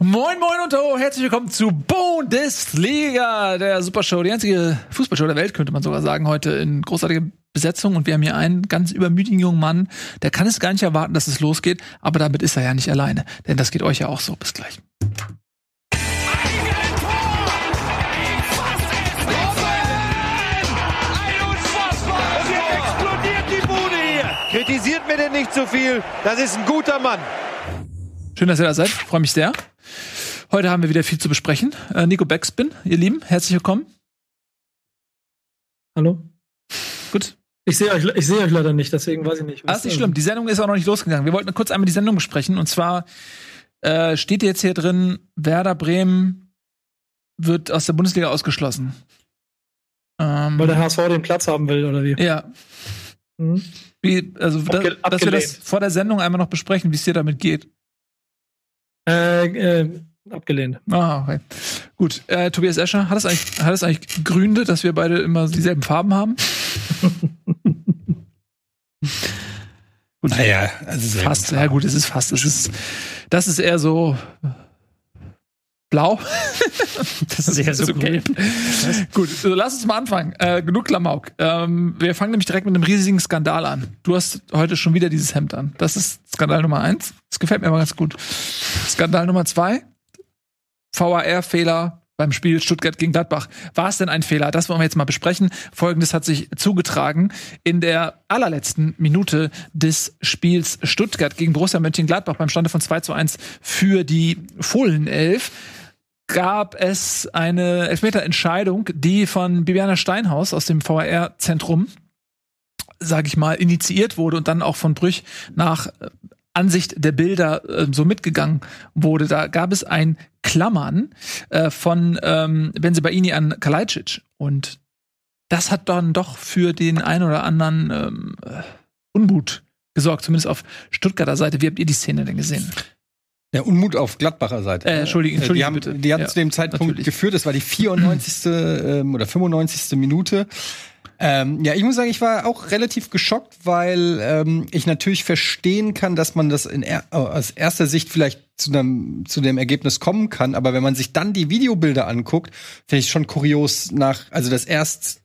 Moin, moin und oh, herzlich willkommen zu Bundesliga, der Supershow, die einzige Fußballshow der Welt, könnte man sogar sagen, heute in großartiger Besetzung. Und wir haben hier einen ganz übermütigen jungen Mann, der kann es gar nicht erwarten, dass es losgeht, aber damit ist er ja nicht alleine, denn das geht euch ja auch so. Bis gleich. Kritisiert mir denn nicht zu so viel. Das ist ein guter Mann. Schön, dass ihr da seid. Freue mich sehr. Heute haben wir wieder viel zu besprechen. Äh, Nico Backspin, ihr Lieben, herzlich willkommen. Hallo. Gut. Ich sehe euch, ich seh euch leider nicht, deswegen weiß ich nicht. Ah, ist nicht schlimm. Die Sendung ist auch noch nicht losgegangen. Wir wollten kurz einmal die Sendung besprechen. Und zwar äh, steht jetzt hier drin, Werder Bremen wird aus der Bundesliga ausgeschlossen. Ähm, Weil der HSV den Platz haben will, oder wie? Ja. Mhm. Wie, also, da, dass wir das vor der Sendung einmal noch besprechen, wie es dir damit geht. Äh, äh, abgelehnt. Ah, okay. Gut. Äh, Tobias Escher, hat es eigentlich, hat es eigentlich Gründe, dass wir beide immer dieselben Farben haben? gut. Naja, also fast. Ja, gut, es ist fast. Es ist, das ist eher so blau. das ist eher so, so gelb. Gut, also lass uns mal anfangen. Äh, genug Klamauk. Ähm, wir fangen nämlich direkt mit einem riesigen Skandal an. Du hast heute schon wieder dieses Hemd an. Das ist Skandal Nummer eins. Das gefällt mir aber ganz gut. Skandal Nummer zwei. VAR-Fehler beim Spiel Stuttgart gegen Gladbach. War es denn ein Fehler? Das wollen wir jetzt mal besprechen. Folgendes hat sich zugetragen. In der allerletzten Minute des Spiels Stuttgart gegen Borussia Mönchengladbach beim Stande von 2 zu 1 für die Fohlenelf gab es eine Elfmeterentscheidung, die von Bibiana Steinhaus aus dem VAR-Zentrum, sage ich mal, initiiert wurde und dann auch von Brüch nach äh, Ansicht der Bilder äh, so mitgegangen wurde. Da gab es ein Klammern äh, von ähm, Benzebaini an Kalajdzic und das hat dann doch für den einen oder anderen ähm, Unmut gesorgt, zumindest auf Stuttgarter Seite. Wie habt ihr die Szene denn gesehen? Der Unmut auf Glattbacher Seite. Äh, Entschuldigung, Entschuldigung die haben. Die haben ja, zu dem Zeitpunkt natürlich. geführt, das war die 94. ähm, oder 95. Minute. Ähm, ja, ich muss sagen, ich war auch relativ geschockt, weil ähm, ich natürlich verstehen kann, dass man das in er aus erster Sicht vielleicht zu, einem, zu dem Ergebnis kommen kann. Aber wenn man sich dann die Videobilder anguckt, finde ich schon kurios nach, also das erst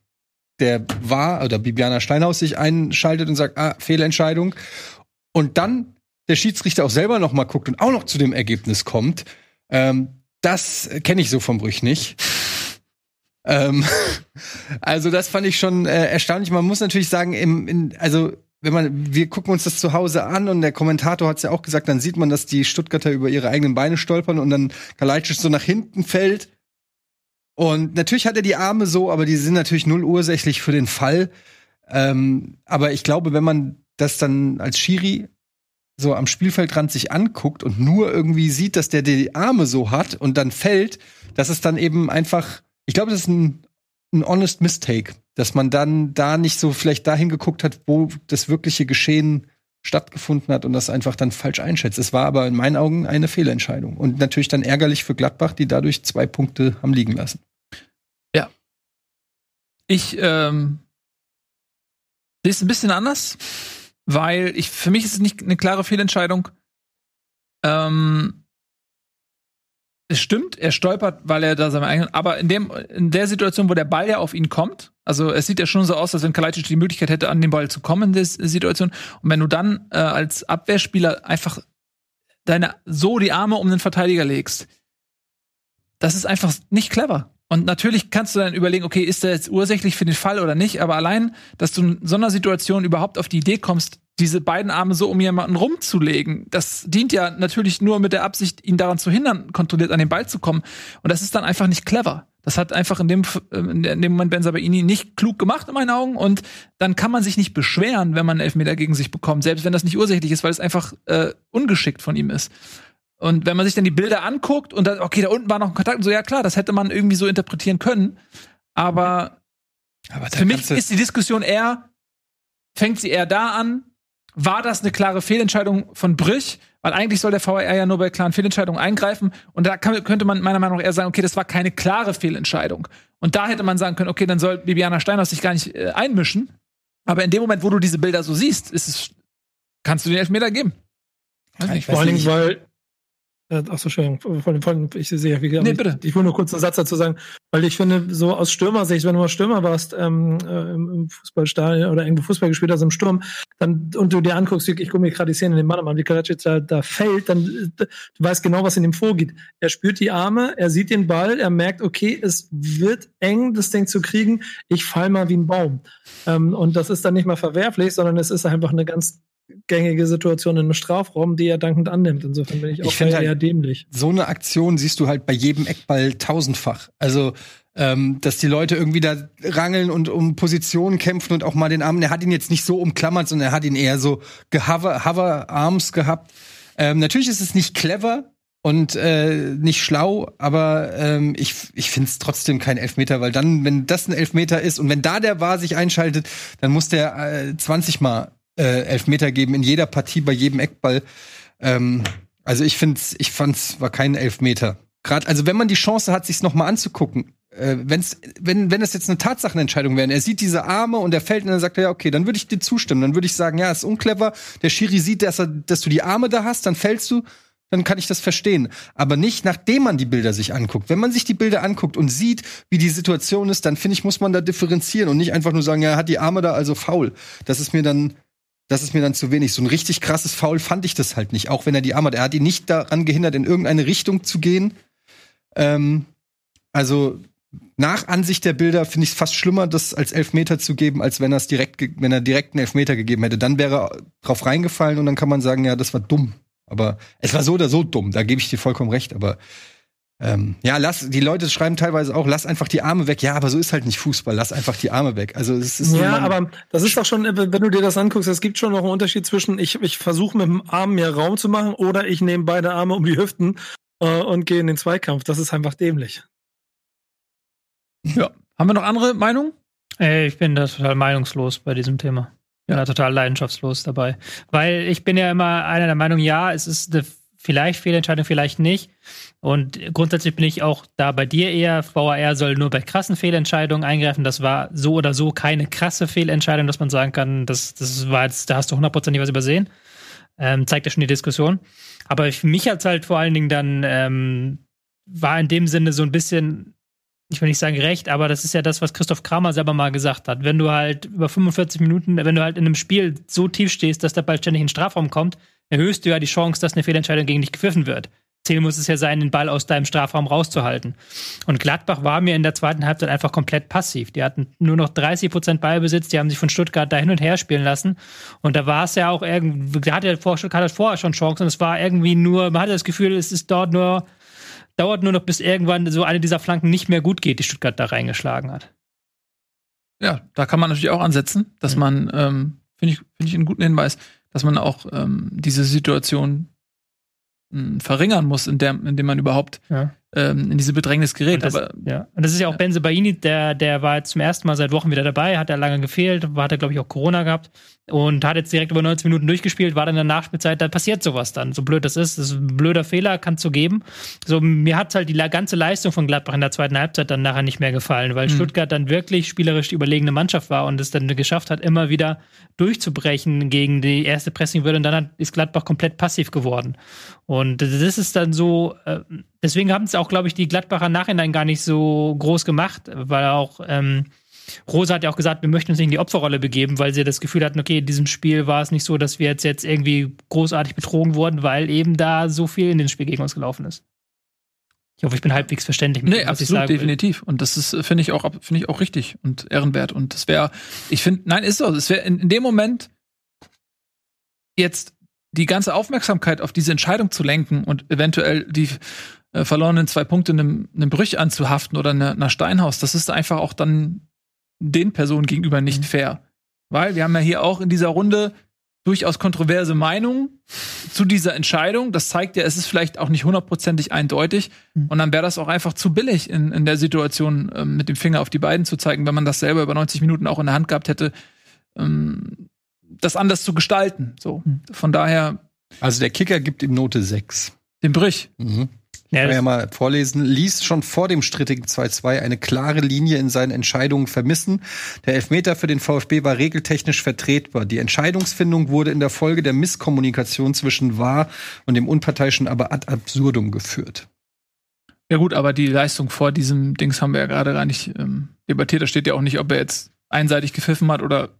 der war, oder Bibiana Steinhaus sich einschaltet und sagt, ah, Fehlentscheidung. Und dann der Schiedsrichter auch selber noch mal guckt und auch noch zu dem Ergebnis kommt, ähm, das kenne ich so vom Brüch nicht. ähm, also das fand ich schon äh, erstaunlich. Man muss natürlich sagen, im, in, also wenn man, wir gucken uns das zu Hause an und der Kommentator hat es ja auch gesagt, dann sieht man, dass die Stuttgarter über ihre eigenen Beine stolpern und dann Kalajdzic so nach hinten fällt. Und natürlich hat er die Arme so, aber die sind natürlich null ursächlich für den Fall. Ähm, aber ich glaube, wenn man das dann als Schiri so am Spielfeldrand sich anguckt und nur irgendwie sieht, dass der die Arme so hat und dann fällt, dass es dann eben einfach, ich glaube, das ist ein, ein honest mistake, dass man dann da nicht so vielleicht dahin geguckt hat, wo das wirkliche Geschehen stattgefunden hat und das einfach dann falsch einschätzt. Es war aber in meinen Augen eine Fehlentscheidung und natürlich dann ärgerlich für Gladbach, die dadurch zwei Punkte haben liegen lassen. Ja. Ich ähm, sehe es ein bisschen anders weil ich für mich ist es nicht eine klare Fehlentscheidung. Ähm, es stimmt, er stolpert, weil er da seine eigenen, aber in dem in der Situation, wo der Ball ja auf ihn kommt, also es sieht ja schon so aus, als wenn Kalajdzic die Möglichkeit hätte, an den Ball zu kommen in der Situation. Und wenn du dann äh, als Abwehrspieler einfach deine so die Arme um den Verteidiger legst, das ist einfach nicht clever. Und natürlich kannst du dann überlegen, okay, ist der jetzt ursächlich für den Fall oder nicht, aber allein, dass du in so einer Situation überhaupt auf die Idee kommst, diese beiden Arme so um jemanden rumzulegen, das dient ja natürlich nur mit der Absicht, ihn daran zu hindern, kontrolliert an den Ball zu kommen. Und das ist dann einfach nicht clever. Das hat einfach in dem, in dem Moment Ben Sabaini nicht klug gemacht in meinen Augen. Und dann kann man sich nicht beschweren, wenn man einen Elfmeter gegen sich bekommt, selbst wenn das nicht ursächlich ist, weil es einfach äh, ungeschickt von ihm ist. Und wenn man sich dann die Bilder anguckt und dann, okay, da unten war noch ein Kontakt und so, ja klar, das hätte man irgendwie so interpretieren können. Aber, Aber für mich ist die Diskussion eher, fängt sie eher da an, war das eine klare Fehlentscheidung von Brich? Weil eigentlich soll der VAR ja nur bei klaren Fehlentscheidungen eingreifen. Und da kann, könnte man meiner Meinung nach eher sagen, okay, das war keine klare Fehlentscheidung. Und da hätte man sagen können, okay, dann soll Bibiana Steinhaus sich gar nicht äh, einmischen. Aber in dem Moment, wo du diese Bilder so siehst, ist es, kannst du den Elfmeter geben. Nicht, vor Dingen, weil Äh, Achso, Entschuldigung, von, von, ich sehe ja, wie gesagt, Nee, bitte. Ich, ich will nur kurz einen Satz dazu sagen, weil ich finde, so aus Stürmersicht, wenn du mal Stürmer warst ähm, äh, im Fußballstadion oder irgendwo Fußball gespielt hast im Sturm, dann und du dir anguckst, ich gucke mir gerade die Szene in den Mann an, wie Karacic da, da fällt, dann äh, du weißt genau, was in ihm vorgeht. Er spürt die Arme, er sieht den Ball, er merkt, okay, es wird eng, das Ding zu kriegen, ich fall mal wie ein Baum. Ähm, und das ist dann nicht mal verwerflich, sondern es ist einfach eine ganz gängige Situation in einem Strafraum, die er dankend annimmt. Insofern bin ich auch Ich eher halt- dämlich. so eine Aktion siehst du halt bei jedem Eckball tausendfach. Also, ähm, dass die Leute irgendwie da rangeln und um Positionen kämpfen und auch mal den Arm, er hat ihn jetzt nicht so umklammert, sondern er hat ihn eher so gehover, hover Arms gehabt. Ähm, natürlich ist es nicht clever und äh, nicht schlau, aber ähm, ich, ich finde es trotzdem kein Elfmeter, weil dann, wenn das ein Elfmeter ist und wenn da der war sich einschaltet, dann muss der äh, 20 Mal äh, Elfmeter geben in jeder Partie bei jedem Eckball. Ähm, also ich finde, ich fand's war kein Elfmeter. Gerade, also wenn man die Chance hat, sich's noch mal anzugucken, äh, wenn's, wenn wenn es jetzt eine Tatsachenentscheidung wäre, er sieht diese Arme und er fällt und dann sagt er, ja okay, dann würde ich dir zustimmen, dann würde ich sagen, ja, ist unclever. Der Schiri sieht, dass er, dass du die Arme da hast, dann fällst du, dann kann ich das verstehen. Aber nicht, nachdem man die Bilder sich anguckt. Wenn man sich die Bilder anguckt und sieht, wie die Situation ist, dann finde ich, muss man da differenzieren und nicht einfach nur sagen, ja, er hat die Arme da, also faul. Das ist mir dann, das ist mir dann zu wenig. So ein richtig krasses Foul fand ich das halt nicht. Auch wenn er die Arme hat. Er hat ihn nicht daran gehindert, in irgendeine Richtung zu gehen. Ähm, also nach Ansicht der Bilder finde ich es fast schlimmer, das als Elfmeter zu geben, als wenn direkt, wenn er direkt einen Elfmeter gegeben hätte. Dann wäre er drauf reingefallen und dann kann man sagen, ja, das war dumm. Aber es war so oder so dumm. Da gebe ich dir vollkommen recht. Aber ähm, ja, lass, die Leute schreiben teilweise auch, lass einfach die Arme weg. Ja, aber so ist halt nicht Fußball. Lass einfach die Arme weg. Also es ist Ja, aber das ist doch schon, äh, wenn du dir das anguckst, es gibt schon noch einen Unterschied zwischen, ich, ich versuche mit dem Arm mehr Raum zu machen oder ich nehme beide Arme um die Hüften äh, und gehe in den Zweikampf. Das ist einfach dämlich. Ja. Haben wir noch andere Meinungen? Ey, ich bin da total meinungslos bei diesem Thema. Bin da total leidenschaftslos dabei. Weil ich bin ja immer einer der Meinung, ja, es ist eine vielleicht Fehlentscheidung, vielleicht nicht. Und grundsätzlich bin ich auch da bei dir eher, VAR soll nur bei krassen Fehlentscheidungen eingreifen. Das war so oder so keine krasse Fehlentscheidung, dass man sagen kann, das, das war jetzt, da hast du hundertprozentig was übersehen. Ähm, zeigt ja schon die Diskussion. Aber für mich hat's halt vor allen Dingen dann, ähm, war in dem Sinne so ein bisschen ich will nicht sagen recht, aber das ist ja das, was Christoph Kramer selber mal gesagt hat. Wenn du halt über 45 Minuten, wenn du halt in einem Spiel so tief stehst, dass der Ball ständig in den Strafraum kommt, erhöhst du ja die Chance, dass eine Fehlentscheidung gegen dich gepfiffen wird. Ziel muss es ja sein, den Ball aus deinem Strafraum rauszuhalten. Und Gladbach war mir in der zweiten Halbzeit einfach komplett passiv. Die hatten nur noch 30 Prozent Ballbesitz, die haben sich von Stuttgart da hin und her spielen lassen. Und da war es ja auch irgendwie, da hatte vor, Stuttgart hat vorher schon Chancen. Es war irgendwie nur, man hatte das Gefühl, es ist dort nur, dauert nur noch, bis irgendwann so eine dieser Flanken nicht mehr gut geht, die Stuttgart da reingeschlagen hat. Ja, da kann man natürlich auch ansetzen, dass Mhm. man, ähm, finde ich, finde ich einen guten Hinweis, dass man auch ähm, diese Situation verringern muss, in indem man überhaupt Ja. Ähm, in diese Bedrängnis gerät. Und das, Aber ja. Und das ist ja auch Benze Baini, der, der war jetzt zum ersten Mal seit Wochen wieder dabei, hat er lange gefehlt, hat er, glaube ich, auch Corona gehabt und hat jetzt direkt über 90 Minuten durchgespielt, war dann in der Nachspielzeit, da passiert sowas dann. So blöd das ist, das ist ein blöder Fehler, kann es so geben. So, mir hat halt die ganze Leistung von Gladbach in der zweiten Halbzeit dann nachher nicht mehr gefallen, weil Mhm. Stuttgart dann wirklich spielerisch die überlegene Mannschaft war und es dann geschafft hat, immer wieder durchzubrechen gegen die erste Pressingwürde und dann hat, ist Gladbach komplett passiv geworden. Und das ist dann so, äh, deswegen haben es auch, glaube ich, die Gladbacher Nachhinein gar nicht so groß gemacht, weil auch ähm, Rosa hat ja auch gesagt, wir möchten uns nicht in die Opferrolle begeben, weil sie das Gefühl hatten, okay, in diesem Spiel war es nicht so, dass wir jetzt, jetzt irgendwie großartig betrogen wurden, weil eben da so viel in dem Spiel gegen uns gelaufen ist. Ich hoffe, ich bin halbwegs verständlich Nee, dem, absolut, will. definitiv. Und das ist, äh, finde ich auch, finde ich auch richtig und ehrenwert. Und das wäre, ich finde, nein, ist so. Es wäre in, in dem Moment jetzt die ganze Aufmerksamkeit auf diese Entscheidung zu lenken und eventuell die äh, verlorenen zwei Punkte einem, einem Brüch anzuhaften oder einer, einer Steinhaus, das ist einfach auch dann den Personen gegenüber nicht Mhm. fair. Weil wir haben ja hier auch in dieser Runde durchaus kontroverse Meinungen zu dieser Entscheidung. Das zeigt ja, es ist vielleicht auch nicht hundertprozentig eindeutig. Mhm. Und dann wäre das auch einfach zu billig, in, in der Situation ähm, mit dem Finger auf die beiden zu zeigen, wenn man das selber über 90 Minuten auch in der Hand gehabt hätte, ähm, das anders zu gestalten. So. Mhm. Von daher Also der Kicker gibt ihm Note 6. den Brüch. Mhm. Ja, kann ja mal vorlesen, ließ schon vor dem strittigen 2-2 eine klare Linie in seinen Entscheidungen vermissen. Der Elfmeter für den VfB war regeltechnisch vertretbar. Die Entscheidungsfindung wurde in der Folge der Misskommunikation zwischen VAR und dem Unparteiischen aber ad absurdum geführt. Ja gut, aber die Leistung vor diesem Dings haben wir ja gerade gar nicht ähm, debattiert. Da steht ja auch nicht, ob er jetzt einseitig gepfiffen hat oder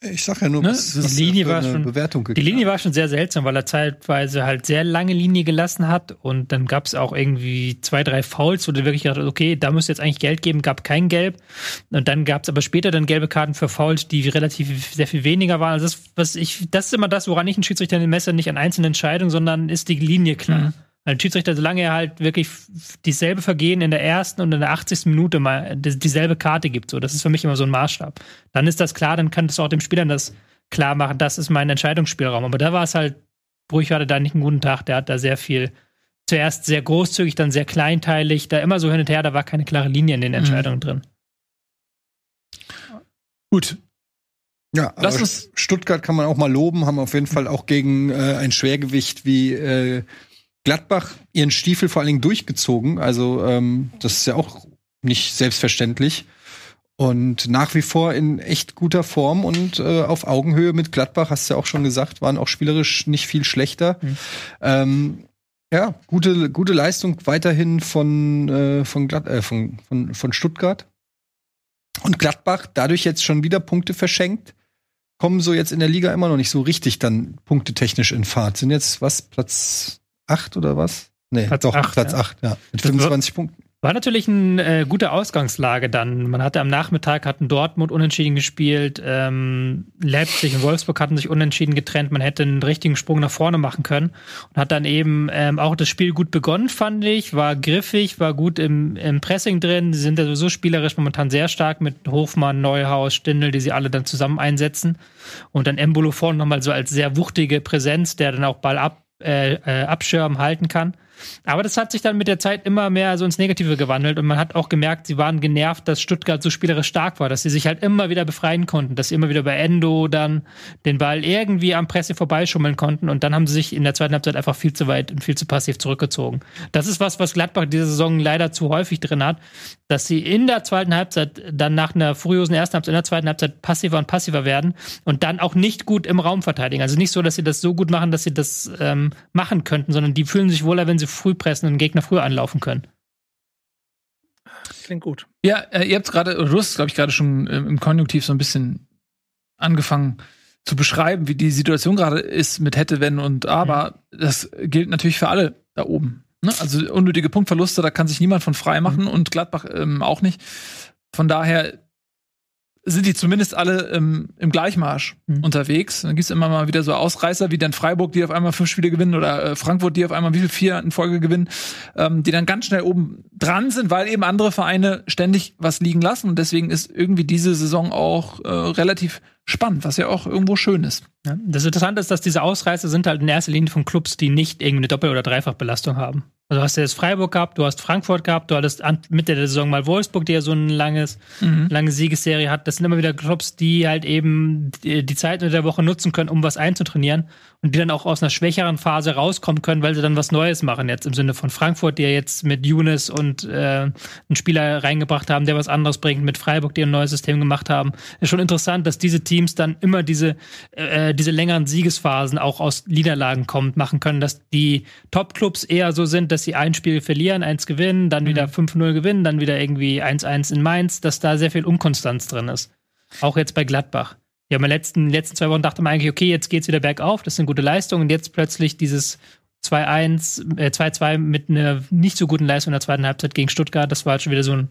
ich sag ja nur, ne? was, was die Linie war schon, Bewertung Die Linie war schon sehr seltsam, weil er zeitweise halt sehr lange Linie gelassen hat und dann gab es auch irgendwie zwei, drei Fouls, wo du wirklich gedacht okay, da müsste jetzt eigentlich Geld geben, gab kein Gelb. Und dann gab es aber später dann gelbe Karten für Fouls, die relativ sehr viel weniger waren. Also das, was ich, das ist immer das, woran ich einen Schiedsrichter messe, nicht an einzelnen Entscheidungen, sondern ist die Linie klar. Mhm. Ein Schiedsrichter, solange er halt wirklich dieselbe Vergehen in der ersten und in der 80. Minute mal dieselbe Karte gibt, so, das ist für mich immer so ein Maßstab. Dann ist das klar, dann kann das auch dem Spieler das klar machen, das ist mein Entscheidungsspielraum. Aber da war es halt, Brüch hatte da nicht einen guten Tag, der hat da sehr viel, zuerst sehr großzügig, dann sehr kleinteilig, da immer so hin und her, da war keine klare Linie in den mhm. Entscheidungen mhm. drin. Gut, ja, Lass uns Stuttgart kann man auch mal loben, haben auf jeden Fall auch gegen äh, ein Schwergewicht wie äh, Gladbach ihren Stiefel vor allen Dingen durchgezogen. Also ähm, das ist ja auch nicht selbstverständlich. Und nach wie vor in echt guter Form und äh, auf Augenhöhe mit Gladbach, hast du ja auch schon gesagt, waren auch spielerisch nicht viel schlechter. Mhm. Ähm, ja, gute, gute Leistung weiterhin von, äh, von, Glad äh, von, von, von Stuttgart. Und Gladbach dadurch jetzt schon wieder Punkte verschenkt. Kommen so jetzt in der Liga immer noch nicht so richtig dann punktetechnisch in Fahrt. Sind jetzt was, Platz acht oder was? Nee, Platz doch, acht, Platz ja. 8, ja. Mit 25 Punkten. War natürlich eine äh, gute Ausgangslage dann. Man hatte am Nachmittag hatten Dortmund unentschieden gespielt, ähm, Leipzig und Wolfsburg hatten sich unentschieden getrennt. Man hätte einen richtigen Sprung nach vorne machen können und hat dann eben ähm, auch das Spiel gut begonnen, fand ich. War griffig, war gut im, im Pressing drin. Sie sind ja sowieso spielerisch momentan sehr stark mit Hofmann, Neuhaus, Stindl, die sie alle dann zusammen einsetzen. Und dann Embolo vorne nochmal so als sehr wuchtige Präsenz, der dann auch Ball ab äh, äh, abschirmen halten kann. Aber das hat sich dann mit der Zeit immer mehr so ins Negative gewandelt und man hat auch gemerkt, sie waren genervt, dass Stuttgart so spielerisch stark war, dass sie sich halt immer wieder befreien konnten, dass sie immer wieder bei Endo dann den Ball irgendwie am Presse vorbeischummeln konnten und dann haben sie sich in der zweiten Halbzeit einfach viel zu weit und viel zu passiv zurückgezogen. Das ist was, was Gladbach diese Saison leider zu häufig drin hat, dass sie in der zweiten Halbzeit dann nach einer furiosen ersten Halbzeit in der zweiten Halbzeit passiver und passiver werden und dann auch nicht gut im Raum verteidigen. Also nicht so, dass sie das so gut machen, dass sie das ähm, machen könnten, sondern die fühlen sich wohler, wenn sie früh pressen und den Gegner früher anlaufen können. Klingt gut. Ja, äh, ihr habt gerade, du hast, glaube ich, gerade schon äh, im Konjunktiv so ein bisschen angefangen zu beschreiben, wie die Situation gerade ist mit hätte, wenn und aber. Mhm. Das gilt natürlich für alle da oben. Ne? Also unnötige Punktverluste, da kann sich niemand von frei machen mhm. und Gladbach ähm, auch nicht. Von daher sind die zumindest alle ähm, im Gleichmarsch mhm. unterwegs. Dann gibt es immer mal wieder so Ausreißer, wie dann Freiburg, die auf einmal fünf Spiele gewinnen, oder äh, Frankfurt, die auf einmal wie viel vier in Folge gewinnen, ähm, die dann ganz schnell oben dran sind, weil eben andere Vereine ständig was liegen lassen. Und deswegen ist irgendwie diese Saison auch äh, relativ spannend, was ja auch irgendwo schön ist. Ja, das Interessante ist, dass diese Ausreißer sind halt in erster Linie von Clubs, die nicht irgendwie eine Doppel- oder Dreifachbelastung haben. Also du hast ja jetzt Freiburg gehabt, du hast Frankfurt gehabt, du hattest Mitte der Saison mal Wolfsburg, die ja so eine langes, mhm. lange Siegesserie hat. Das sind immer wieder Clubs, die halt eben die, die Zeit in der Woche nutzen können, um was einzutrainieren und die dann auch aus einer schwächeren Phase rauskommen können, weil sie dann was Neues machen. Jetzt im Sinne von Frankfurt, die ja jetzt mit Younes und äh, einen Spieler reingebracht haben, der was anderes bringt, mit Freiburg, die ein neues System gemacht haben. Ist schon interessant, dass diese Teams dann immer diese, äh, diese längeren Siegesphasen auch aus Niederlagen kommt, machen können, dass die Top-Clubs eher so sind, dass sie ein Spiel verlieren, eins gewinnen, dann wieder 5-0 mhm. gewinnen, dann wieder irgendwie 1-1 in Mainz, dass da sehr viel Unkonstanz drin ist. Auch jetzt bei Gladbach. Ja, in den letzten, letzten zwei Wochen dachte man eigentlich, okay, jetzt geht's wieder bergauf, das sind gute Leistungen. Und jetzt plötzlich dieses 2-1, äh, 2-2 mit einer nicht so guten Leistung in der zweiten Halbzeit gegen Stuttgart, das war halt schon wieder so ein,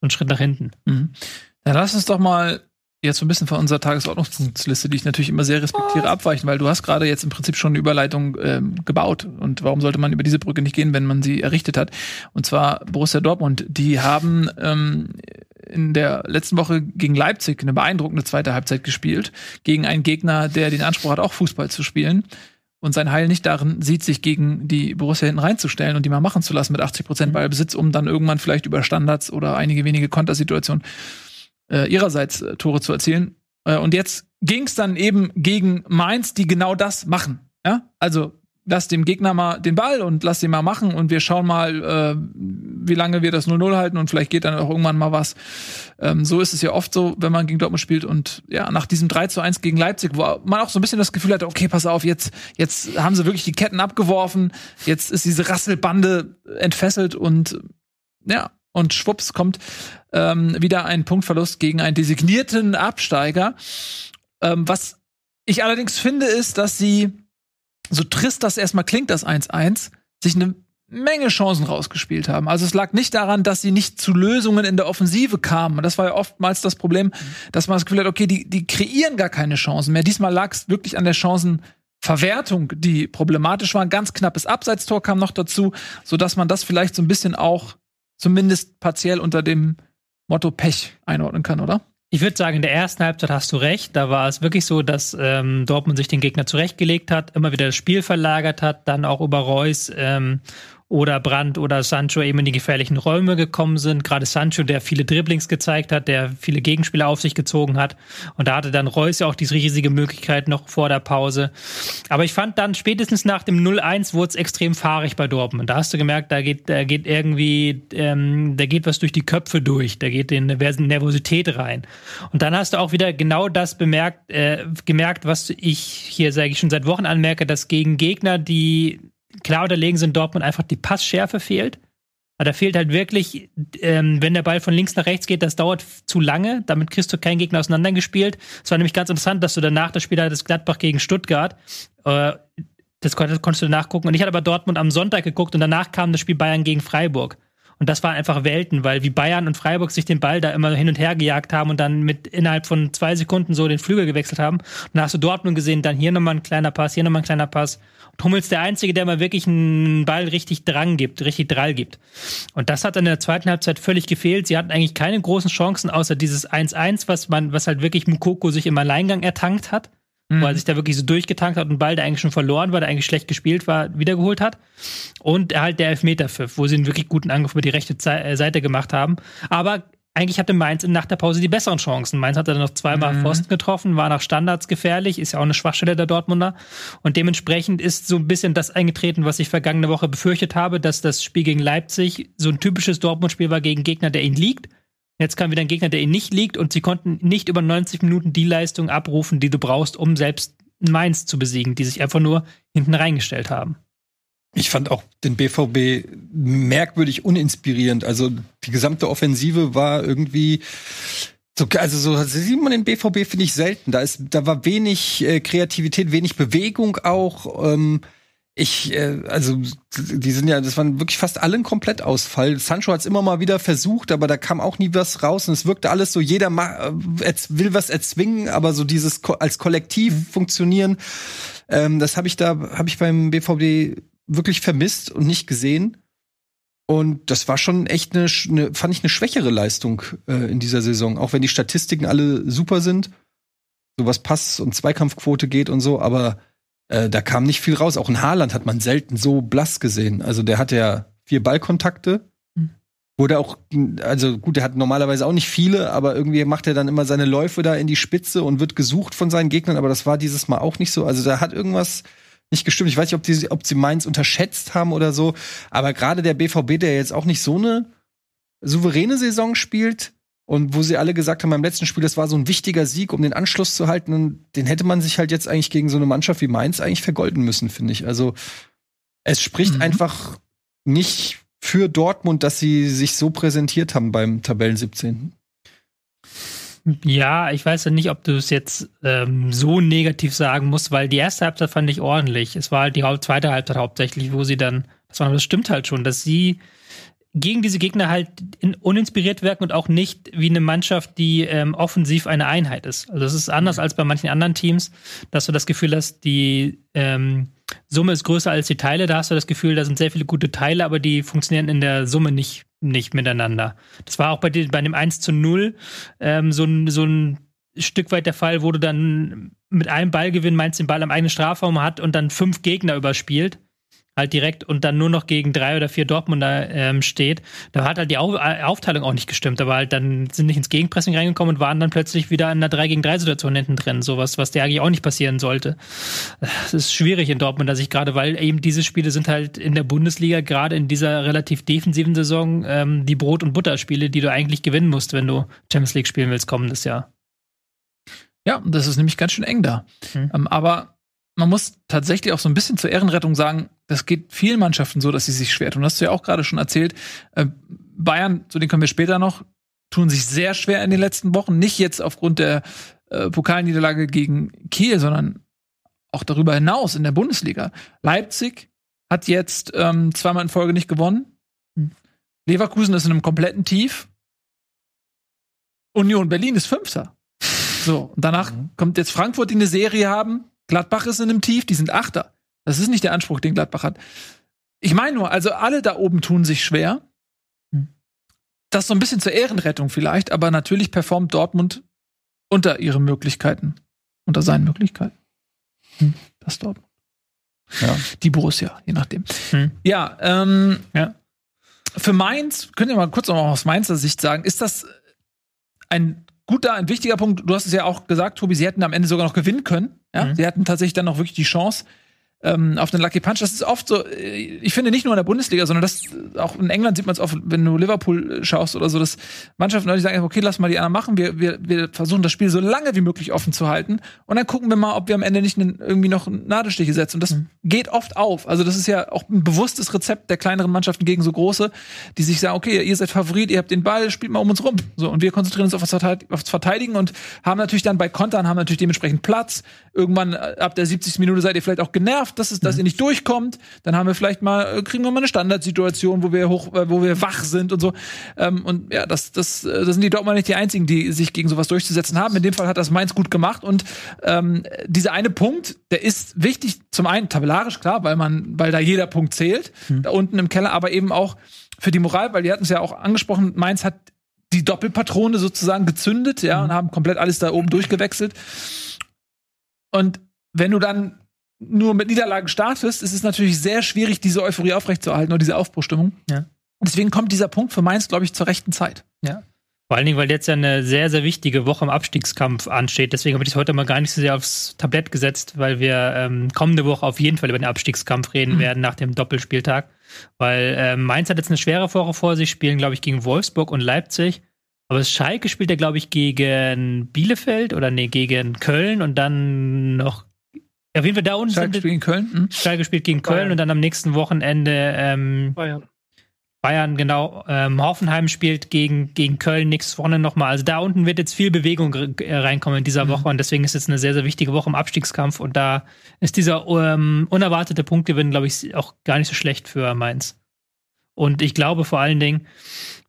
so ein Schritt nach hinten. Mhm. Dann lass uns doch mal jetzt so ein bisschen von unserer Tagesordnungsliste, die ich natürlich immer sehr respektiere, abweichen, weil du hast gerade jetzt im Prinzip schon eine Überleitung ähm, gebaut. Und warum sollte man über diese Brücke nicht gehen, wenn man sie errichtet hat? Und zwar Borussia Dortmund. Die haben ähm, in der letzten Woche gegen Leipzig eine beeindruckende zweite Halbzeit gespielt, gegen einen Gegner, der den Anspruch hat, auch Fußball zu spielen. Und sein Heil nicht darin sieht, sich gegen die Borussia hinten reinzustellen und die mal machen zu lassen mit 80 Prozent mhm. Ballbesitz, um dann irgendwann vielleicht über Standards oder einige wenige Kontersituationen äh, ihrerseits äh, Tore zu erzielen. Äh, und jetzt ging es dann eben gegen Mainz, die genau das machen. Ja? Also lass dem Gegner mal den Ball und lass den mal machen und wir schauen mal, äh, wie lange wir das 0-0 halten und vielleicht geht dann auch irgendwann mal was. Ähm, so ist es ja oft so, wenn man gegen Dortmund spielt und ja, nach diesem 3 zu 1 gegen Leipzig, wo man auch so ein bisschen das Gefühl hatte, okay, pass auf, jetzt, jetzt haben sie wirklich die Ketten abgeworfen, jetzt ist diese Rasselbande entfesselt und ja, und schwupps kommt ähm, wieder ein Punktverlust gegen einen designierten Absteiger. Ähm, was ich allerdings finde, ist, dass sie, so trist das erstmal klingt, das 1-1, sich eine Menge Chancen rausgespielt haben. Also es lag nicht daran, dass sie nicht zu Lösungen in der Offensive kamen. Und das war ja oftmals das Problem, dass man das Gefühl hat, okay, die, die kreieren gar keine Chancen mehr. Diesmal lag es wirklich an der Chancenverwertung, die problematisch war. Ein ganz knappes Abseitstor kam noch dazu, so dass man das vielleicht so ein bisschen auch zumindest partiell unter dem Motto Pech einordnen kann, oder? Ich würde sagen, in der ersten Halbzeit hast du recht. Da war es wirklich so, dass ähm, Dortmund sich den Gegner zurechtgelegt hat, immer wieder das Spiel verlagert hat, dann auch über Reus ähm, oder Brandt oder Sancho eben in die gefährlichen Räume gekommen sind. Gerade Sancho, der viele Dribblings gezeigt hat, der viele Gegenspieler auf sich gezogen hat. Und da hatte dann Reus ja auch diese riesige Möglichkeit noch vor der Pause. Aber ich fand dann spätestens nach dem 0-1 wurde es extrem fahrig bei Dortmund. Da hast du gemerkt, da geht, da geht irgendwie, ähm, da geht was durch die Köpfe durch, da geht in Nervosität rein. Und dann hast du auch wieder genau das bemerkt, äh, gemerkt, was ich hier, sage ich schon seit Wochen anmerke, dass gegen Gegner, die klar unterlegen sind Dortmund einfach die Passschärfe fehlt. Aber da fehlt halt wirklich, ähm, wenn der Ball von links nach rechts geht, das dauert zu lange. Damit kriegst du keinen Gegner auseinandergespielt. Es war nämlich ganz interessant, dass du danach das Spiel hattest Gladbach gegen Stuttgart. Äh, das konntest du nachgucken. Und ich hatte aber Dortmund am Sonntag geguckt und danach kam das Spiel Bayern gegen Freiburg. Und das war einfach Welten, weil wie Bayern und Freiburg sich den Ball da immer hin und her gejagt haben und dann mit innerhalb von zwei Sekunden so den Flügel gewechselt haben. Und da hast du Dortmund gesehen, dann hier nochmal ein kleiner Pass, hier nochmal ein kleiner Pass. Und Hummels der Einzige, der mal wirklich einen Ball richtig Drang gibt, richtig Drall gibt. Und das hat in der zweiten Halbzeit völlig gefehlt. Sie hatten eigentlich keine großen Chancen, außer dieses 1-1, was man, was halt wirklich Mukoko sich im Alleingang ertankt hat mhm. wo er sich da wirklich so durchgetankt hat und Ball, der eigentlich schon verloren war, der eigentlich schlecht gespielt war, wiedergeholt hat. Und halt der Elfmeterpfiff, wo sie einen wirklich guten Angriff über die rechte äh, Seite gemacht haben. Aber eigentlich hatte Mainz nach der Pause die besseren Chancen. Mainz hat dann noch zweimal mhm. Pfosten getroffen, war nach Standards gefährlich, ist ja auch eine Schwachstelle der Dortmunder. Und dementsprechend ist so ein bisschen das eingetreten, was ich vergangene Woche befürchtet habe, dass das Spiel gegen Leipzig so ein typisches Dortmund-Spiel war gegen Gegner, der ihn liegt. Jetzt kam wieder ein Gegner, der ihnen nicht liegt und sie konnten nicht über 90 Minuten die Leistung abrufen, die du brauchst, um selbst Mainz zu besiegen, die sich einfach nur hinten reingestellt haben. Ich fand auch den BVB merkwürdig uninspirierend. Also die gesamte Offensive war irgendwie so, also so sieht man den BVB finde ich selten. Da ist, da war wenig äh, Kreativität, wenig Bewegung auch. Ähm, ich, äh, also, die sind ja, das waren wirklich fast alle ein Komplettausfall. Sancho hat es immer mal wieder versucht, aber da kam auch nie was raus und es wirkte alles so, jeder äh, will was erzwingen, aber so dieses Ko als Kollektiv mhm. funktionieren, ähm, das habe ich da, habe ich beim BVB wirklich vermisst und nicht gesehen. Und das war schon echt eine, eine fand ich eine schwächere Leistung äh, in dieser Saison, auch wenn die Statistiken alle super sind, so was Pass- und Zweikampfquote geht und so, aber äh, da kam nicht viel raus. Auch in Haaland hat man selten so blass gesehen. Also der hatte ja vier Ballkontakte. Mhm. Wurde auch, also gut, der hat normalerweise auch nicht viele, aber irgendwie macht er dann immer seine Läufe da in die Spitze und wird gesucht von seinen Gegnern, aber das war dieses Mal auch nicht so. Also da hat irgendwas nicht gestimmt. Ich weiß nicht, ob, die, ob sie Mainz unterschätzt haben oder so, aber gerade der BVB, der jetzt auch nicht so eine souveräne Saison spielt, und wo sie alle gesagt haben beim letzten Spiel, das war so ein wichtiger Sieg, um den Anschluss zu halten. Und den hätte man sich halt jetzt eigentlich gegen so eine Mannschaft wie Mainz eigentlich vergolden müssen, finde ich. Also es spricht mhm. einfach nicht für Dortmund, dass sie sich so präsentiert haben beim Tabellen 17. Ja, ich weiß ja nicht, ob du es jetzt ähm, so negativ sagen musst, weil die erste Halbzeit fand ich ordentlich. Es war halt die zweite Halbzeit hauptsächlich, wo sie dann, das, war, das stimmt halt schon, dass sie gegen diese Gegner halt in, uninspiriert wirken und auch nicht wie eine Mannschaft, die ähm, offensiv eine Einheit ist. Also das ist anders mhm. als bei manchen anderen Teams, dass du das Gefühl hast, die ähm, Summe ist größer als die Teile. Da hast du das Gefühl, da sind sehr viele gute Teile, aber die funktionieren in der Summe nicht, nicht miteinander. Das war auch bei, die, bei dem 1 zu 0 ähm, so, ein, so ein Stück weit der Fall, wo du dann mit einem Ballgewinn meinst, den Ball am eigenen Strafraum hat und dann fünf Gegner überspielt halt direkt und dann nur noch gegen drei oder vier Dortmunder ähm, steht, da hat halt die Au äh, Aufteilung auch nicht gestimmt. Aber halt dann sind nicht ins Gegenpressing reingekommen und waren dann plötzlich wieder in einer 3 gegen 3 Situation hinten drin. Sowas, was der eigentlich auch nicht passieren sollte. Es ist schwierig in Dortmund, dass ich gerade, weil eben diese Spiele sind halt in der Bundesliga gerade in dieser relativ defensiven Saison ähm, die Brot- und Butterspiele, die du eigentlich gewinnen musst, wenn du Champions League spielen willst kommendes Jahr. Ja, das ist nämlich ganz schön eng da. Hm. Ähm, aber man muss tatsächlich auch so ein bisschen zur Ehrenrettung sagen, das geht vielen Mannschaften so, dass sie sich schwer tun. Das hast du ja auch gerade schon erzählt. Äh, Bayern, zu denen kommen wir später noch, tun sich sehr schwer in den letzten Wochen. Nicht jetzt aufgrund der äh, Pokalniederlage gegen Kiel, sondern auch darüber hinaus in der Bundesliga. Leipzig hat jetzt ähm, zweimal in Folge nicht gewonnen. Leverkusen ist in einem kompletten Tief. Union Berlin ist Fünfter. So, und danach Mhm. kommt jetzt Frankfurt, die eine Serie haben. Gladbach ist in einem Tief, die sind Achter. Das ist nicht der Anspruch, den Gladbach hat. Ich meine nur, also alle da oben tun sich schwer. Das so ein bisschen zur Ehrenrettung vielleicht, aber natürlich performt Dortmund unter ihren Möglichkeiten. Unter seinen Möglichkeiten. Hm, Das Dortmund. Ja. Die Borussia, je nachdem. Hm. Ja, ähm, Ja. für Mainz, könnt ihr mal kurz noch aus Mainzer Sicht sagen, ist das ein guter, ein wichtiger Punkt? Du hast es ja auch gesagt, Tobi, sie hätten am Ende sogar noch gewinnen können. Ja? Mhm. Sie hatten tatsächlich dann noch wirklich die Chance ähm, auf den Lucky Punch. Das ist oft so, äh, ich finde nicht nur in der Bundesliga, sondern das auch in England sieht man es oft, wenn du Liverpool äh, schaust oder so, dass Mannschaften Leute sagen, okay, lass mal die anderen machen, wir, wir, wir versuchen das Spiel so lange wie möglich offen zu halten und dann gucken wir mal, ob wir am Ende nicht einen, irgendwie noch Nadelstiche setzen. Und das geht oft auf. Also das ist ja auch ein bewusstes Rezept der kleineren Mannschaften gegen so große, die sich sagen, okay, ihr seid Favorit, ihr habt den Ball, spielt mal um uns rum. So, und wir konzentrieren uns auf das aufs Verteidigen und haben natürlich dann bei Kontern, haben natürlich dementsprechend Platz. Irgendwann äh, ab der 70. Minute seid ihr vielleicht auch genervt, dass, es, dass ihr nicht durchkommt. Dann haben wir vielleicht mal, äh, kriegen wir mal eine Standardsituation, wo wir hoch, äh, wo wir wach sind und so. Ähm, und ja, das, das, äh, das sind die Dortmunder nicht die einzigen, die sich gegen sowas durchzusetzen haben. In dem Fall hat das Mainz gut gemacht und ähm, dieser eine Punkt, der ist wichtig, zum einen tabellarisch, klar, weil man, weil da jeder Punkt zählt, da unten im Keller, aber eben auch für die Moral, weil die hatten es ja auch angesprochen, Mainz hat die Doppelpatrone sozusagen gezündet, ja, und haben komplett alles da oben durchgewechselt. Und wenn du dann nur mit Niederlagen startest, ist es natürlich sehr schwierig, diese Euphorie aufrechtzuerhalten oder diese Aufbruchstimmung. Ja. Und deswegen kommt dieser Punkt für Mainz, glaube ich, zur rechten Zeit. Vor allen Dingen, weil jetzt ja eine sehr, sehr wichtige Woche im Abstiegskampf ansteht. Deswegen habe ich das heute mal gar nicht so sehr aufs Tablett gesetzt, weil wir ähm, kommende Woche auf jeden Fall über den Abstiegskampf reden Mhm. werden nach dem Doppelspieltag. Weil ähm, Mainz hat jetzt eine schwere Woche vor sich, spielen, glaube ich, gegen Wolfsburg und Leipzig. Aber Schalke spielt ja, glaube ich, gegen Bielefeld oder nee, gegen Köln und dann noch. Auf jeden Fall da unten Schalke spielt in Köln. Mhm. Schalke spielt gegen Köln Bayern. und dann am nächsten Wochenende ähm, Bayern. Bayern, genau. Ähm, Hoffenheim spielt gegen, gegen Köln nichts vorne nochmal. Also da unten wird jetzt viel Bewegung äh, reinkommen in dieser Woche und deswegen ist jetzt eine sehr, sehr wichtige Woche im Abstiegskampf und da ist dieser ähm, unerwartete Punktgewinn, glaube ich, auch gar nicht so schlecht für Mainz. Und ich glaube vor allen Dingen,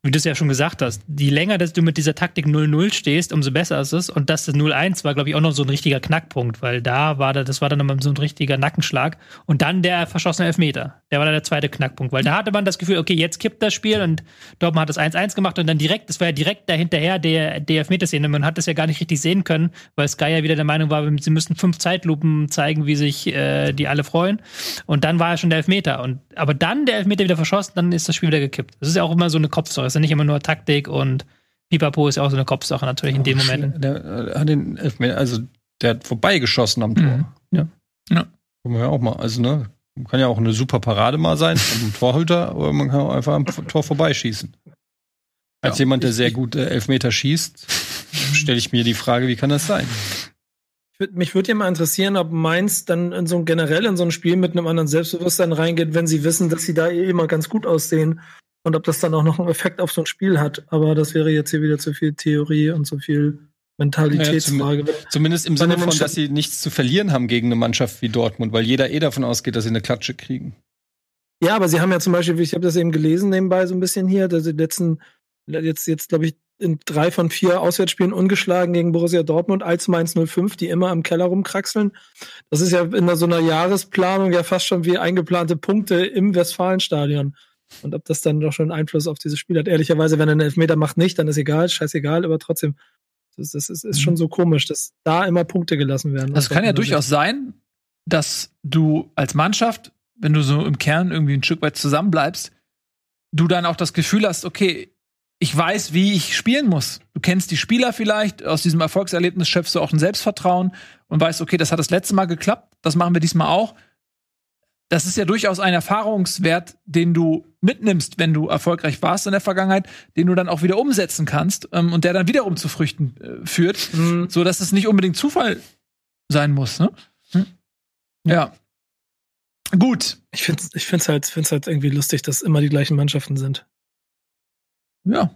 wie du es ja schon gesagt hast, je länger dass du mit dieser Taktik 0-0 stehst, umso besser ist es. Und das 0-1 war, glaube ich, auch noch so ein richtiger Knackpunkt, weil da war da, das war dann nochmal so ein richtiger Nackenschlag. Und dann der verschossene Elfmeter. Der war dann der zweite Knackpunkt, weil da hatte man das Gefühl, okay, jetzt kippt das Spiel und Dortmund hat das 1-1 gemacht und dann direkt, das war ja direkt dahinterher der, der Elfmeterszene. Man hat das ja gar nicht richtig sehen können, weil Sky ja wieder der Meinung war, sie müssten fünf Zeitlupen zeigen, wie sich äh, die alle freuen. Und dann war ja schon der Elfmeter. Und, aber dann der Elfmeter wieder verschossen, dann ist das Spiel wieder gekippt. Das ist ja auch immer so eine Kopfsache. Ja nicht immer nur Taktik und Pipapo ist ja auch so eine Kopfsache natürlich in dem Moment. Der äh, hat den Elfmeter, also der hat vorbeigeschossen am Tor. Mhm. Ja. Ja. Können wir ja auch mal. Also, ne, kann ja auch eine super Parade mal sein vom Torhüter, aber man kann auch einfach am Tor vorbeischießen. Als Ja. jemand, der sehr gut äh, Elfmeter schießt, stelle ich mir die Frage, wie kann das sein? Würd, mich würde ja mal interessieren, ob Mainz dann in so ein, generell in so ein Spiel mit einem anderen Selbstbewusstsein reingeht, wenn sie wissen, dass sie da eh immer ganz gut aussehen und ob das dann auch noch einen Effekt auf so ein Spiel hat. Aber das wäre jetzt hier wieder zu viel Theorie und zu viel Mentalitätsfrage. Zumindest im Sinne von, dass sie nichts zu verlieren haben gegen eine Mannschaft wie Dortmund, weil jeder eh davon ausgeht, dass sie eine Klatsche kriegen. Ja, aber sie haben ja zum Beispiel, ich habe das eben gelesen nebenbei so ein bisschen hier, dass sie letzten, jetzt, jetzt glaube ich, in drei von vier Auswärtsspielen ungeschlagen gegen Borussia Dortmund als Mainz 05, die immer im Keller rumkraxeln. Das ist ja in so einer Jahresplanung ja fast schon wie eingeplante Punkte im Westfalenstadion. Und ob das dann doch schon Einfluss auf dieses Spiel hat. Ehrlicherweise, wenn er einen Elfmeter macht, nicht, dann ist egal, scheißegal, aber trotzdem, das, das ist, ist schon so komisch, dass da immer Punkte gelassen werden. Das kann ja Aus durchaus sein, dass du als Mannschaft wenn du so im Kern irgendwie ein Stück weit zusammenbleibst, du dann auch das Gefühl hast, okay, ich weiß, wie ich spielen muss. Du kennst die Spieler vielleicht, aus diesem Erfolgserlebnis schöpfst du auch ein Selbstvertrauen und weißt, okay, das hat das letzte Mal geklappt, das machen wir diesmal auch. Das ist ja durchaus ein Erfahrungswert, den du mitnimmst, wenn du erfolgreich warst in der Vergangenheit, den du dann auch wieder umsetzen kannst ähm, und der dann wiederum zu Früchten äh, führt, Mhm. so dass es nicht unbedingt Zufall sein muss. Ne? Hm? Ja. Gut. Ich finde ich find's halt, find's halt irgendwie lustig, dass immer die gleichen Mannschaften sind. Ja.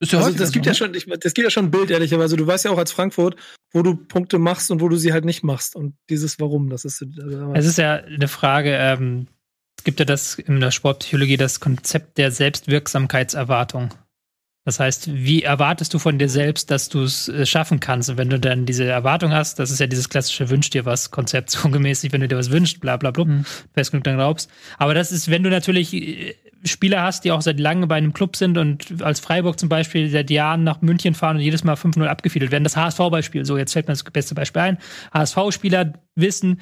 Ist ja Also das gibt so, ja ne? schon, ich, das gibt ja schon ein Bild, ehrlicherweise. Du weißt ja auch als Frankfurt, wo du Punkte machst und wo du sie halt nicht machst. Und dieses Warum, das ist. Also, Es ist ja eine Frage, ähm, es gibt ja das in der Sportpsychologie das Konzept der Selbstwirksamkeitserwartung. Das heißt, wie erwartest du von dir selbst, dass du es äh, schaffen kannst? Und wenn du dann diese Erwartung hast, das ist ja dieses klassische Wünsch dir was Konzept, so gemäßig, wenn du dir was wünschst, bla bla bla, Mhm. fest genug dann glaubst. Aber das ist, wenn du natürlich äh, Spieler hast, die auch seit langem bei einem Club sind und als Freiburg zum Beispiel seit Jahren nach München fahren und jedes Mal 5-0 abgefiedelt werden. Das HSV-Beispiel, so jetzt fällt mir das beste Beispiel ein. HSV-Spieler wissen,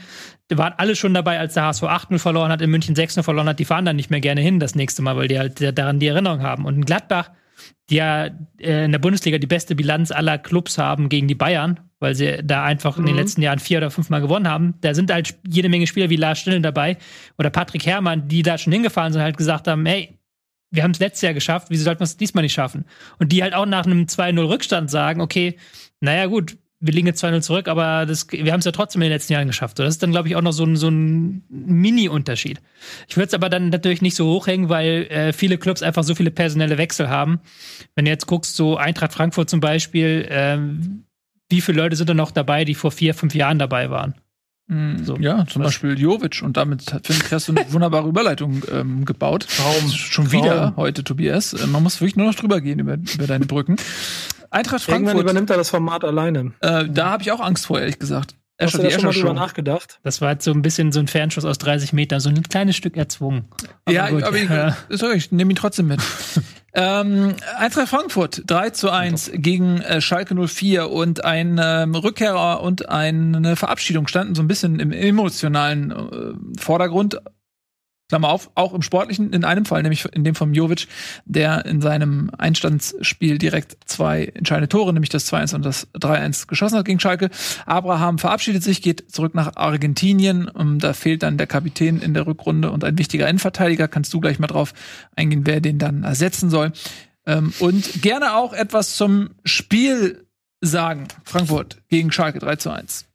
die waren alle schon dabei, als der HSV 8-0 verloren hat, in München 6-0 verloren hat, die fahren dann nicht mehr gerne hin das nächste Mal, weil die halt daran die Erinnerung haben. Und in Gladbach, die ja äh, in der Bundesliga die beste Bilanz aller Clubs haben gegen die Bayern, weil sie da einfach in den Mhm. letzten Jahren vier oder fünfmal gewonnen haben. Da sind halt jede Menge Spieler wie Lars Stille dabei oder Patrick Herrmann, die da schon hingefahren sind, halt gesagt haben, hey, wir haben es letztes Jahr geschafft, wieso sollten wir es diesmal nicht schaffen? Und die halt auch nach einem 2-0 Rückstand sagen, okay, naja gut, wir liegen jetzt 2-0 zurück, aber das, wir haben es ja trotzdem in den letzten Jahren geschafft. Das ist dann, glaube ich, auch noch so ein, so ein Mini-Unterschied. Ich würde es aber dann natürlich nicht so hochhängen, weil äh, viele Clubs einfach so viele personelle Wechsel haben. Wenn du jetzt guckst, so Eintracht Frankfurt zum Beispiel, ähm, wie viele Leute sind da noch dabei, die vor vier, fünf Jahren dabei waren? Mm, So. Ja, zum Was? Beispiel Jovic. Und damit hat- finde ich, hast du eine wunderbare Überleitung ähm, gebaut. Traum. Schon Traum. wieder heute, Tobias. Äh, Man muss wirklich nur noch drüber gehen über, über deine Brücken. Eintracht Irgendwann Frankfurt, übernimmt er das Format alleine. äh, da habe ich auch Angst vor, ehrlich gesagt. Hast Escher, du da schon mal drüber nachgedacht? Das war jetzt so ein bisschen so ein Fernschuss aus 30 Metern, so ein kleines Stück erzwungen. Ja, gut, aber ich, ja. sorry, ich nehme ihn trotzdem mit. ähm, Eintracht Frankfurt 3 zu 1 gegen äh, Schalke 04 und ein ähm, Rückkehrer und eine Verabschiedung standen so ein bisschen im emotionalen äh, Vordergrund. Klammer auf, auch im Sportlichen, in einem Fall, nämlich in dem von Jovic, der in seinem Einstandsspiel direkt zwei entscheidende Tore, nämlich das 2-1 und das 3-1 geschossen hat gegen Schalke. Abraham verabschiedet sich, geht zurück nach Argentinien. Ähm, Da fehlt dann der Kapitän in der Rückrunde und ein wichtiger Innenverteidiger. Kannst du gleich mal drauf eingehen, wer den dann ersetzen soll. Ähm, Und gerne auch etwas zum Spiel sagen. Frankfurt gegen Schalke 3 zu 1.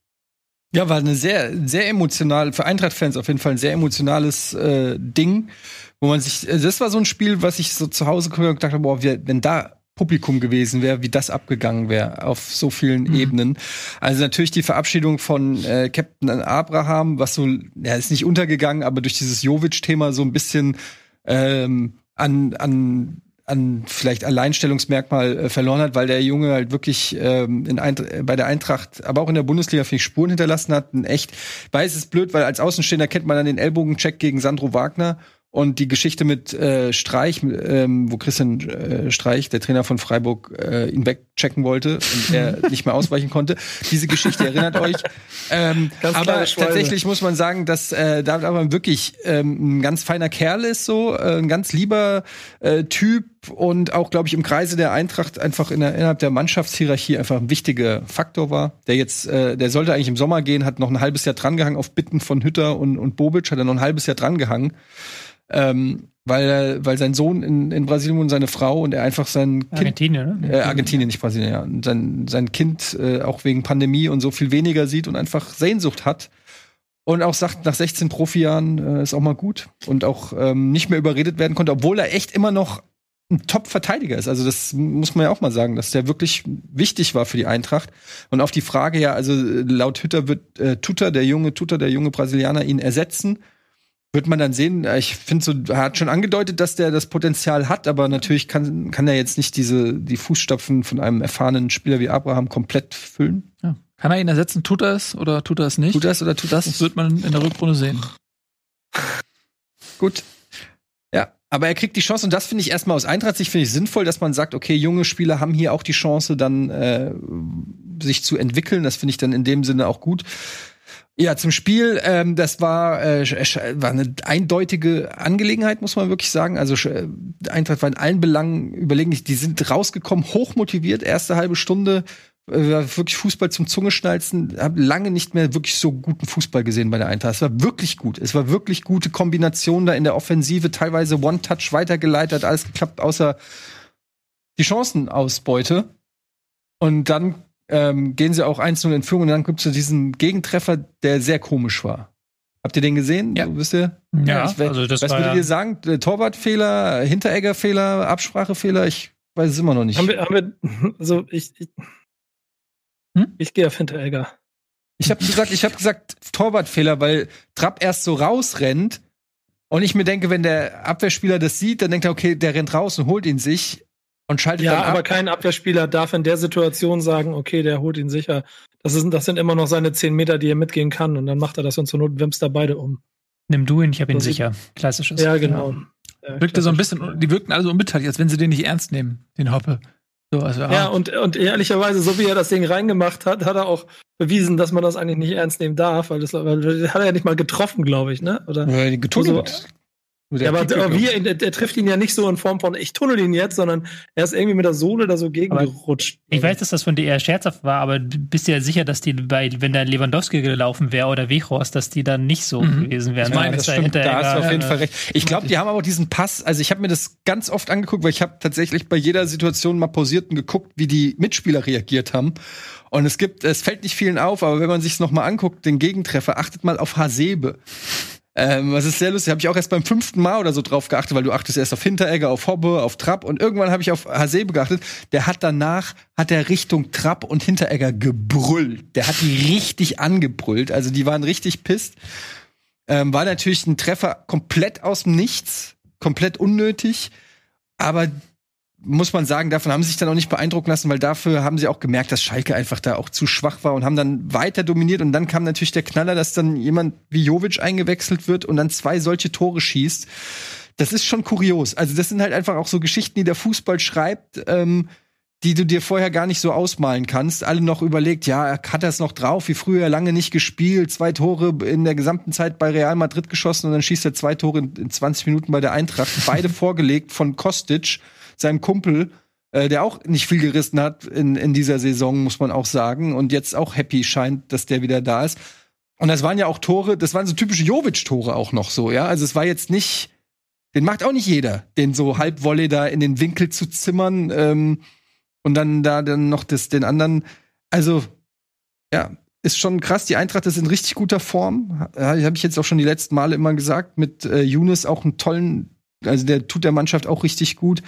Ja, war eine sehr, sehr emotional, für Eintracht-Fans auf jeden Fall ein sehr emotionales äh, Ding, wo man sich, äh, das war so ein Spiel, was ich so zu Hause geguckt habe und gedacht habe, boah, wenn da Publikum gewesen wäre, wie das abgegangen wäre auf so vielen Mhm. Ebenen. Also natürlich die Verabschiedung von äh, Captain Abraham, was so, ja, ist nicht untergegangen, aber durch dieses Jovic-Thema so ein bisschen ähm, an, an an vielleicht Alleinstellungsmerkmal äh, verloren hat, weil der Junge halt wirklich ähm, in äh, bei der Eintracht, aber auch in der Bundesliga ich Spuren hinterlassen hat. Ein echt, weiß es ist blöd, weil als Außenstehender kennt man dann den Ellbogencheck gegen Sandro Wagner und die Geschichte mit äh, Streich, ähm, wo Christian äh, Streich, der Trainer von Freiburg, äh, ihn wegchecken wollte und er nicht mehr ausweichen konnte. Diese Geschichte erinnert euch. Ähm, Ganz aber tatsächlich muss man sagen, dass äh, David Abraham wirklich ähm, ein ganz feiner Kerl ist, so äh, ein ganz lieber äh, Typ und auch, glaube ich, im Kreise der Eintracht einfach in der, innerhalb der Mannschaftshierarchie einfach ein wichtiger Faktor war. Der jetzt, äh, der sollte eigentlich im Sommer gehen, hat noch ein halbes Jahr drangehangen auf Bitten von Hütter und, und Bobic, hat er noch ein halbes Jahr drangehangen. Ähm, weil, weil sein Sohn in, in Brasilien und seine Frau und er einfach sein Kind Argentinien, ne? äh, Argentinien, nicht Brasilien, ja. Und sein, sein Kind äh, auch wegen Pandemie und so viel weniger sieht und einfach Sehnsucht hat. Und auch sagt, nach 16 Profijahren äh, ist auch mal gut. Und auch ähm, nicht mehr überredet werden konnte, obwohl er echt immer noch ein Top-Verteidiger ist. Also das muss man ja auch mal sagen, dass der wirklich wichtig war für die Eintracht. Und auf die Frage, ja, also äh, laut Hütter wird äh, Tuta, der junge Tuta, der junge Brasilianer, ihn ersetzen. Wird man dann sehen. Äh, Ich finde so, er hat schon angedeutet, dass der das Potenzial hat, aber natürlich kann, kann er jetzt nicht diese, die Fußstapfen von einem erfahrenen Spieler wie Abraham komplett füllen. Ja. Kann er ihn ersetzen? Tut er es oder tut er es nicht? Tut das oder tut Das das? wird man in der Rückrunde sehen. Gut. Ja, aber er kriegt die Chance und das finde ich erstmal aus Eintracht-Sicht finde ich sinnvoll, dass man sagt, okay, junge Spieler haben hier auch die Chance, dann äh, sich zu entwickeln. Das finde ich dann in dem Sinne auch gut. Ja, zum Spiel, ähm, das war, äh, war eine eindeutige Angelegenheit, muss man wirklich sagen. Also äh, Eintracht war in allen Belangen überlegen. Die sind rausgekommen, hochmotiviert, erste halbe Stunde, äh, wirklich Fußball zum Zungeschnalzen. Hab lange nicht mehr wirklich so guten Fußball gesehen bei der Eintracht. Es war wirklich gut. Es war wirklich gute Kombination da in der Offensive, teilweise One-Touch weitergeleitet, alles geklappt, außer die Chancenausbeute. Und dann ähm, gehen sie auch 1-0 in Führung und dann gibt es diesen Gegentreffer, der sehr komisch war. Habt ihr den gesehen? Ja. Du wisst ihr? Ja, ich, also das was war würdet ihr sagen? Äh, Torwartfehler, Hintereggerfehler, Absprachefehler? Ich weiß es immer noch nicht. Haben wir, haben wir, also ich, ich, Hm? ich gehe auf Hinteregger. Ich habe gesagt, ich habe gesagt Torwartfehler, weil Trapp erst so rausrennt und ich mir denke, wenn der Abwehrspieler das sieht, dann denkt er, okay, der rennt raus und holt ihn sich und schaltet Ja, dann ab. aber kein Abwehrspieler darf in der Situation sagen, okay, der holt ihn sicher. Das, ist, das sind immer noch seine 10 Meter, die er mitgehen kann. Und dann macht er das und zur Not wimst er beide um. Nimm du ihn, ich hab ihn So sieht- sicher. Klassisches. Ja, genau. Ja, Wirkte so ein bisschen, die wirkten alle so unbeteiligt, als wenn sie den nicht ernst nehmen, den Hoppe. So, also, Ja, ah, und, und ehrlicherweise, so wie er das Ding reingemacht hat, hat er auch bewiesen, dass man das eigentlich nicht ernst nehmen darf, weil das, weil das hat er ja nicht mal getroffen, glaube ich, ne? Oder? Ja, getunnelt. Also- Ja, der aber, aber wie, ich. er, der trifft ihn ja nicht so in Form von, ich tunnel ihn jetzt, sondern er ist irgendwie mit der Sohle da so gegengerutscht. Ich weiß, dass das von dir eher scherzhaft war, aber bist du ja sicher, dass die bei, wenn da Lewandowski gelaufen wäre oder Weghorst, dass die dann nicht so Mhm. gewesen wären. Ich meine, Dass das da stimmt, da hast du auf jeden äh, Fall recht. Ich glaube, die haben aber auch diesen Pass, also ich habe mir das ganz oft angeguckt, weil ich habe tatsächlich bei jeder Situation mal pausiert und geguckt, wie die Mitspieler reagiert haben. Und es gibt, es fällt nicht vielen auf, aber wenn man sich noch mal anguckt, den Gegentreffer, achtet mal auf Hasebe. Ähm, was ist sehr lustig, habe ich auch erst beim fünften Mal oder so drauf geachtet, weil du achtest erst auf Hinteregger, auf Hobbe, auf Trapp und irgendwann habe ich auf Hasebe geachtet. Der hat danach, hat er Richtung Trapp und Hinteregger gebrüllt. Der hat die richtig angebrüllt, also die waren richtig pisst. Ähm, war natürlich ein Treffer komplett aus dem Nichts, komplett unnötig, aber muss man sagen, davon haben sie sich dann auch nicht beeindrucken lassen, weil dafür haben sie auch gemerkt, dass Schalke einfach da auch zu schwach war und haben dann weiter dominiert und dann kam natürlich der Knaller, dass dann jemand wie Jovic eingewechselt wird und dann zwei solche Tore schießt. Das ist schon kurios. Also das sind halt einfach auch so Geschichten, die der Fußball schreibt, ähm, die du dir vorher gar nicht so ausmalen kannst. Alle noch überlegt, ja, hat er es noch drauf, wie früher lange nicht gespielt, zwei Tore in der gesamten Zeit bei Real Madrid geschossen und dann schießt er zwei Tore in, in 20 Minuten bei der Eintracht. Beide vorgelegt von Kostic, seinem Kumpel, äh, der auch nicht viel gerissen hat in, in dieser Saison, muss man auch sagen. Und jetzt auch happy scheint, dass der wieder da ist. Und das waren ja auch Tore, das waren so typische Jovic-Tore auch noch so, ja. Also es war jetzt nicht, den macht auch nicht jeder, den so Halbwolle da in den Winkel zu zimmern ähm, und dann da dann noch das, den anderen. Also, ja, ist schon krass. Die Eintracht ist in richtig guter Form. Habe ich jetzt auch schon die letzten Male immer gesagt. Mit äh, Younes auch einen tollen, also der tut der Mannschaft auch richtig gut.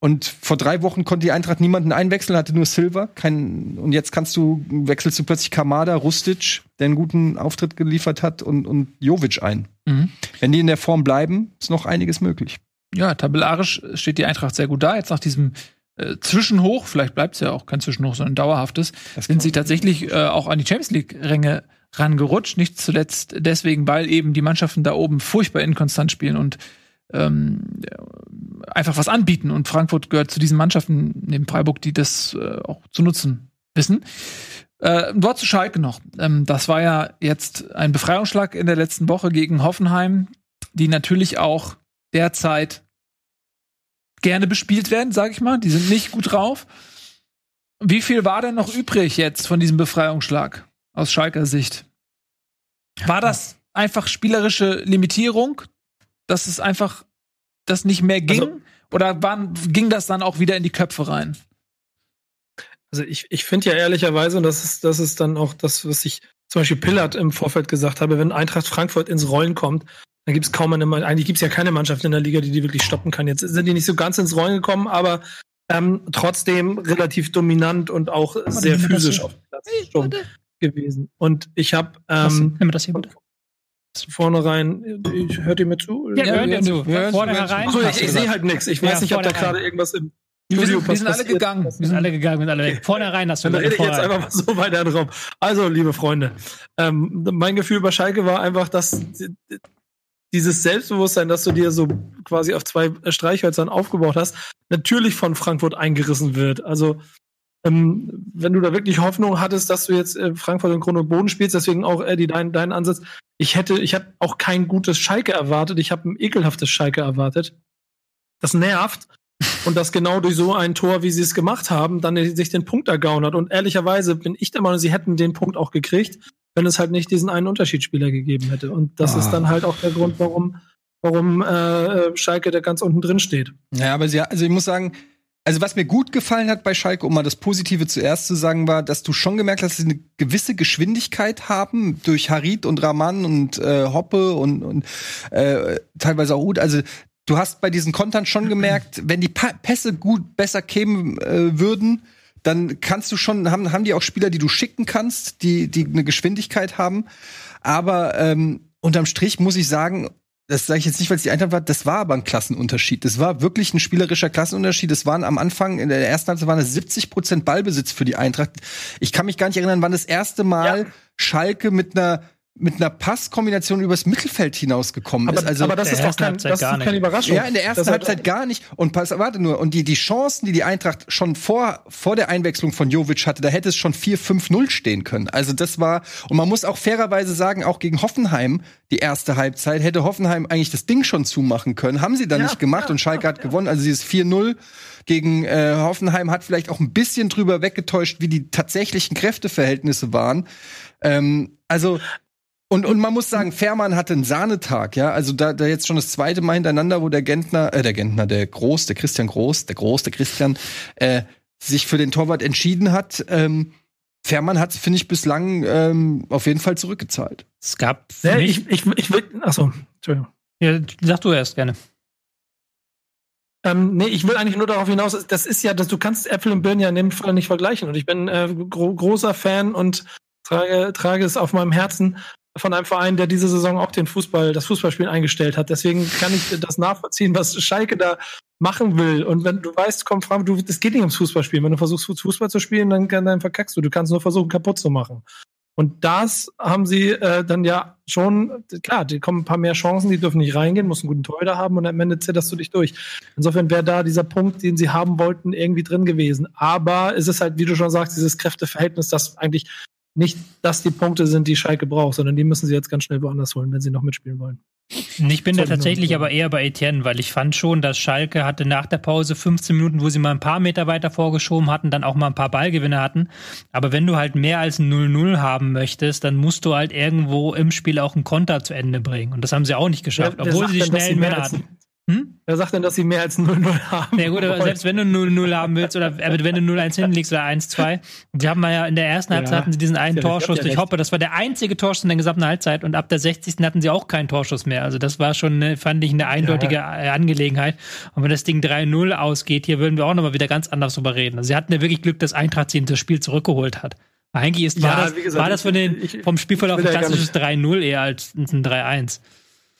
Und vor drei Wochen konnte die Eintracht niemanden einwechseln, hatte nur Silver. Kein, und jetzt kannst du, wechselst du plötzlich Kamada, Rustic, der einen guten Auftritt geliefert hat, und, und Jovic ein. Mhm. Wenn die in der Form bleiben, ist noch einiges möglich. Ja, tabellarisch steht die Eintracht sehr gut da. Jetzt nach diesem äh, Zwischenhoch, vielleicht bleibt es ja auch kein Zwischenhoch, sondern dauerhaftes, sind sie tatsächlich äh, auch an die Champions League-Ränge rangerutscht. Nicht zuletzt deswegen, weil eben die Mannschaften da oben furchtbar inkonstant spielen und ähm, einfach was anbieten. Und Frankfurt gehört zu diesen Mannschaften neben Freiburg, die das äh, auch zu nutzen wissen. Äh, ein Wort zu Schalke noch. Ähm, das war ja jetzt ein Befreiungsschlag in der letzten Woche gegen Hoffenheim, die natürlich auch derzeit gerne bespielt werden, sag ich mal. Die sind nicht gut drauf. Wie viel war denn noch übrig jetzt von diesem Befreiungsschlag aus Schalker Sicht? War das einfach spielerische Limitierung, dass es einfach das nicht mehr ging? Also- Oder waren, ging das dann auch wieder in die Köpfe rein? Also ich, ich finde ja ehrlicherweise, und das ist, das ist dann auch das, was ich zum Beispiel Pillard im Vorfeld gesagt habe, wenn Eintracht Frankfurt ins Rollen kommt, dann gibt es kaum eine, Mann- eigentlich gibt es ja keine Mannschaft in der Liga, die die wirklich stoppen kann. Jetzt sind die nicht so ganz ins Rollen gekommen, aber ähm, trotzdem relativ dominant und auch sehr physisch auf dem Platz schon gewesen. Und ich habe ähm, Nimm das hier bitte. Vornherein, ich, hört ihr mir zu? Ja, Ja, Vorne zu. herein. Achso, hast ich, du ich sehe halt nichts. Ich weiß Ja, nicht, ob da gerade irgendwas im Wir sind, wir sind alle gegangen. Wir sind alle gegangen, wir sind alle weg. Vorne rein hast du Dann rede ich jetzt einfach mal so weiter in den Raum. Also, liebe Freunde, ähm, mein Gefühl bei Schalke war einfach, dass dieses Selbstbewusstsein, das du dir so quasi auf zwei Streichhölzern aufgebaut hast, natürlich von Frankfurt eingerissen wird. Also ähm, wenn du da wirklich Hoffnung hattest, dass du jetzt äh, Frankfurt in Grund und Boden spielst, deswegen auch Eddie, dein, dein Ansatz. Ich hätte, ich habe auch kein gutes Schalke erwartet, ich habe ein ekelhaftes Schalke erwartet. Das nervt. Und das genau durch so ein Tor, wie sie es gemacht haben, dann sich den Punkt ergaunert. Und ehrlicherweise bin ich der Meinung, sie hätten den Punkt auch gekriegt, wenn es halt nicht diesen einen Unterschiedsspieler gegeben hätte. Und das ah. ist dann halt auch der Grund, warum, warum äh, Schalke da ganz unten drin steht. Ja, aber sie, also ich muss sagen, also was mir gut gefallen hat bei Schalke, um mal das Positive zuerst zu sagen, war, dass du schon gemerkt hast, dass sie eine gewisse Geschwindigkeit haben durch Harit und Rahman und äh, Hoppe und, und äh, teilweise auch Ud. Also du hast bei diesen Kontern schon gemerkt, wenn die pa Pässe gut besser kämen äh, würden, dann kannst du schon, haben, haben die auch Spieler, die du schicken kannst, die, die eine Geschwindigkeit haben. Aber ähm, unterm Strich muss ich sagen, das sage ich jetzt nicht, weil es die Eintracht war, das war aber ein Klassenunterschied. Das war wirklich ein spielerischer Klassenunterschied. Es waren am Anfang, in der ersten Halbzeit waren es 70 Prozent Ballbesitz für die Eintracht. Ich kann mich gar nicht erinnern, wann das erste Mal ja. Schalke mit einer mit einer Passkombination übers Mittelfeld hinausgekommen aber, ist. Also aber das ist doch kein, das ist keine Überraschung. Ja, in der ersten Halbzeit gar nicht. Und pass, warte nur. Und die, die Chancen, die die Eintracht schon vor, vor der Einwechslung von Jovic hatte, da hätte es schon 4-5-0 stehen können. Also das war, und man muss auch fairerweise sagen, auch gegen Hoffenheim, die erste Halbzeit, hätte Hoffenheim eigentlich das Ding schon zumachen können. Haben sie dann ja, nicht gemacht ja, und Schalke ja, hat gewonnen. Also dieses 4-0 gegen äh, Hoffenheim hat vielleicht auch ein bisschen drüber weggetäuscht, wie die tatsächlichen Kräfteverhältnisse waren. Ähm, also und, und man muss sagen, Fährmann hatte einen Sahnetag, ja. Also da, da jetzt schon das zweite Mal hintereinander, wo der Gentner, äh, der Gentner, der Groß, der Christian Groß, der Groß, der Christian, äh, sich für den Torwart entschieden hat. Ähm, Fährmann hat, finde ich, bislang ähm, auf jeden Fall zurückgezahlt. Es gab. Ja, ich, ich, ich will. Achso, Entschuldigung. Ja, sag du erst gerne. Ähm, nee, ich will eigentlich nur darauf hinaus, das ist ja, dass du kannst Äpfel und Birnen ja in dem Fall nicht vergleichen. Und ich bin äh, gro großer Fan und trage, trage es auf meinem Herzen, von einem Verein, der diese Saison auch den Fußball, das Fußballspielen eingestellt hat. Deswegen kann ich das nachvollziehen, was Schalke da machen will. Und wenn du weißt, komm, Frank, du, es geht nicht ums Fußballspielen. Wenn du versuchst, Fußball zu spielen, dann, dann verkackst du. Du kannst nur versuchen, kaputt zu machen. Und das haben sie äh, dann ja schon, klar, die kommen ein paar mehr Chancen, die dürfen nicht reingehen, muss einen guten Torhüter haben und am Ende zitterst du dich durch. Insofern wäre da dieser Punkt, den sie haben wollten, irgendwie drin gewesen. Aber es ist halt, wie du schon sagst, dieses Kräfteverhältnis, das eigentlich nicht das die Punkte sind, die Schalke braucht, sondern die müssen sie jetzt ganz schnell woanders holen, wenn sie noch mitspielen wollen. Ich bin da tatsächlich aber eher bei Etienne, weil ich fand schon, dass Schalke hatte nach der Pause 15 Minuten, wo sie mal ein paar Meter weiter vorgeschoben hatten, dann auch mal ein paar Ballgewinne hatten. Aber wenn du halt mehr als ein 0-0 haben möchtest, dann musst du halt irgendwo im Spiel auch einen Konter zu Ende bringen. Und das haben sie auch nicht geschafft, ja, obwohl sie die schnellen Männer hatten. Hm? Wer sagt denn, dass sie mehr als 0-0 haben? Ja gut, aber selbst wenn du 0-0 haben willst oder äh, wenn du 0-1 hinlegst oder 1-2. Sie haben ja in der ersten Halbzeit ja, hatten sie diesen einen ja, Torschuss durch Hoppe. Das war der einzige Torschuss in der gesamten Halbzeit und ab der 60. hatten sie auch keinen Torschuss mehr. Also das war schon, fand ich, eine eindeutige ja. Angelegenheit. Und wenn das Ding 3-0 ausgeht, hier würden wir auch nochmal wieder ganz anders drüber reden. Also sie hatten ja wirklich Glück, dass Eintracht sie das Spiel zurückgeholt hat. Eigentlich ist, war, das, gesagt, war das von den, vom Spielverlauf ein klassisches 3-0 eher als ein 3-1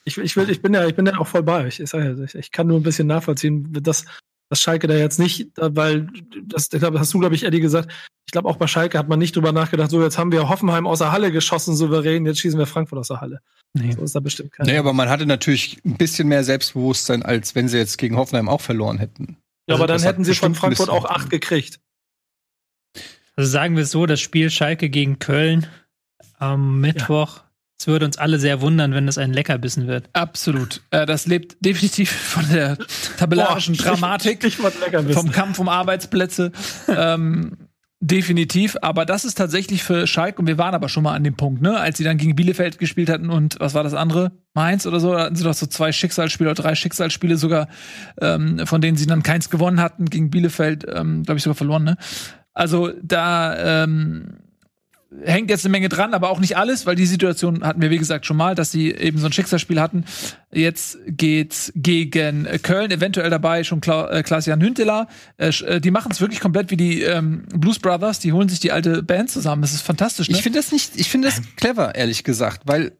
ich, ich, will, ich, bin ja, ich bin ja auch voll bei euch. Ich, ich, ich kann nur ein bisschen nachvollziehen, dass, dass Schalke da jetzt nicht, weil das, das hast du, glaube ich, Eddie gesagt. Ich glaube, auch bei Schalke hat man nicht drüber nachgedacht, so jetzt haben wir Hoffenheim aus der Halle geschossen, souverän, jetzt schießen wir Frankfurt aus der Halle. Nee. So ist da bestimmt kein. Nee, aber man hatte natürlich ein bisschen mehr Selbstbewusstsein, als wenn sie jetzt gegen Hoffenheim auch verloren hätten. Ja, also aber dann hätten sie von Frankfurt auch acht gekriegt. Also sagen wir es so, das Spiel Schalke gegen Köln am Mittwoch. Ja es würde uns alle sehr wundern, wenn das ein Leckerbissen wird. Absolut. Äh, das lebt definitiv von der tabellarischen Boah, Dramatik, vom Kampf um Arbeitsplätze. ähm, definitiv. Aber das ist tatsächlich für Schalke, und wir waren aber schon mal an dem Punkt, ne, als sie dann gegen Bielefeld gespielt hatten und was war das andere? Mainz oder so, da hatten sie doch so zwei Schicksalsspiele oder drei Schicksalsspiele sogar, ähm, von denen sie dann keins gewonnen hatten, gegen Bielefeld, ähm, glaube ich, sogar verloren, ne? Also da ähm, hängt jetzt eine Menge dran, aber auch nicht alles, weil die Situation hatten wir, wie gesagt, schon mal, dass sie eben so ein Schicksalsspiel hatten. Jetzt geht's gegen Köln, eventuell dabei schon Kla äh, Klaas-Jan Hünteler. Äh, äh, die machen es wirklich komplett wie die ähm, Blues Brothers, die holen sich die alte Band zusammen. Das ist fantastisch. Ne? Ich finde das nicht, ich finde das clever, ehrlich gesagt, weil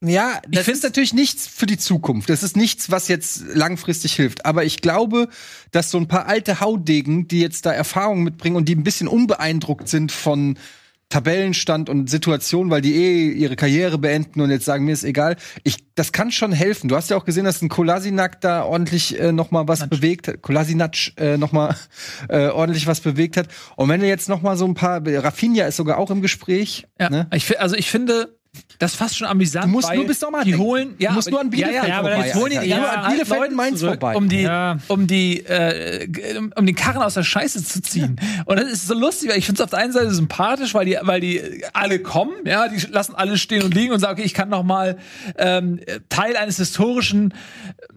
ja, ich finde es natürlich nichts für die Zukunft. Das ist nichts, was jetzt langfristig hilft. Aber ich glaube, dass so ein paar alte Haudegen, die jetzt da Erfahrungen mitbringen und die ein bisschen unbeeindruckt sind von Tabellenstand und Situation, weil die eh ihre Karriere beenden und jetzt sagen, mir ist egal. Ich, das kann schon helfen. Du hast ja auch gesehen, dass ein Kolasinac da ordentlich äh, noch mal was Natsch. bewegt hat. Kolasinac äh, noch mal äh, ordentlich was bewegt hat. Und wenn du jetzt noch mal so ein paar, Rafinha ist sogar auch im Gespräch. Ja. Ne? Ich, also ich finde das fast schon amüsant. Du musst nur bis Sommer die denken. holen, ja, du musst nur an Bielefeld ja, ja, aber vorbei. jetzt holen die, ja, nur an Bielefeld Leute und Mainz zurück, vorbei. um die, Ja. um die, äh, um den Karren aus der Scheiße zu ziehen. Und das ist so lustig, weil ich finde es auf der einen Seite sympathisch, weil die, weil die alle kommen, ja, die lassen alle stehen und liegen und sagen, okay, ich kann noch mal ähm, Teil eines historischen,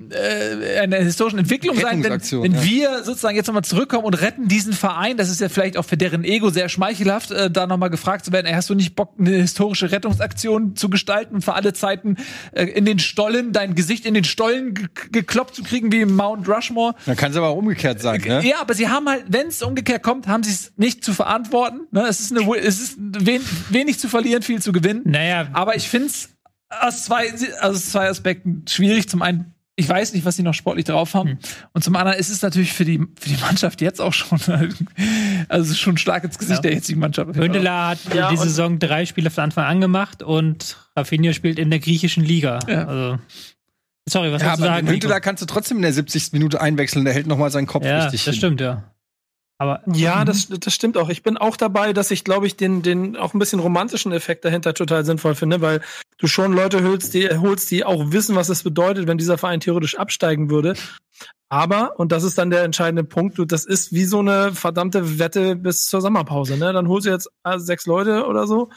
äh, einer historischen Entwicklung sein, wenn, wenn ja. wir sozusagen jetzt nochmal zurückkommen und retten diesen Verein. Das ist ja vielleicht auch für deren Ego sehr schmeichelhaft, äh, da nochmal gefragt zu werden, ey, hast du nicht Bock, eine historische Rettungsaktion zu gestalten, für alle Zeiten äh, in den Stollen, dein Gesicht in den Stollen ge gekloppt zu kriegen wie im Mount Rushmore? Dann kann es aber auch umgekehrt sein, ne? Ja, aber sie haben halt, wenn es umgekehrt kommt, haben sie es nicht zu verantworten. Ne? Es ist, eine, es ist wen, wenig zu verlieren, viel zu gewinnen. Naja, Aber ich finde es aus zwei, aus zwei Aspekten schwierig. Zum einen, ich weiß nicht, was sie noch sportlich drauf haben. Und zum anderen ist es natürlich für die, für die Mannschaft jetzt auch schon, also es ist schon stark ins Gesicht Ja. der jetzigen Mannschaft. Hündeler hat Ja, die Saison drei Spiele von Anfang an gemacht und Rafinha spielt in der griechischen Liga. Ja. Also, sorry, was Ja, sollst du sagen? Hünteler kannst du trotzdem in der 70. Minute einwechseln, der hält noch mal seinen Kopf Ja, richtig das hin. stimmt, ja. Aber Ja, das, das stimmt auch. Ich bin auch dabei, dass ich, glaube ich, den, den auch ein bisschen romantischen Effekt dahinter total sinnvoll finde, weil du schon Leute holst, die, holst, die auch wissen, was es bedeutet, wenn dieser Verein theoretisch absteigen würde. Aber, und das ist dann der entscheidende Punkt, du, das ist wie so eine verdammte Wette bis zur Sommerpause. Ne? Dann holst du jetzt äh, sechs Leute oder so,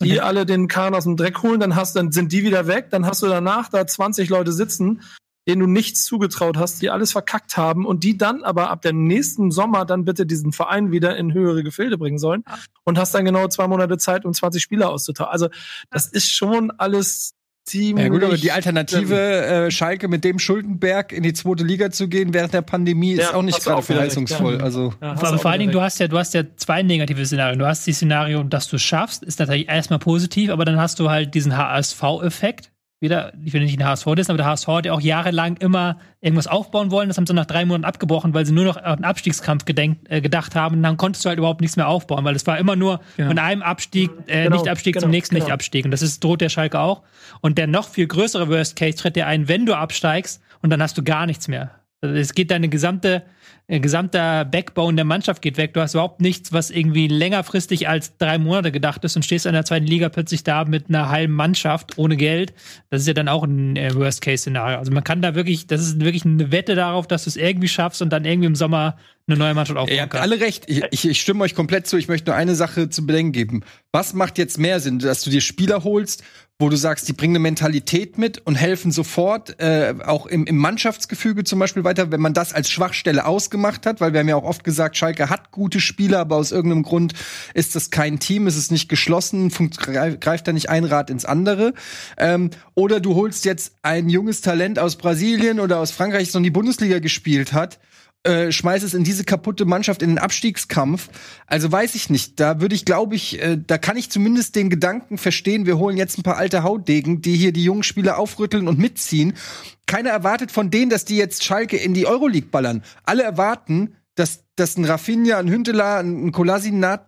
die alle den Kahn aus dem Dreck holen, dann hast, dann sind die wieder weg, dann hast du danach da 20 Leute sitzen, denen du nichts zugetraut hast, die alles verkackt haben und die dann aber ab dem nächsten Sommer dann bitte diesen Verein wieder in höhere Gefilde bringen sollen und hast dann genau zwei Monate Zeit, um 20 Spieler auszutauschen. Also das ist schon alles ziemlich. Ja gut, aber die Alternative, äh, Schalke mit dem Schuldenberg in die zweite Liga zu gehen während der Pandemie, ist Ja, auch nicht gerade verheißungsvoll. ja. Also Ja, vor allen Dingen, du hast ja, du hast ja zwei negative Szenarien. Du hast die Szenario, dass du es schaffst, ist natürlich erstmal positiv, aber dann hast du halt diesen HSV-Effekt. Wieder, ich will nicht den HSV dissen, aber der HSV hat ja auch jahrelang immer irgendwas aufbauen wollen. Das haben sie nach drei Monaten abgebrochen, weil sie nur noch an den Abstiegskampf gedenkt, äh, gedacht haben. Und dann konntest du halt überhaupt nichts mehr aufbauen, weil es war immer nur Genau. von einem Abstieg, äh, Genau, Nicht-Abstieg zum genau, nächsten genau. Nicht-Abstieg. Und das ist, droht der Schalke auch. Und der noch viel größere Worst Case tritt dir ein, wenn du absteigst und dann hast du gar nichts mehr. Also Es geht deine gesamte, gesamter Backbone der Mannschaft geht weg. Du hast überhaupt nichts, was irgendwie längerfristig als drei Monate gedacht ist und stehst in der zweiten Liga plötzlich da mit einer halben Mannschaft ohne Geld. Das ist ja dann auch ein äh, Worst-Case-Szenario. Also man kann da wirklich, das ist wirklich eine Wette darauf, dass du es irgendwie schaffst und dann irgendwie im Sommer eine neue Mannschaft aufbauen Ihr habt alle recht. Ich, ich, ich stimme euch komplett zu. Ich möchte nur eine Sache zu bedenken geben. Was macht jetzt mehr Sinn, dass du dir Spieler holst, wo du sagst, die bringen eine Mentalität mit und helfen sofort, äh, auch im, im Mannschaftsgefüge zum Beispiel weiter, wenn man das als Schwachstelle ausgemacht hat, weil wir haben ja auch oft gesagt, Schalke hat gute Spieler, aber aus irgendeinem Grund ist das kein Team, ist es nicht geschlossen, greift da nicht ein Rad ins andere. Ähm, oder du holst jetzt ein junges Talent aus Brasilien oder aus Frankreich, das noch in die Bundesliga gespielt hat, äh, schmeiß es in diese kaputte Mannschaft in den Abstiegskampf. Also weiß ich nicht. Da würde ich, glaube ich, äh, da kann ich zumindest den Gedanken verstehen, wir holen jetzt ein paar alte Hautdegen, die hier die jungen Spieler aufrütteln und mitziehen. Keiner erwartet von denen, dass die jetzt Schalke in die Euroleague ballern. Alle erwarten, dass, dass ein Rafinha, ein Hünteler, ein Kolasinac,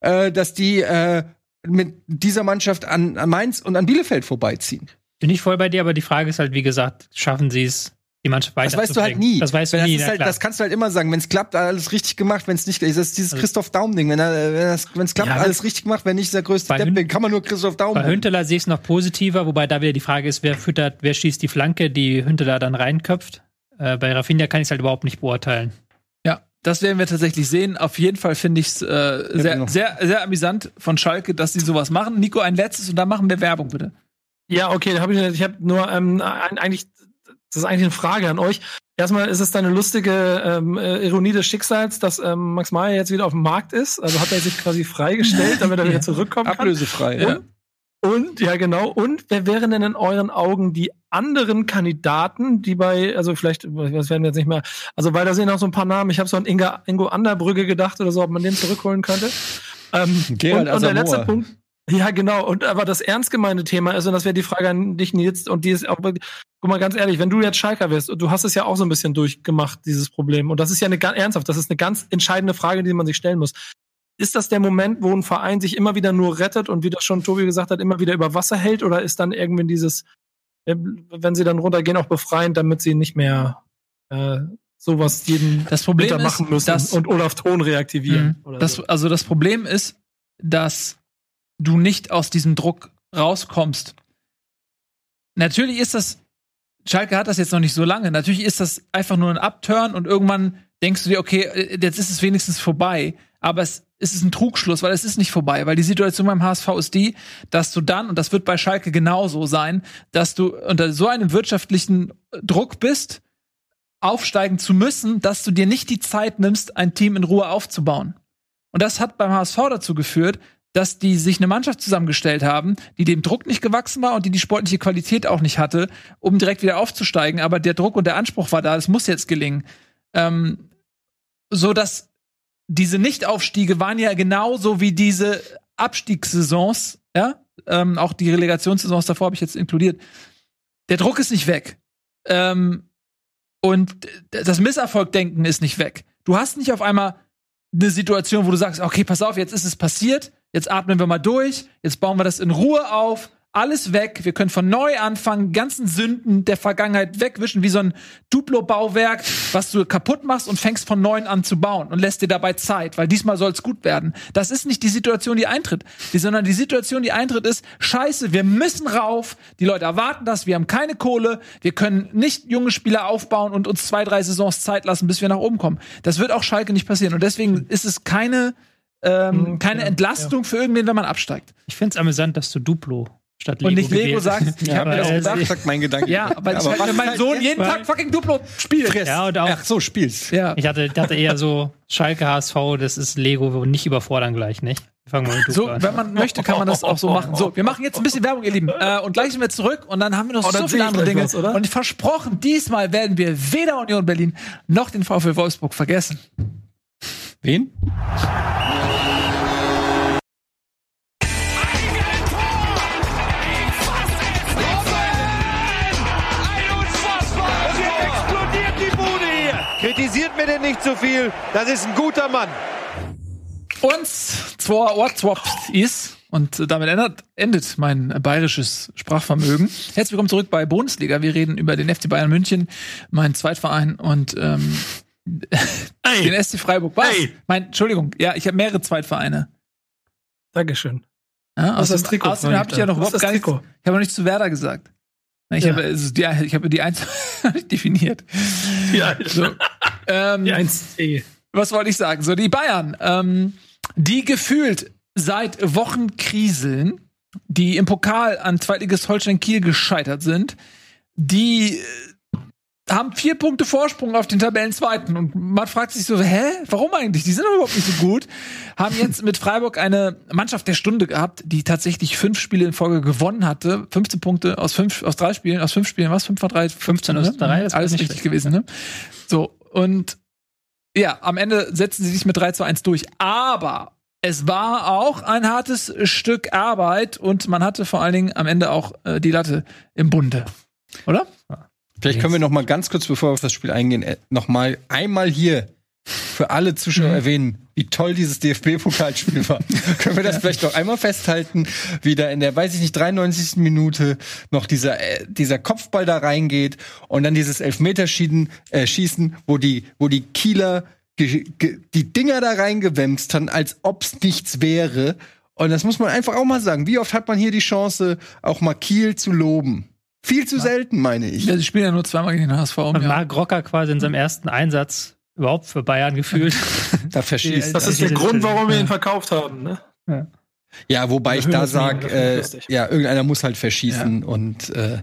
äh, dass die äh, mit dieser Mannschaft an, an Mainz und an Bielefeld vorbeiziehen. Bin ich voll bei dir, aber die Frage ist halt, wie gesagt, schaffen sie es, die Mannschaft Das weißt du halt nie. Das weißt du das nie, Ist na halt, das kannst du halt immer sagen. Wenn es klappt, alles richtig gemacht. Wenn es nicht, das ist dieses Also- Christoph Daum-Ding. Wenn wenn es klappt, Ja, alles richtig gemacht. Wenn nicht, ist der größte Bei Depp. Hün- Den kann man nur Christoph Daum. Bei. Hünteler sehe ich es noch positiver, wobei da wieder die Frage ist, wer füttert, wer schießt die Flanke, die Hünteler dann reinköpft. Äh, bei Rafinha kann ich es halt überhaupt nicht beurteilen. Ja, das werden wir tatsächlich sehen. Auf jeden Fall finde ich es äh, sehr, genau. sehr, sehr amüsant von Schalke, dass sie sowas machen. Nico, ein letztes und dann machen wir Werbung, bitte. Ja, okay, da habe ich, ich habe nur ähm, ein, eigentlich, das ist eigentlich eine Frage an euch. Erstmal ist es eine lustige ähm, äh, Ironie des Schicksals, dass ähm, Max Meyer jetzt wieder auf dem Markt ist. Also hat er sich quasi freigestellt, damit er wieder zurückkommen kann. Ablösefrei. Ja. Ja. Und, ja, genau. Und wer wären denn in euren Augen die anderen Kandidaten, die bei, also vielleicht, was werden wir jetzt nicht mehr, also weil da sind noch so ein paar Namen. Ich habe so an Inga, Ingo Anderbrügge gedacht oder so, ob man den zurückholen könnte. Ähm, und, und der letzte Punkt. Ja, genau. Und aber das ernst gemeinte Thema ist, und das wäre die Frage an dich, Nils, und die ist auch, guck mal ganz ehrlich, wenn du jetzt Schalker wirst, und du hast es ja auch so ein bisschen durchgemacht, dieses Problem, und das ist ja eine ganz ernsthaft, das ist eine ganz entscheidende Frage, die man sich stellen muss. ist das der Moment, wo ein Verein sich immer wieder nur rettet und wie das schon Tobi gesagt hat, immer wieder über Wasser hält? Oder ist dann irgendwie dieses, äh, wenn sie dann runtergehen, auch befreiend, damit sie nicht mehr äh, sowas jeden Das Problem ist, machen müssen und Olaf Thon reaktivieren? Oder Das, so. also das Problem ist, dass du nicht aus diesem Druck rauskommst. Natürlich ist das, Schalke hat das jetzt noch nicht so lange. Natürlich ist das einfach nur ein Upturn und irgendwann denkst du dir, okay, äh, jetzt ist es wenigstens vorbei. Aber es, es ist ein Trugschluss, weil es ist nicht vorbei, weil die Situation beim HSV ist die, dass du dann, und das wird bei Schalke genauso sein, dass du unter so einem wirtschaftlichen Druck bist, aufsteigen zu müssen, dass du dir nicht die Zeit nimmst, ein Team in Ruhe aufzubauen. Und das hat beim HSV dazu geführt, dass die sich eine Mannschaft zusammengestellt haben, die dem Druck nicht gewachsen war und die die sportliche Qualität auch nicht hatte, um direkt wieder aufzusteigen. Aber der Druck und der Anspruch war da, es muss jetzt gelingen. Ähm, so dass diese Nichtaufstiege waren ja genauso wie diese Abstiegssaisons, ja, ähm, auch die Relegationssaisons davor habe ich jetzt inkludiert. Der Druck ist nicht weg. Ähm, und das Misserfolgdenken ist nicht weg. Du hast nicht auf einmal eine Situation, wo du sagst, okay, pass auf, jetzt ist es passiert, jetzt atmen wir mal durch, jetzt bauen wir das in Ruhe auf, alles weg, wir können von neu anfangen, ganzen Sünden der Vergangenheit wegwischen, wie so ein Duplo-Bauwerk, was du kaputt machst und fängst von neuem an zu bauen und lässt dir dabei Zeit, weil diesmal soll es gut werden. Das ist nicht die Situation, die eintritt, die, sondern die Situation, die eintritt, ist, scheiße, wir müssen rauf, die Leute erwarten das, wir haben keine Kohle, wir können nicht junge Spieler aufbauen und uns zwei, drei Saisons Zeit lassen, bis wir nach oben kommen. Das wird auch Schalke nicht passieren. Und deswegen ist es keine, ähm, Mhm, keine ja, Entlastung für irgendwen, wenn man absteigt. Ich finde es amüsant, dass du Duplo statt Lego Und nicht Lego sagst, ich Ich habe mir aber das gedacht, sagt mein Gedanke. Ja, weil ich halt, was wenn mein Sohn jeden Tag fucking Duplo spielt. Ja, und auch- Ach so, spielst. Ja. Ich hatte, dachte eher so, Schalke HSV, das ist Lego, wir nicht überfordern gleich, nicht? Wir fangen mal mit Duplo So, an. wenn man möchte, kann man das auch so machen. So, wir machen jetzt ein bisschen Werbung, ihr Lieben. Äh, und gleich sind wir zurück und dann haben wir noch Oh, so viele ich andere Dinge. was, oder? Und versprochen, diesmal werden wir weder Union Berlin noch den VfL Wolfsburg vergessen. Wen? Und jetzt explodiert die Bude hier. Kritisiert mir denn nicht zu viel. Das ist ein guter Mann. Und zwar WhatsApp ist, und damit endet, endet mein bayerisches Sprachvermögen. Herzlich willkommen zurück bei Bundesliga. Wir reden über den FC Bayern München, meinen Zweitverein und ähm, den SC Freiburg. Was? Ey. Mein, Entschuldigung, ja, ich habe mehrere Zweitvereine. Dankeschön. Ja, ist das außerdem- Trikot? Außerdem habe ich ja noch überhaupt das gar nichts, Trikot? ich habe noch nichts zu Werder gesagt. Ich Ja. habe also die, ich habe die eins definiert. Ja, So, ähm, die 1C. was wollte ich sagen? So, die Bayern, ähm, die gefühlt seit Wochen kriseln, die im Pokal an Zweitligist Holstein Kiel gescheitert sind, die äh, haben vier Punkte Vorsprung auf den Tabellenzweiten und man fragt sich so, hä, warum eigentlich? Die sind doch überhaupt nicht so gut. Haben jetzt mit Freiburg eine Mannschaft der Stunde gehabt, die tatsächlich fünf Spiele in Folge gewonnen hatte. 15 Punkte aus fünf, aus drei Spielen, aus fünf Spielen, was? Fünf von drei? 15 aus drei, das Alles nicht richtig schlecht. gewesen, ne? So, und ja, am Ende setzen sie sich mit 3 zu 1 durch. Aber es war auch ein hartes Stück Arbeit und man hatte vor allen Dingen am Ende auch äh, die Latte im Bunde. Oder? Vielleicht können wir noch mal ganz kurz, bevor wir auf das Spiel eingehen, äh, noch mal einmal hier für alle Zuschauer Mhm. erwähnen, wie toll dieses DFB-Pokalspiel war. können wir das vielleicht noch einmal festhalten, wie da in der, weiß ich nicht, 93. Minute noch dieser, äh, dieser Kopfball da reingeht und dann dieses Elfmeterschießen, äh, Schießen, wo die, wo die Kieler die Dinger da reingewämst haben, als ob's nichts wäre. Und das muss man einfach auch mal sagen. Wie oft hat man hier die Chance, auch mal Kiel zu loben? Viel zu selten, meine ich. Ja, sie spielen ja nur zweimal gegen den HSV. Und Jahr. Marc Rocker quasi in seinem ersten Einsatz überhaupt für Bayern gefühlt. Da verschießt. Das ist der Grund, warum wir ihn verkauft haben. Ne? Ja, wobei ich da hören es nie, sag, das finde ich äh, ja, irgendeiner muss halt verschießen und äh,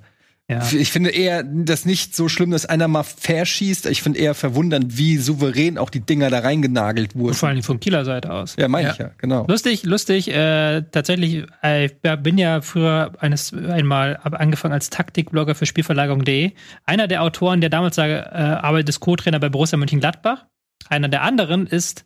Ja. ich finde eher das nicht so schlimm, dass einer mal verschießt. Ich finde eher verwundernd, wie souverän auch die Dinger da reingenagelt Vor wurden. allem von Kieler Seite aus. Ja, meine Ja. ich ja, genau. Lustig, lustig. Äh, tatsächlich, äh, ich bin ja früher eines einmal angefangen als Taktikblogger für Spielverlagerung.de. Einer der Autoren, der damals äh, arbeitet, ist Co-Trainer bei Borussia Mönchengladbach. Einer der anderen ist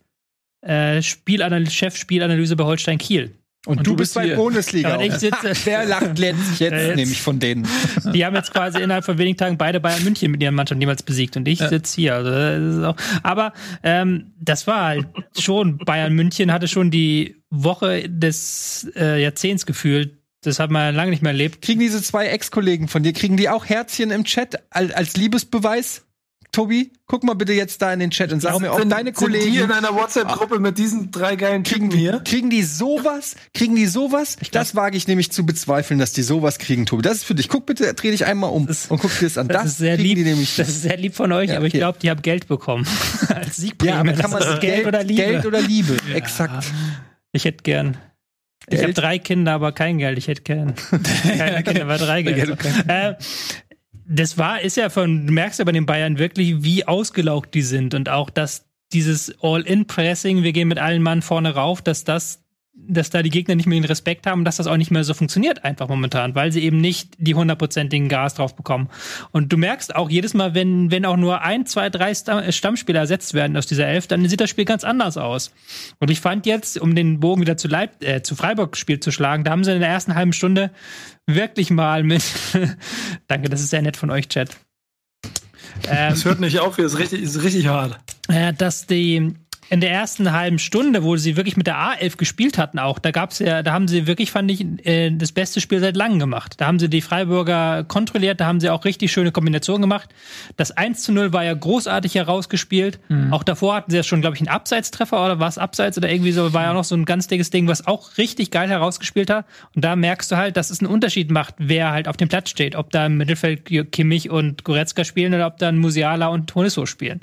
äh, Spielanalyse, Chef Spielanalyse bei Holstein Kiel. Und, Und du du bist bist bei. Bundesliga. Und ich sitze- Wer lacht letztlich jetzt, Ja, jetzt- nämlich von denen? Die haben jetzt quasi innerhalb von wenigen Tagen beide Bayern München mit ihren Mannschaften jeweils besiegt und ich sitze hier. Also auch, aber ähm, das war halt schon, Bayern München hatte schon die Woche des äh, Jahrzehnts gefühlt. Das hat man lange nicht mehr erlebt. Kriegen diese zwei Ex-Kollegen von dir, kriegen die auch Herzchen im Chat als, als Liebesbeweis? Tobi, guck mal bitte jetzt da in den Chat und sag mir, ob Sind- deine Sind die Kollegen in einer WhatsApp-Gruppe mit diesen drei geilen kriegen, Typen hier? kriegen die sowas? Kriegen die sowas? das wage ich nämlich zu bezweifeln, dass die sowas kriegen, Tobi. Das ist für dich. Guck bitte, dreh dich einmal um Das- und guck dir das an. Das, ist sehr lieb. das ist sehr lieb von euch, Ja, aber ich okay. glaube, die haben Geld bekommen als Siegprämie. ja, aber Das kann man ist Geld, oder Liebe? Geld oder Liebe, exakt. ich hätte gern. Ich Geld? habe drei Kinder, aber kein Geld. Ich hätte gern keine Kinder, aber drei Geld. Äh, das war, ist ja von, du merkst ja bei den Bayern wirklich, wie ausgelaugt die sind. Und auch, dass dieses All-In-Pressing, wir gehen mit allen Mann vorne rauf, dass das, dass da die Gegner nicht mehr den Respekt haben, dass das auch nicht mehr so funktioniert einfach momentan, weil sie eben nicht die hundertprozentigen Gas drauf bekommen. Und du merkst auch jedes Mal, wenn, wenn auch nur ein, zwei, drei Stamm- Stammspieler ersetzt werden aus dieser Elf, dann sieht das Spiel ganz anders aus. Und ich fand jetzt, um den Bogen wieder zu Leip äh, zu Freiburg-Spiel zu schlagen, da haben sie in der ersten halben Stunde wirklich mal mit, danke, das ist sehr nett von euch, Chat. Ähm, Das hört nicht auf, hier ist richtig, ist richtig hart. äh, dass die in der ersten halben Stunde, wo sie wirklich mit der A11 gespielt hatten, auch, da gab's ja, da haben sie wirklich, fand ich, äh, das beste Spiel seit langem gemacht. Da haben sie die Freiburger kontrolliert, da haben sie auch richtig schöne Kombinationen gemacht. Das 1 zu 0 war ja großartig herausgespielt. Auch davor hatten sie ja schon, glaube ich, einen Abseitstreffer oder war es Abseits oder irgendwie so, war ja noch so ein ganz dickes Ding, was auch richtig geil herausgespielt hat. Und da merkst du halt, dass es einen Unterschied macht, wer halt auf dem Platz steht. Ob da im Mittelfeld Kimmich und Goretzka spielen oder ob da Musiala und Tonisso spielen.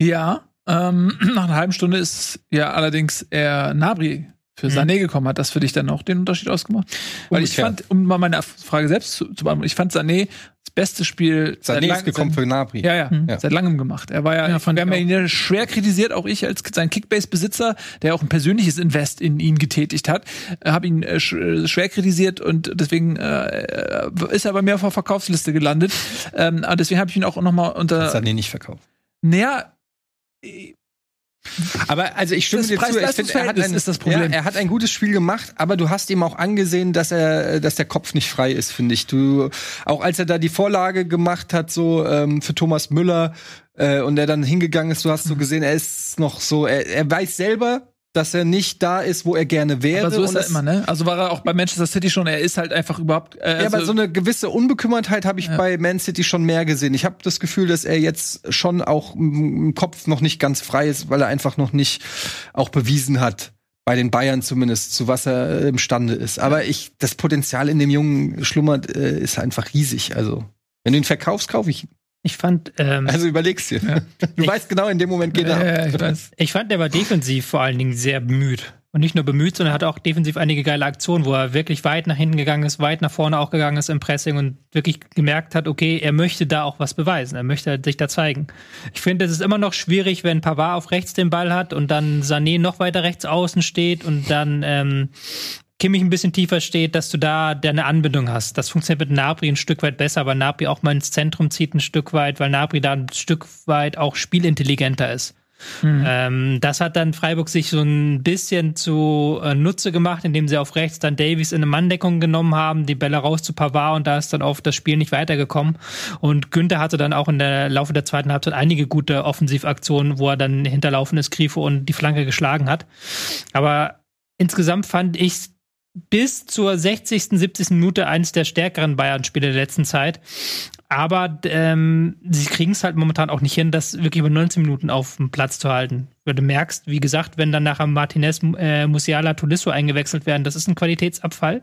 Ja, ähm, nach einer halben Stunde ist ja allerdings eher Nabri für Sané gekommen. Hat das für dich dann auch den Unterschied ausgemacht? Weil ich Umgekehrt. fand, um mal meine Frage selbst zu, zu beantworten, ich fand Sané das beste Spiel Sané lang- ist gekommen für Nabri. Ja, ja, Ja. seit langem gemacht. Er war ja, Ja, wir haben ich ihn ja schwer kritisiert, auch ich als sein Kickbase-Besitzer, der auch ein persönliches Invest in ihn getätigt hat, äh, habe ihn äh, sch äh, schwer kritisiert und deswegen äh, äh, ist er bei mir auf der Verkaufsliste gelandet. Ähm, deswegen habe ich ihn auch noch mal unter. Sané nicht verkauft. Naja, Aber also ich stimme Das dir zu, ich finde, er hat, ein, ist das Problem. Ja, er hat ein gutes Spiel gemacht, aber du hast ihm auch angesehen, dass er, dass der Kopf nicht frei ist, finde ich. Du, auch als er da die Vorlage gemacht hat, so ähm, für Thomas Müller äh, und er dann hingegangen ist, du hast so Mhm. gesehen, er ist noch so, er, er weiß selber, dass er nicht da ist, wo er gerne wäre. aber so ist er immer, ne? Also war er auch bei Manchester City schon, er ist halt einfach überhaupt. Äh, Ja, also, aber so eine gewisse Unbekümmertheit habe ich bei Man City schon mehr gesehen. Ich habe das Gefühl, dass er jetzt schon auch im Kopf noch nicht ganz frei ist, weil er einfach noch nicht auch bewiesen hat, bei den Bayern zumindest, zu was er äh, imstande ist. Aber ich, das Potenzial in dem Jungen schlummert, äh, ist einfach riesig. Also, wenn du ihn verkaufst, kaufe ich ihn. Ich fand, ähm, Also überlegst dir. Du Ich- weißt genau, in dem Moment geht er ab. ich weiß. ich fand, der war defensiv vor allen Dingen sehr bemüht. Und nicht nur bemüht, sondern hat auch defensiv einige geile Aktionen, wo er wirklich weit nach hinten gegangen ist, weit nach vorne auch gegangen ist im Pressing und wirklich gemerkt hat, okay, er möchte da auch was beweisen. Er möchte sich da zeigen. Ich finde, es ist immer noch schwierig, wenn Pavard auf rechts den Ball hat und dann Sané noch weiter rechts außen steht und dann ähm, Kimmich ein bisschen tiefer steht, dass du da deine Anbindung hast. Das funktioniert mit Nabri ein Stück weit besser, weil Nabri auch mal ins Zentrum zieht ein Stück weit, weil Nabri da ein Stück weit auch spielintelligenter ist. Ähm, das hat dann Freiburg sich so ein bisschen zu äh, Nutze gemacht, indem sie auf rechts dann Davies in eine Manndeckung genommen haben, die Bälle raus zu Pavard und da ist dann auf das Spiel nicht weitergekommen. Und Günther hatte dann auch in der Laufe der zweiten Halbzeit einige gute Offensivaktionen, wo er dann hinterlaufen ist, Grifo und die Flanke geschlagen hat. Aber insgesamt fand ich bis zur 60., 70. Minute eines der stärkeren Bayern-Spiele der letzten Zeit. Aber ähm, sie kriegen es halt momentan auch nicht hin, das wirklich über 19 Minuten auf dem Platz zu halten. Du merkst, wie gesagt, wenn dann nachher Martinez, äh, Musiala, Tolisso eingewechselt werden, das ist ein Qualitätsabfall.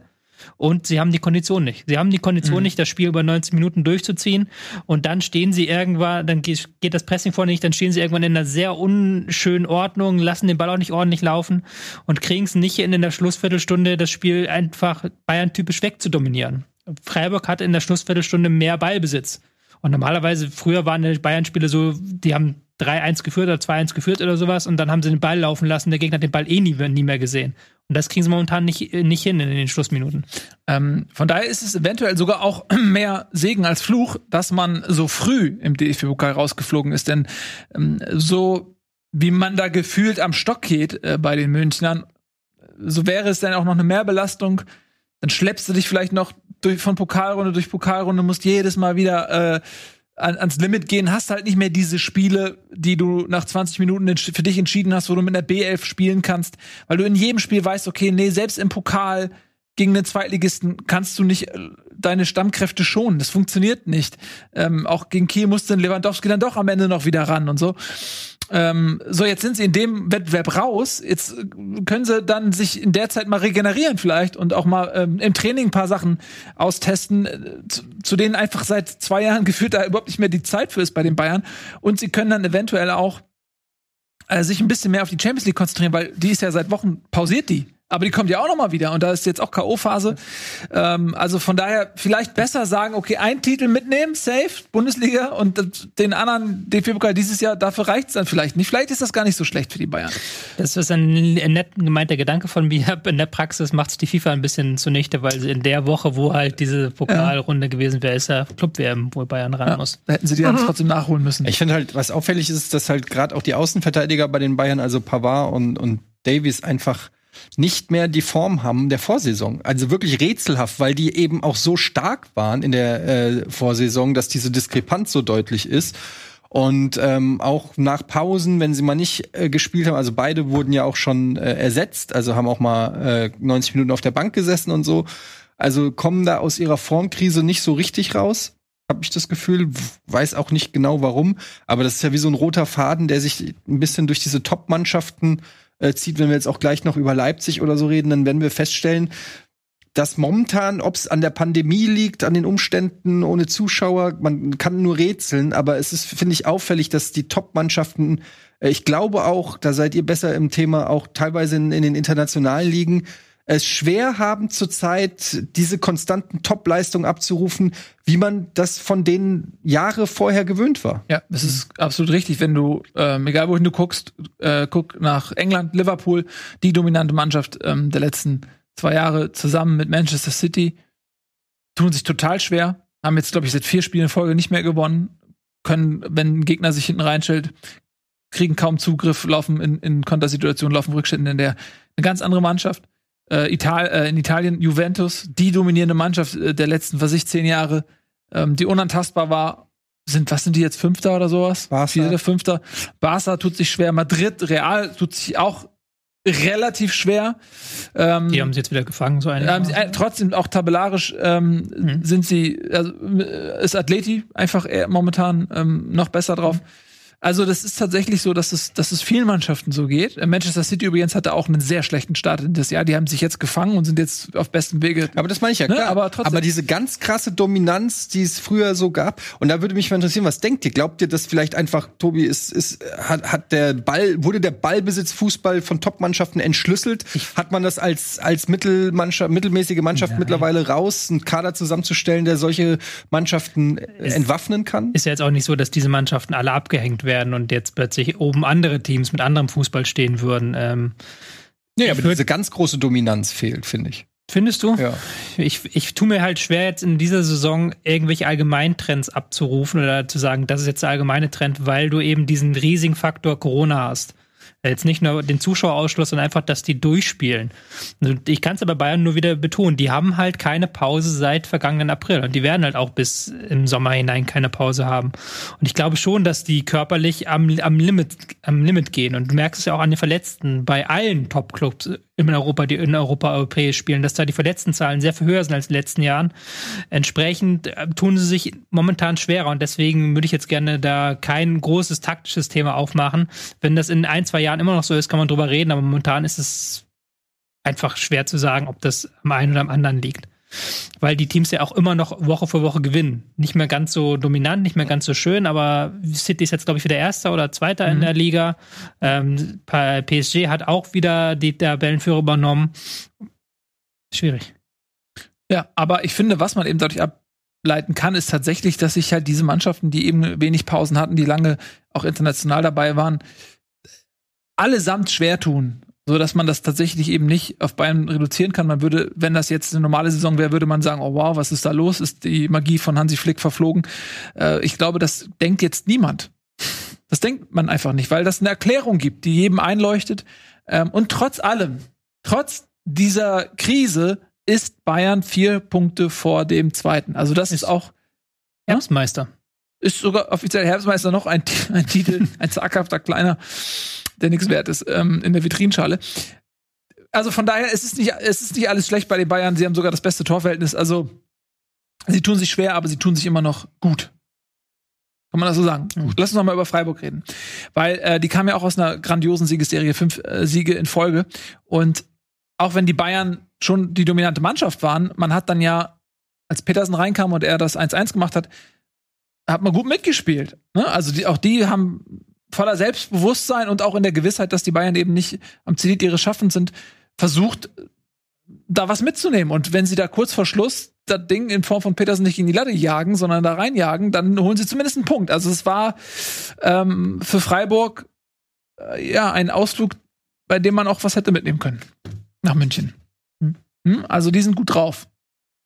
Und sie haben die Kondition nicht. Sie haben die Kondition nicht, das Spiel über 90 Minuten durchzuziehen. Und dann stehen sie irgendwann, dann geht, geht das Pressing vorne nicht, dann stehen sie irgendwann in einer sehr unschönen Ordnung, lassen den Ball auch nicht ordentlich laufen und kriegen es nicht hin, in der Schlussviertelstunde das Spiel einfach Bayern-typisch wegzudominieren. Freiburg hatte in der Schlussviertelstunde mehr Ballbesitz. Und normalerweise, früher waren die Bayern-Spiele so, die haben 3-1 geführt oder 2-1 geführt oder sowas und dann haben sie den Ball laufen lassen, der Gegner hat den Ball eh nie, nie mehr gesehen. Und das kriegen sie momentan nicht, nicht hin in den Schlussminuten. Ähm, von daher ist es eventuell sogar auch mehr Segen als Fluch, dass man so früh im DFB-Pokal rausgeflogen ist. Denn ähm, so wie man da gefühlt am Stock geht äh, bei den Münchnern, so wäre es dann auch noch eine Mehrbelastung. Dann schleppst du dich vielleicht noch durch, von Pokalrunde durch Pokalrunde, musst jedes Mal wieder äh, an, ans Limit gehen, hast halt nicht mehr diese Spiele, die du nach 20 Minuten für dich entschieden hast, wo du mit einer B11 spielen kannst, weil du in jedem Spiel weißt, okay, nee, selbst im Pokal gegen den Zweitligisten kannst du nicht äh, deine Stammkräfte schonen. Das funktioniert nicht. Ähm, auch gegen Kiel musste Lewandowski dann doch am Ende noch wieder ran und so. Ähm, so, jetzt sind sie in dem Wettbewerb raus. Jetzt äh, können sie dann sich in der Zeit mal regenerieren vielleicht und auch mal ähm, im Training ein paar Sachen austesten, äh, zu, zu, denen einfach seit zwei Jahren gefühlt da überhaupt nicht mehr die Zeit für ist bei den Bayern. Und sie können dann eventuell auch äh, sich ein bisschen mehr auf die Champions League konzentrieren, weil die ist ja seit Wochen pausiert die. Aber die kommt ja auch noch mal wieder und da ist jetzt auch K.O.-Phase. Ähm, also von daher vielleicht besser sagen, okay, einen Titel mitnehmen, safe, Bundesliga und den anderen DFB-Pokal dieses Jahr, dafür reicht es dann vielleicht nicht. Vielleicht ist das gar nicht so schlecht für die Bayern. Das ist ein, ein nett gemeinter Gedanke von mir. In der Praxis macht es die FIFA ein bisschen zunichte, weil sie in der Woche, wo halt diese Pokalrunde ja. gewesen wäre, ist ja Club-WM, wo Bayern ran ja, muss. Da hätten sie die dann mhm. trotzdem nachholen müssen. Ich finde halt, was auffällig ist, dass halt gerade auch die Außenverteidiger bei den Bayern, also Pavard und, und Davies einfach nicht mehr die Form haben der Vorsaison. Also wirklich rätselhaft, weil die eben auch so stark waren in der äh, Vorsaison, dass diese Diskrepanz so deutlich ist. Und ähm, auch nach Pausen, wenn sie mal nicht äh, gespielt haben, also beide wurden ja auch schon äh, ersetzt, also haben auch mal äh, 90 Minuten auf der Bank gesessen und so. Also kommen da aus ihrer Formkrise nicht so richtig raus, habe ich das Gefühl. Weiß auch nicht genau warum, aber das ist ja wie so ein roter Faden, der sich ein bisschen durch diese Top-Mannschaften äh, zieht, wenn wir jetzt auch gleich noch über Leipzig oder so reden, dann werden wir feststellen, dass momentan, ob es an der Pandemie liegt, an den Umständen ohne Zuschauer, man kann nur rätseln, aber es ist, finde ich, auffällig, dass die Top-Mannschaften, äh, ich glaube auch, da seid ihr besser im Thema, auch teilweise in, in den internationalen Ligen, es schwer haben zurzeit diese konstanten Top-Leistungen abzurufen, wie man das von denen Jahre vorher gewöhnt war. Ja, das ist absolut richtig. Wenn du, ähm, egal wohin du guckst, äh, guck nach England, Liverpool, die dominante Mannschaft ähm, der letzten zwei Jahre zusammen mit Manchester City, tun sich total schwer, haben jetzt, glaube ich, seit vier Spielen in Folge nicht mehr gewonnen, können, wenn ein Gegner sich hinten reinstellt, kriegen kaum Zugriff, laufen in, in Kontersituationen, laufen Rückständen in der eine ganz andere Mannschaft äh, Ital äh, in Italien Juventus, die dominierende Mannschaft äh, der letzten, was ich, zehn Jahre, ähm, die unantastbar war. Sind, was sind die jetzt, Fünfter oder sowas? Barca. Vierter, Fünfter. Barca tut sich schwer. Madrid, Real tut sich auch relativ schwer. Ähm, die haben sie jetzt wieder gefangen, so eine. Ähm, äh, trotzdem auch tabellarisch ähm, mhm. sind sie, also, äh, ist Atleti einfach eher momentan ähm, noch besser drauf. Mhm. Also das ist tatsächlich so, dass es, dass es vielen Mannschaften so geht. Äh, Manchester City übrigens hatte auch einen sehr schlechten Start in das Jahr. Die haben sich jetzt gefangen und sind jetzt auf bestem Wege. Aber das meine ich ja, ne? klar. Aber, trotzdem. aber diese ganz krasse Dominanz, die es früher so gab. Und da würde mich mal interessieren, was denkt ihr? Glaubt ihr, dass vielleicht einfach, Tobi, ist, ist, hat, hat der Ball, wurde der Ballbesitz Fußball von Top-Mannschaften entschlüsselt? Hat man das als, als Mittelmannschaft, mittelmäßige Mannschaft Nein. mittlerweile raus, einen Kader zusammenzustellen, der solche Mannschaften entwaffnen kann? Ist ja jetzt auch nicht so, dass diese Mannschaften alle abgehängt werden und jetzt plötzlich oben andere Teams mit anderem Fußball stehen würden. Ähm, nee, aber diese ganz große Dominanz fehlt, finde ich. Findest du? Ja. Ich, ich tue mir halt schwer, jetzt in dieser Saison irgendwelche Allgemeintrends abzurufen oder zu sagen, das ist jetzt der allgemeine Trend, weil du eben diesen riesigen Faktor Corona hast. Jetzt nicht nur den Zuschauerausschluss, sondern einfach, dass die durchspielen. Ich kann es aber Bayern nur wieder betonen, die haben halt keine Pause seit vergangenen April und die werden halt auch bis im Sommer hinein keine Pause haben. Und ich glaube schon, dass die körperlich am, am, Limit, am Limit gehen. Und du merkst es ja auch an den Verletzten bei allen Top-Clubs in Europa, die in Europa europäisch spielen, dass da die Verletztenzahlen sehr viel höher sind als in den letzten Jahren. Entsprechend äh, tun sie sich momentan schwerer und deswegen würde ich jetzt gerne da kein großes taktisches Thema aufmachen. Wenn das in ein, zwei Jahren immer noch so ist, kann man drüber reden, aber momentan ist es einfach schwer zu sagen, ob das am einen oder am anderen liegt weil die Teams ja auch immer noch Woche für Woche gewinnen. Nicht mehr ganz so dominant, nicht mehr ganz so schön, aber City ist jetzt, glaube ich, wieder Erster oder Zweiter mhm. in der Liga. Ähm, PSG hat auch wieder die Tabellenführer übernommen. Schwierig. Ja, aber ich finde, was man eben dadurch ableiten kann, ist tatsächlich, dass sich halt diese Mannschaften, die eben wenig Pausen hatten, die lange auch international dabei waren, allesamt schwer tun, so dass man das tatsächlich eben nicht auf Bayern reduzieren kann. Man würde, wenn das jetzt eine normale Saison wäre, würde man sagen, oh wow, was ist da los? Ist die Magie von Hansi Flick verflogen? Äh, ich glaube, das denkt jetzt niemand. Das denkt man einfach nicht, weil das eine Erklärung gibt, die jedem einleuchtet. Ähm, und trotz allem, trotz dieser Krise ist Bayern vier Punkte vor dem zweiten. Also das ist auch Herbstmeister. ist sogar offiziell Herbstmeister noch ein, ein Titel, ein zaghafter kleiner, der nichts wert ist ähm, in der Vitrinschale. Also von daher es ist nicht, es ist nicht alles schlecht bei den Bayern. Sie haben sogar das beste Torverhältnis. Also sie tun sich schwer, aber sie tun sich immer noch gut. Kann man das so sagen? Lass uns noch mal über Freiburg reden, weil äh, die kamen ja auch aus einer grandiosen Siegesserie, fünf äh, Siege in Folge. Und auch wenn die Bayern schon die dominante Mannschaft waren, man hat dann ja, als Petersen reinkam und er das 1-1 gemacht hat, hat man gut mitgespielt. Ne? Also die, auch die haben voller Selbstbewusstsein und auch in der Gewissheit, dass die Bayern eben nicht am Zenit ihres Schaffens sind, versucht, da was mitzunehmen. Und wenn sie da kurz vor Schluss das Ding in Form von Petersen nicht in die Latte jagen, sondern da reinjagen, dann holen sie zumindest einen Punkt. Also es war ähm, für Freiburg äh, ja ein Ausflug, bei dem man auch was hätte mitnehmen können. Nach München. Hm? Also die sind gut drauf.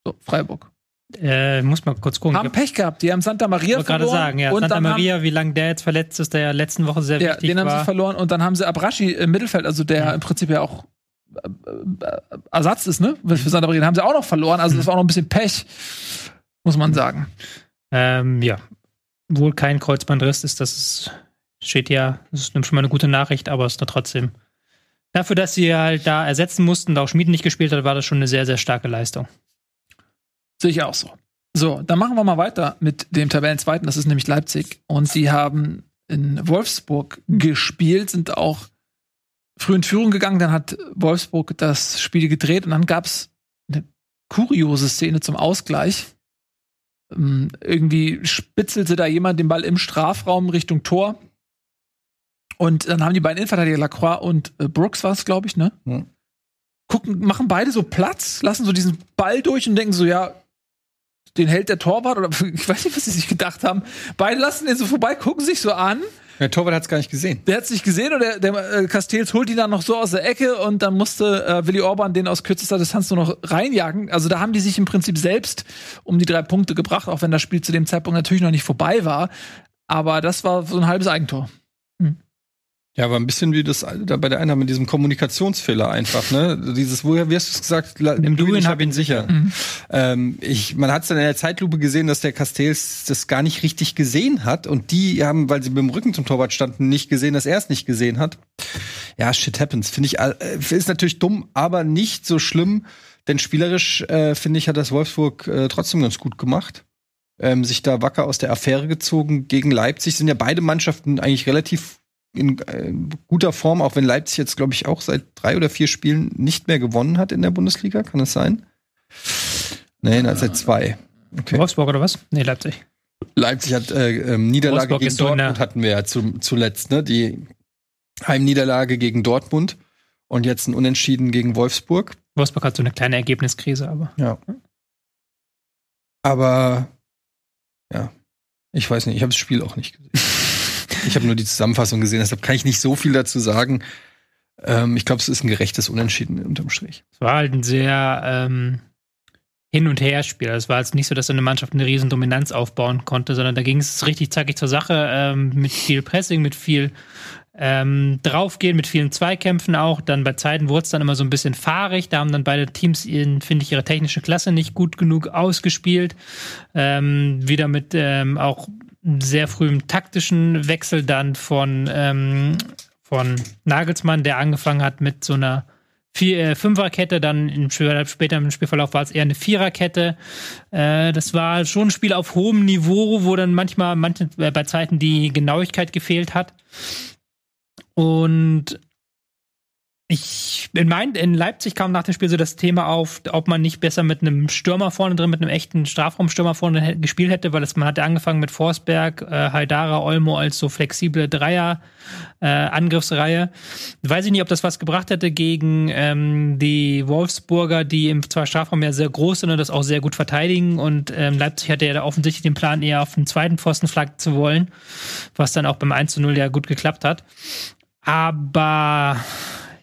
So, Freiburg. Äh, muss mal kurz gucken. Haben Pech gehabt. Die haben Santa Maria wollte gerade verloren. sagen, ja. und Santa Maria, wie lange der jetzt verletzt ist, der ja letzten Woche sehr Haben, ja, wichtig den haben war. sie verloren. Und dann haben sie Abrashi im Mittelfeld, also der Ja. im Prinzip ja auch äh, äh, Ersatz ist, ne? Für Santa Maria. Den haben sie auch noch verloren. Also das war auch noch ein bisschen Pech, muss man sagen. Ähm, ja. Wohl kein Kreuzbandriss ist, das ist, steht ja, das ist schon mal eine gute Nachricht, aber es ist doch trotzdem. Dafür, dass sie halt da ersetzen mussten, da auch Schmieden nicht gespielt hat, war das schon eine sehr, sehr starke Leistung. Sehe ich auch so. So, dann machen wir mal weiter mit dem Tabellenzweiten, das ist nämlich Leipzig. Und die haben in Wolfsburg gespielt, sind auch früh in Führung gegangen, dann hat Wolfsburg das Spiel gedreht und dann gab es eine kuriose Szene zum Ausgleich. Ähm, irgendwie spitzelte da jemand den Ball im Strafraum Richtung Tor. Und dann haben die beiden Innenverteidiger Lacroix und äh, Brooks war es, glaube ich, ne? Ja. Gucken, machen beide so Platz, lassen so diesen Ball durch und denken so, ja, den hält der Torwart oder ich weiß nicht, was sie sich gedacht haben. Beide lassen den so vorbei, gucken sich so an. Der Torwart hat es gar nicht gesehen. Der hat es nicht gesehen und der, der äh, Castells holt ihn dann noch so aus der Ecke und dann musste äh, Willi Orban den aus kürzester Distanz nur noch reinjagen. Also da haben die sich im Prinzip selbst um die drei Punkte gebracht, auch wenn das Spiel zu dem Zeitpunkt natürlich noch nicht vorbei war. Aber das war so ein halbes Eigentor. Ja, aber ein bisschen wie das da bei der Einheit mit diesem Kommunikationsfehler einfach, ne? Dieses, woher, wie hast du es gesagt? Nimm du ich ihn, hab hab ihn sicher. Mhm. Ähm, ich, man hat es dann in der Zeitlupe gesehen, dass der Castells das gar nicht richtig gesehen hat und die haben, weil sie mit dem Rücken zum Torwart standen, nicht gesehen, dass er es nicht gesehen hat. Ja, shit happens. Finde ich, äh, ist natürlich dumm, aber nicht so schlimm, denn spielerisch, äh, finde ich, hat das Wolfsburg äh, trotzdem ganz gut gemacht. Ähm, sich da wacker aus der Affäre gezogen gegen Leipzig. Sind ja beide Mannschaften eigentlich relativ in äh, guter Form, auch wenn Leipzig jetzt, glaube ich, auch seit drei oder vier Spielen nicht mehr gewonnen hat in der Bundesliga. Kann das sein? Nee, na, seit zwei. Okay. Wolfsburg oder was? Nee, Leipzig. Leipzig hat äh, ähm, Niederlage Wolfsburg gegen Dortmund hatten wir ja zum, zuletzt, ne? Die Heimniederlage gegen Dortmund und jetzt ein Unentschieden gegen Wolfsburg. Wolfsburg hat so eine kleine Ergebniskrise, aber. Ja. Aber ja, ich weiß nicht, ich habe das Spiel auch nicht gesehen. Ich habe nur die Zusammenfassung gesehen, deshalb kann ich nicht so viel dazu sagen. Ähm, ich glaube, es ist ein gerechtes Unentschieden unterm Strich. Es war halt ein sehr ähm, Hin- und Her-Spiel. Es war jetzt nicht so, dass eine Mannschaft eine riesen Dominanz aufbauen konnte, sondern da ging es richtig zackig zur Sache, ähm, mit viel Pressing, mit viel ähm, draufgehen, mit vielen Zweikämpfen auch. Dann bei Zeiten wurde es dann immer so ein bisschen fahrig. Da haben dann beide Teams, finde ich, ihre technische Klasse nicht gut genug ausgespielt. Ähm, wieder mit ähm, auch sehr frühem taktischen Wechsel dann von, ähm, von Nagelsmann, der angefangen hat mit so einer vier, äh, Fünferkette, dann im, später im Spielverlauf war es eher eine Viererkette. Äh, das war schon ein Spiel auf hohem Niveau, wo dann manchmal manche, äh, bei Zeiten die Genauigkeit gefehlt hat. Und ich in, mein, in Leipzig kam nach dem Spiel so das Thema auf, ob man nicht besser mit einem Stürmer vorne drin, mit einem echten Strafraumstürmer vorne gespielt hätte, weil es, man hatte angefangen mit Forsberg, äh, Haidara, Olmo als so flexible Dreier äh. Weiß ich nicht, ob das was gebracht hätte gegen ähm, die Wolfsburger, die im zwar Strafraum ja sehr groß sind und das auch sehr gut verteidigen. Und ähm, Leipzig hatte ja da offensichtlich den Plan, eher auf den zweiten Pfosten flaggen zu wollen, was dann auch beim 1 zu 0 ja gut geklappt hat. Aber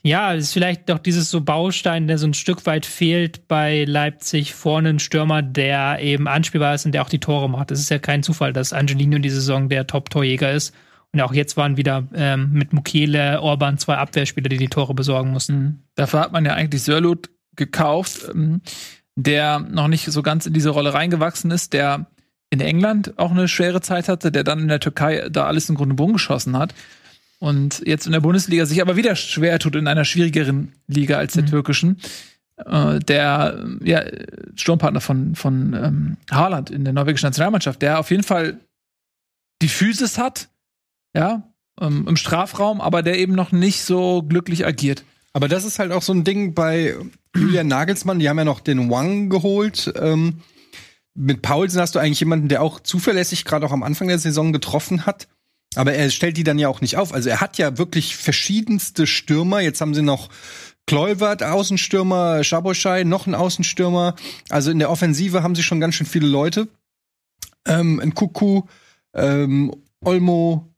ja, es ist vielleicht doch dieses so Baustein, der so ein Stück weit fehlt bei Leipzig vorne ein Stürmer, der eben anspielbar ist und der auch die Tore macht. Es ist ja kein Zufall, dass Angelino die Saison der Top-Torjäger ist Und auch jetzt waren wieder ähm, mit Mukele, Orban zwei Abwehrspieler, die die Tore besorgen mussten. Mhm. Dafür hat man ja eigentlich Sörlot gekauft, ähm, der noch nicht so ganz in diese Rolle reingewachsen ist, der in England auch eine schwere Zeit hatte, der dann in der Türkei da alles im Grunde Bogen geschossen hat und jetzt in der Bundesliga sich aber wieder schwer tut in einer schwierigeren Liga als der Mhm. türkischen. Äh, der ja, Sturmpartner von, von ähm, Haaland in der norwegischen Nationalmannschaft, der auf jeden Fall die Physis hat, ja, ähm, im Strafraum, aber der eben noch nicht so glücklich agiert. Aber das ist halt auch so ein Ding bei Julian Nagelsmann. Die haben ja noch den Wang geholt. Ähm, mit Paulsen hast du eigentlich jemanden, der auch zuverlässig gerade auch am Anfang der Saison getroffen hat. Aber er stellt die dann ja auch nicht auf. Also er hat ja wirklich verschiedenste Stürmer. Jetzt haben sie noch Kluivert, Außenstürmer, Schaboschei, noch ein Außenstürmer. Also in der Offensive haben sie schon ganz schön viele Leute. Ähm, ein Kuku, ähm, Olmo,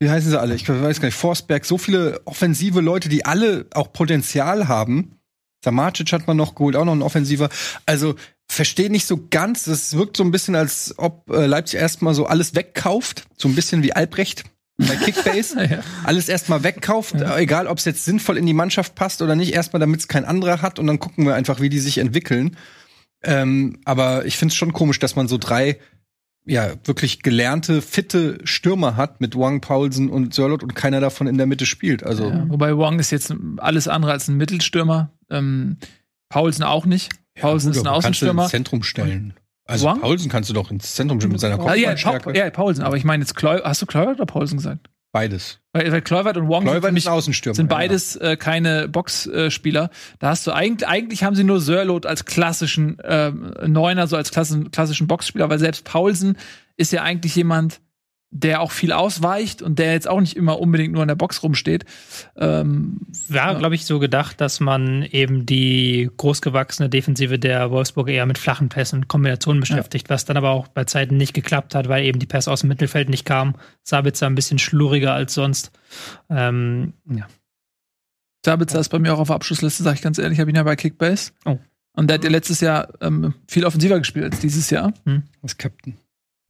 wie heißen sie alle? Ich weiß gar nicht, Forsberg, so viele offensive Leute, die alle auch Potenzial haben. Samacic hat man noch geholt, auch noch ein Offensiver. Also verstehe nicht so ganz. Das wirkt so ein bisschen, als ob äh, Leipzig erstmal so alles wegkauft. So ein bisschen wie Albrecht bei Kickbase. Ja. Alles erstmal wegkauft, äh, egal ob es jetzt sinnvoll in die Mannschaft passt oder nicht, erstmal damit es kein anderer hat und dann gucken wir einfach, wie die sich entwickeln. Ähm, aber ich finde es schon komisch, dass man so drei ja wirklich gelernte, fitte Stürmer hat mit Wang, Paulsen und Sörlot und keiner davon in der Mitte spielt. Also Ja, wobei Wong ist jetzt alles andere als ein Mittelstürmer. Ähm, Paulsen auch nicht. Paulsen gut, ist ein aber kannst du Außenstürmer. ins Zentrum stellen. Also Wang? Paulsen kannst du doch ins Zentrum stellen mit seiner Ah, ja, Kopfballstärke. Pa ja, Paulsen, aber ich meine jetzt Kleu hast du Kluivert oder Paulsen gesagt? Beides. Weil, weil Kluivert und Wong sind, Kluivert ein Außenstürmer. sind ja. beides äh, keine Boxspieler. da hast du eigentlich, eigentlich haben sie nur Sörlot als klassischen ähm, Neuner, so als klassischen, klassischen Boxspieler, weil selbst Paulsen ist ja eigentlich jemand, der auch viel ausweicht und der jetzt auch nicht immer unbedingt nur in der Box rumsteht. Ähm, War, Ja. glaube ich, so gedacht, dass man eben die großgewachsene Defensive der Wolfsburg eher mit flachen Pässen und Kombinationen beschäftigt, was dann aber auch bei Zeiten nicht geklappt hat, weil eben die Pässe aus dem Mittelfeld nicht kamen. Sabitzer ein bisschen schlurriger als sonst. Ähm, Sabitzer ist bei mir auch auf der Abschlussliste, sag ich ganz ehrlich, habe ihn ja bei Kickbase. Oh. Und der hat ja letztes Jahr ähm, viel offensiver gespielt als dieses Jahr. als Captain.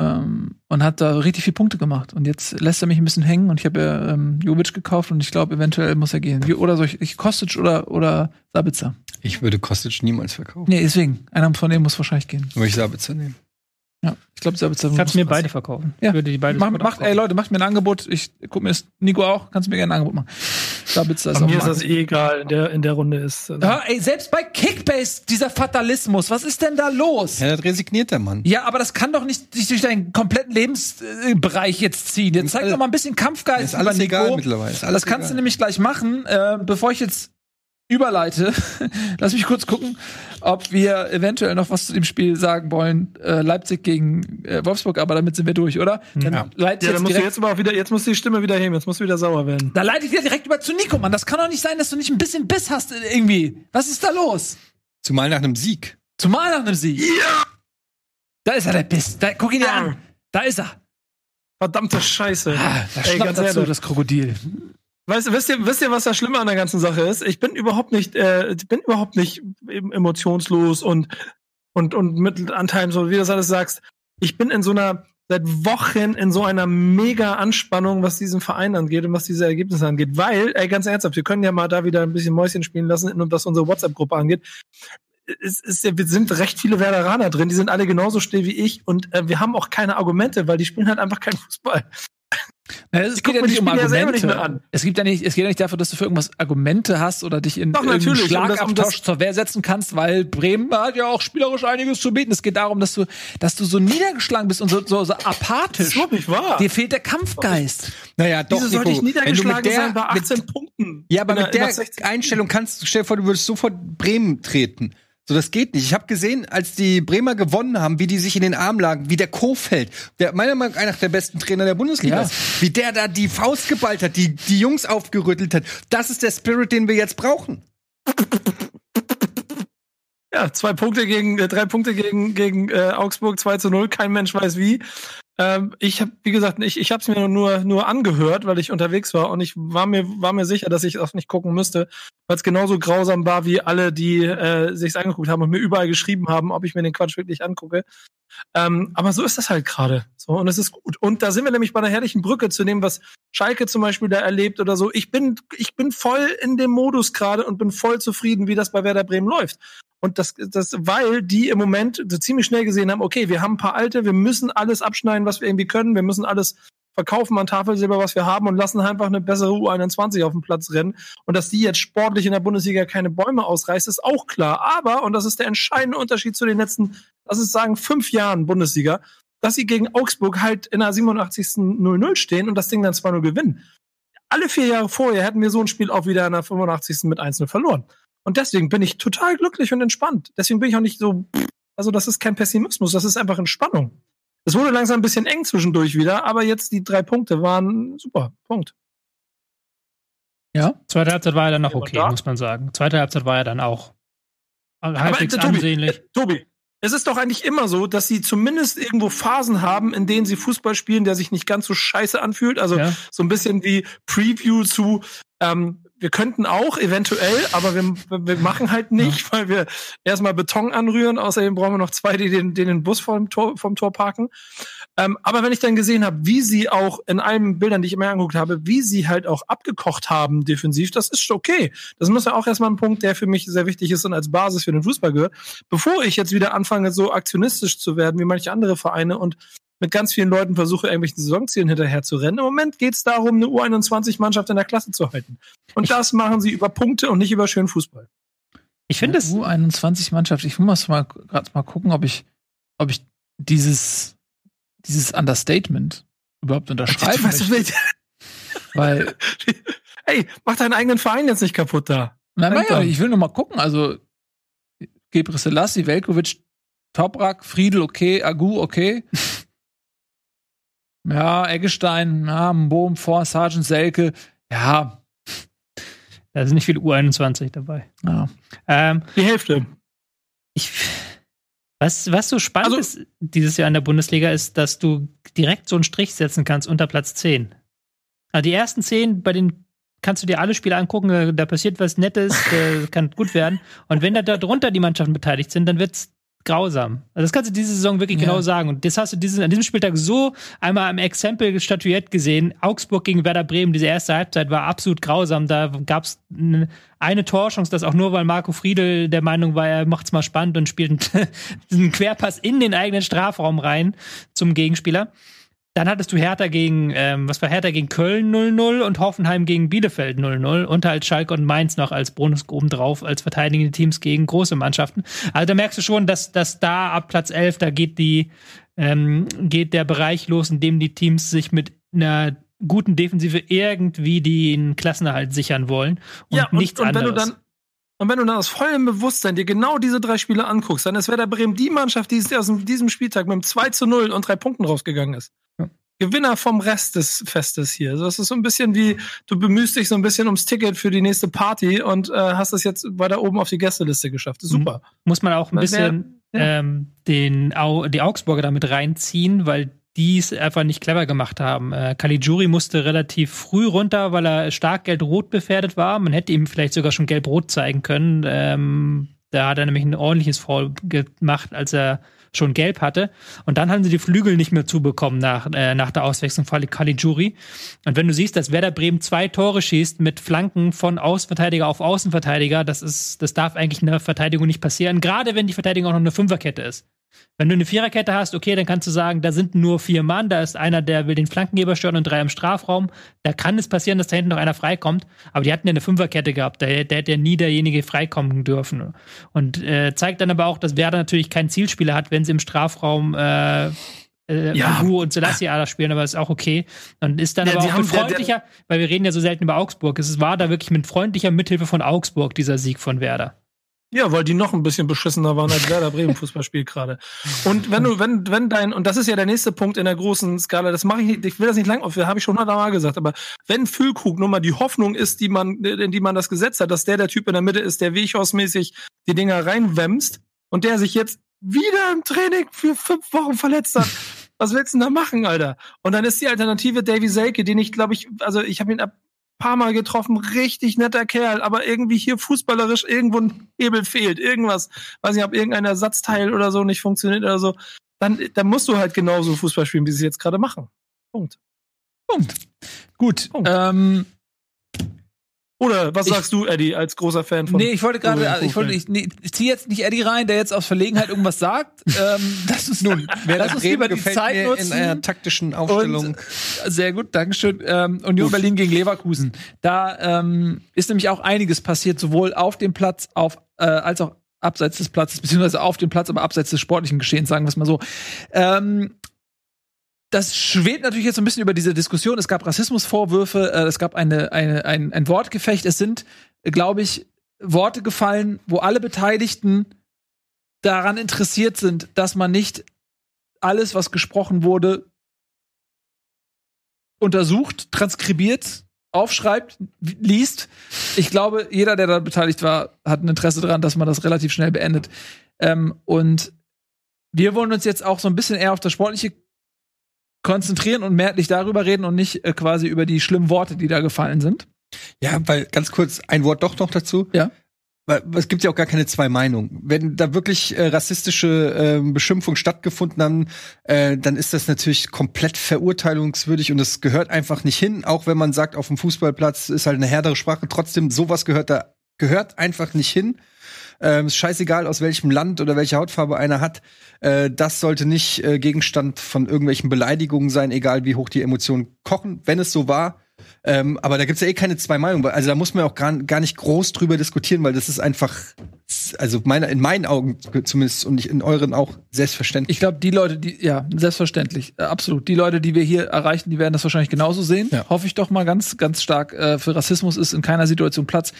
Ähm, und hat da richtig viele Punkte gemacht. Und jetzt lässt er mich ein bisschen hängen und ich habe ja ähm, Jovic gekauft und ich glaube, eventuell muss er gehen. Wie, oder soll ich, ich Kostic oder, oder Sabitzer? Ich würde Kostic niemals verkaufen. Nee, deswegen. Einer von denen muss wahrscheinlich gehen. Würde ich Sabitzer nehmen. Ja, ich glaube, ich habe muss mir beide verkaufen. Ja. Ich würde die beide Mach, macht, ey. Leute, macht mir ein Angebot. Ich guck mir das, Nico auch, kannst du mir gerne ein Angebot machen. Sabitzer ist Bei auf mir ist das eh egal, in der, in der Runde ist. Also, Ja, ey, selbst bei Kickbase, dieser Fatalismus, was ist denn da los? Ja, das resigniert der Mann. Ja, aber das kann doch nicht sich durch deinen kompletten Lebensbereich jetzt ziehen. Jetzt zeig doch mal ein bisschen Kampfgeist. Ist alles über egal Nico. mittlerweile. Ist alles Das kannst du egal. nämlich gleich machen, äh, bevor ich jetzt überleite. Lass mich kurz gucken, ob wir eventuell noch was zu dem Spiel sagen wollen. Äh, Leipzig gegen äh, Wolfsburg, aber damit sind wir durch, oder? Dann Ja. ja, dann jetzt musst du jetzt aber auch wieder, jetzt musst du die Stimme wieder heben, jetzt musst du wieder sauer werden. da leite ich wieder direkt über zu Nico, Mann. Das kann doch nicht sein, dass du nicht ein bisschen Biss hast äh, irgendwie. Was ist da los? Zumal nach einem Sieg. Zumal nach einem Sieg. Ja! Da ist er, der Biss. Da, guck ihn dir an. Da ist er. Verdammte Scheiße. Ah, da Ey, schnappt ganz dazu das Krokodil. Weißt, wisst, ihr, wisst ihr, was das Schlimme an der ganzen Sache ist? Ich bin überhaupt nicht, äh, bin überhaupt nicht em- emotionslos und, und, und mit Anteilen, so wie du das alles sagst. Ich bin in so einer, seit Wochen in so einer mega Anspannung, was diesen Verein angeht und was diese Ergebnisse angeht. Weil, ey, ganz ernsthaft, wir können ja mal da wieder ein bisschen Mäuschen spielen lassen, was unsere WhatsApp-Gruppe angeht. Es wir sind recht viele Werderaner drin, die sind alle genauso still wie ich und äh, wir haben auch keine Argumente, weil die spielen halt einfach keinen Fußball. Na, es geht ja nicht um ja Argumente. an. Es gibt ja nicht, es geht ja nicht dafür, dass du für irgendwas Argumente hast oder dich in Doch. Um das- um Schlagabtausch das- zur Wehr setzen kannst, weil Bremen hat ja auch spielerisch einiges zu bieten. Es geht darum, dass du, dass du so niedergeschlagen bist und so, so, so Das apathisch. ist überhaupt nicht wahr. Dir fehlt der Kampfgeist. Naja, doch, Wieso sollte ich niedergeschlagen mit der, sein bei mit, 18 Punkten? Ja, aber mit der 16 Einstellung kannst du, stell dir vor, du würdest sofort Bremen treten. So, das geht nicht. Ich habe gesehen, als die Bremer gewonnen haben, wie die sich in den Arm lagen, wie der Kofeld, der meiner Meinung nach einer der besten Trainer der Bundesliga Ja. ist, wie der da die Faust geballt hat, die, die Jungs aufgerüttelt hat. Das ist der Spirit, den wir jetzt brauchen. Ja, zwei Punkte gegen, äh, drei Punkte gegen, gegen äh, Augsburg, 2 zu 0. Kein Mensch weiß wie. Ähm, ich habe, wie gesagt, ich, ich habe es mir nur, nur angehört, weil ich unterwegs war und ich war mir, war mir sicher, dass ich auch nicht gucken müsste, weil es genauso grausam war wie alle, die äh, sich's angeguckt haben und mir überall geschrieben haben, ob ich mir den Quatsch wirklich angucke. Ähm, aber so ist das halt gerade. So, und es ist gut. Und da sind wir nämlich bei einer herrlichen Brücke zu dem, was Schalke zum Beispiel da erlebt oder so. Ich bin, ich bin voll in dem Modus gerade und bin voll zufrieden, wie das bei Werder Bremen läuft. Und das, das, weil die im Moment so ziemlich schnell gesehen haben, okay, wir haben ein paar alte, wir müssen alles abschneiden, was wir irgendwie können, wir müssen alles verkaufen an Tafelsilber, was wir haben und lassen einfach eine bessere U21 auf dem Platz rennen. Und dass die jetzt sportlich in der Bundesliga keine Bäume ausreißt, ist auch klar. Aber, und das ist der entscheidende Unterschied zu den letzten, lass es sagen, fünf Jahren Bundesliga, dass sie gegen Augsburg halt in der 87. 0-0 stehen und das Ding dann 2-0 gewinnen. Alle vier Jahre vorher hätten wir so ein Spiel auch wieder in der 85. mit 1-0 verloren. Und deswegen bin ich total glücklich und entspannt. Deswegen bin ich auch nicht so, also das ist kein Pessimismus, das ist einfach Entspannung. Es wurde langsam ein bisschen eng zwischendurch wieder, aber jetzt die drei Punkte waren super. Punkt. Ja. Zweite Halbzeit war ja dann noch okay, muss man sagen. Zweite Halbzeit war ja dann auch halbwegs aber, äh, Tobi, ansehnlich. Äh, Tobi, es ist doch eigentlich immer so, dass sie zumindest irgendwo Phasen haben, in denen sie Fußball spielen, der sich nicht ganz so scheiße anfühlt. Also ja. so ein bisschen wie Preview zu ähm, wir könnten auch eventuell, aber wir, wir machen halt nicht, weil wir erstmal Beton anrühren. Außerdem brauchen wir noch zwei, die den, den, den Bus vom Tor, vom Tor parken. Ähm, aber wenn ich dann gesehen habe, wie sie auch in allen Bildern, die ich immer angeguckt habe, wie sie halt auch abgekocht haben defensiv, das ist okay. Das muss ja auch erstmal ein Punkt, der für mich sehr wichtig ist und als Basis für den Fußball gehört. Bevor ich jetzt wieder anfange, so aktionistisch zu werden wie manche andere Vereine und mit ganz vielen Leuten versuche, irgendwelchen Saisonzielen hinterher zu rennen. Im Moment geht es darum, eine U21-Mannschaft in der Klasse zu halten. Und ich das machen sie über Punkte und nicht über schönen Fußball. Ich finde es. U21-Mannschaft, ich muss mal gerade mal gucken, ob ich, ob ich dieses, dieses Understatement überhaupt unterschreiben was möchte. Weil. Hey, mach deinen eigenen Verein jetzt nicht kaputt da. Nein, nein, ich will nur mal gucken. Also, Gebre Selassie, Velkovic, Toprak, Friedel, okay, Agu, okay. Ja, Eggestein, ja, Bohm, vor, Sergeant Selke, ja. Da sind nicht viele U21 dabei. Ja. Ähm, Die Hälfte. Ich, was, was so spannend also, ist dieses Jahr in der Bundesliga, ist, dass du direkt so einen Strich setzen kannst unter Platz 10. Also die ersten 10, bei denen kannst du dir alle Spiele angucken, da passiert was Nettes, kann gut werden. Und wenn da darunter die Mannschaften beteiligt sind, dann wird es grausam. Also das kannst du diese Saison wirklich ja. genau sagen. Und das hast du diesen, an diesem Spieltag so einmal am Exempel statuiert gesehen. Augsburg gegen Werder Bremen, diese erste Halbzeit war absolut grausam. Da gab es eine Torchance, das auch nur, weil Marco Friedel der Meinung war, er macht's mal spannend und spielt einen Querpass in den eigenen Strafraum rein zum Gegenspieler. Dann hattest du Hertha gegen, ähm, was war Hertha gegen Köln 0-0 und Hoffenheim gegen Bielefeld 0-0 und halt Schalke und Mainz noch als Bonus oben drauf als verteidigende Teams gegen große Mannschaften. Also da merkst du schon, dass, dass da ab Platz 11, da geht die, ähm, geht der Bereich los, in dem die Teams sich mit einer guten Defensive irgendwie den Klassenerhalt sichern wollen und, ja, und nichts und anderes. Wenn du dann und wenn du dann aus vollem Bewusstsein dir genau diese drei Spiele anguckst, dann ist Werder Bremen die Mannschaft, die aus diesem Spieltag mit einem 2 zu 0 und drei Punkten rausgegangen ist. Gewinner vom Rest des Festes hier. Also das ist so ein bisschen wie, du bemühst dich so ein bisschen ums Ticket für die nächste Party und äh, hast es jetzt weiter oben auf die Gästeliste geschafft. Super. Muss man auch ein bisschen ja. ähm, den, Au die Augsburger damit reinziehen, weil die es einfach nicht clever gemacht haben. Äh, Caligiuri musste relativ früh runter, weil er stark gelb-rot befährdet war. Man hätte ihm vielleicht sogar schon gelb-rot zeigen können. Ähm, da hat er nämlich ein ordentliches Foul gemacht, als er schon gelb hatte. Und dann haben sie die Flügel nicht mehr zubekommen nach, äh, nach der Auswechslung von Caligiuri. Und wenn du siehst, dass Werder Bremen zwei Tore schießt mit Flanken von Außenverteidiger auf Außenverteidiger, das ist, das darf eigentlich in der Verteidigung nicht passieren. Gerade wenn die Verteidigung auch noch eine Fünferkette ist. Wenn du eine Viererkette hast, okay, dann kannst du sagen, da sind nur vier Mann, da ist einer, der will den Flankengeber stören und drei im Strafraum. Da kann es passieren, dass da hinten noch einer freikommt. Aber die hatten ja eine Fünferkette gehabt, da, der hätte ja nie derjenige freikommen dürfen. Und äh, zeigt dann aber auch, dass Werder natürlich keinen Zielspieler hat, wenn sie im Strafraum äh, äh, ja. Und Selassie Ada spielen, aber ist auch okay. Und ist dann ja, aber auch mit freundlicher, der, der, weil wir reden ja so selten über Augsburg. Es war da wirklich mit freundlicher Mithilfe von Augsburg dieser Sieg von Werder. Ja, weil die noch ein bisschen beschissener waren als Werder Bremen Fußballspiel gerade. Und wenn du, wenn, wenn dein, und das ist ja der nächste Punkt in der großen Skala, das mache ich nicht, ich will das nicht lang auf, habe ich schon hundertmal gesagt, aber wenn Füllkrug nun mal die Hoffnung ist, die man, in die man das gesetzt hat, dass der der Typ in der Mitte ist, der Weghausmäßig die Dinger reinwämst und der sich jetzt wieder im Training für fünf Wochen verletzt hat, Was willst du denn da machen, Alter? Und dann ist die Alternative Davy Selke, den ich, glaube ich, also ich habe ihn ein paar Mal getroffen, richtig netter Kerl, aber irgendwie hier fußballerisch irgendwo ein Hebel fehlt, irgendwas. Weiß nicht, ob irgendein Ersatzteil oder so nicht funktioniert oder so. Dann, dann musst du halt genauso Fußball spielen, wie sie es jetzt gerade machen. Punkt. Punkt. Gut. Punkt. Ähm, Oder was Ich- sagst du, Eddie, als großer Fan von nee, ich wollte gerade, ich wollte, ich, nee, ich ziehe jetzt nicht Eddie rein, der jetzt aus Verlegenheit irgendwas sagt. ähm, lass uns nun, lass uns lieber die gefällt Zeit mir nutzen. in einer taktischen Aufstellung. Und, äh, sehr gut, Dankeschön. Ähm, Union Berlin gegen Leverkusen. Da ähm, ist nämlich auch einiges passiert, sowohl auf dem Platz auf, äh, als auch abseits des Platzes, beziehungsweise auf dem Platz, aber abseits des sportlichen Geschehens, sagen wir es mal so. Ähm, das schwebt natürlich jetzt so ein bisschen über diese Diskussion. Es gab Rassismusvorwürfe, äh, es gab eine, eine, ein, ein Wortgefecht. Es sind, glaube ich, Worte gefallen, wo alle Beteiligten daran interessiert sind, dass man nicht alles, was gesprochen wurde, untersucht, transkribiert, aufschreibt, liest. Ich glaube, jeder, der da beteiligt war, hat ein Interesse daran, dass man das relativ schnell beendet. Ähm, und wir wollen uns jetzt auch so ein bisschen eher auf das Sportliche konzentrieren und mehrheitlich darüber reden und nicht äh, quasi über die schlimmen Worte, die da gefallen sind. Ja, weil ganz kurz ein Wort doch noch dazu. Ja. Weil es gibt ja auch gar keine zwei Meinungen. Wenn da wirklich äh, rassistische äh, Beschimpfungen stattgefunden haben, äh, dann ist das natürlich komplett verurteilungswürdig und es gehört einfach nicht hin. Auch wenn man sagt, auf dem Fußballplatz ist halt eine härtere Sprache. Trotzdem, sowas gehört da gehört einfach nicht hin. Ähm, ist scheißegal, aus welchem Land oder welche Hautfarbe einer hat. Äh, das sollte nicht äh, Gegenstand von irgendwelchen Beleidigungen sein, egal wie hoch die Emotionen kochen, wenn es so war. Ähm, aber da gibt's ja eh keine zwei Meinungen. Also da muss man auch gar, gar nicht groß drüber diskutieren, weil das ist einfach, also meiner, in meinen Augen zumindest und nicht in euren auch selbstverständlich. Ich glaube, die Leute, die, ja, selbstverständlich, äh, absolut. Die Leute, die wir hier erreichen, die werden das wahrscheinlich genauso sehen. Ja. Hoffe ich doch mal ganz, ganz stark. Äh, für Rassismus ist in keiner Situation Platz.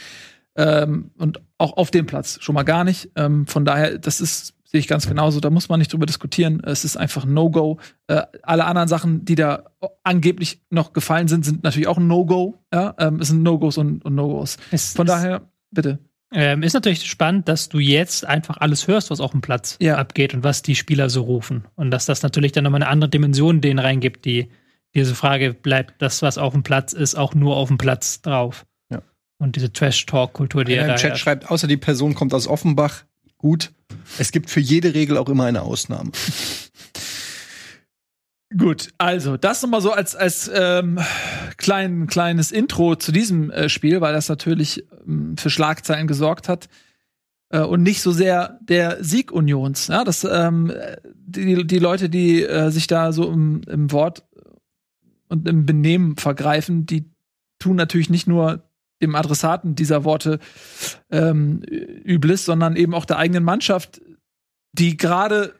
Ähm, und auch auf dem Platz schon mal gar nicht. Ähm, von daher, das ist, sehe ich ganz genauso. Da muss man nicht drüber diskutieren. Es ist einfach ein No-Go. Äh, alle anderen Sachen, die da angeblich noch gefallen sind, sind natürlich auch ein No-Go. Ja, ähm, es sind No-Gos und, und No-Gos. Von daher, bitte. Ähm, ist natürlich spannend, dass du jetzt einfach alles hörst, was auf dem Platz Ja. abgeht und was die Spieler so rufen. Und dass das natürlich dann nochmal eine andere Dimension denen reingibt, die diese Frage bleibt, das, was auf dem Platz ist, auch nur auf dem Platz drauf. Und diese Trash-Talk-Kultur, die Einer er da im Chat herrscht. schreibt, außer die Person kommt aus Offenbach. Gut. Es gibt für jede Regel auch immer eine Ausnahme. Gut, also das nochmal so als, als ähm, klein, kleines Intro zu diesem äh, Spiel, weil das natürlich ähm, für Schlagzeilen gesorgt hat. Äh, und nicht so sehr der Sieg Unions. Ja, das, ähm, die, die Leute, die äh, sich da so im, im Wort und im Benehmen vergreifen, die tun natürlich nicht nur dem Adressaten dieser Worte ähm, Übles, sondern eben auch der eigenen Mannschaft, die gerade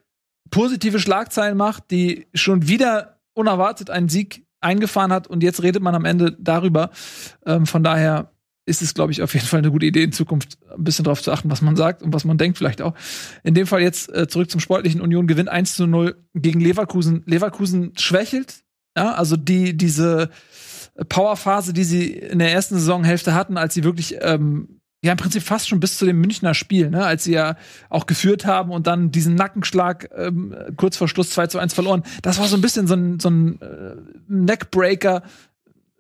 positive Schlagzeilen macht, die schon wieder unerwartet einen Sieg eingefahren hat und jetzt redet man am Ende darüber. Ähm, von daher ist es, glaube ich, auf jeden Fall eine gute Idee, in Zukunft ein bisschen darauf zu achten, was man sagt und was man denkt vielleicht auch. In dem Fall jetzt äh, zurück zum sportlichen Union gewinnt 1 zu 0 gegen Leverkusen. Leverkusen schwächelt, ja, also die, diese Powerphase, die sie in der ersten Saisonhälfte hatten, als sie wirklich ähm, ja im Prinzip fast schon bis zu dem Münchner Spiel, ne, als sie ja auch geführt haben und dann diesen Nackenschlag ähm, kurz vor Schluss 2 zu 1 verloren. Das war so ein bisschen so ein, so ein äh, Neckbreaker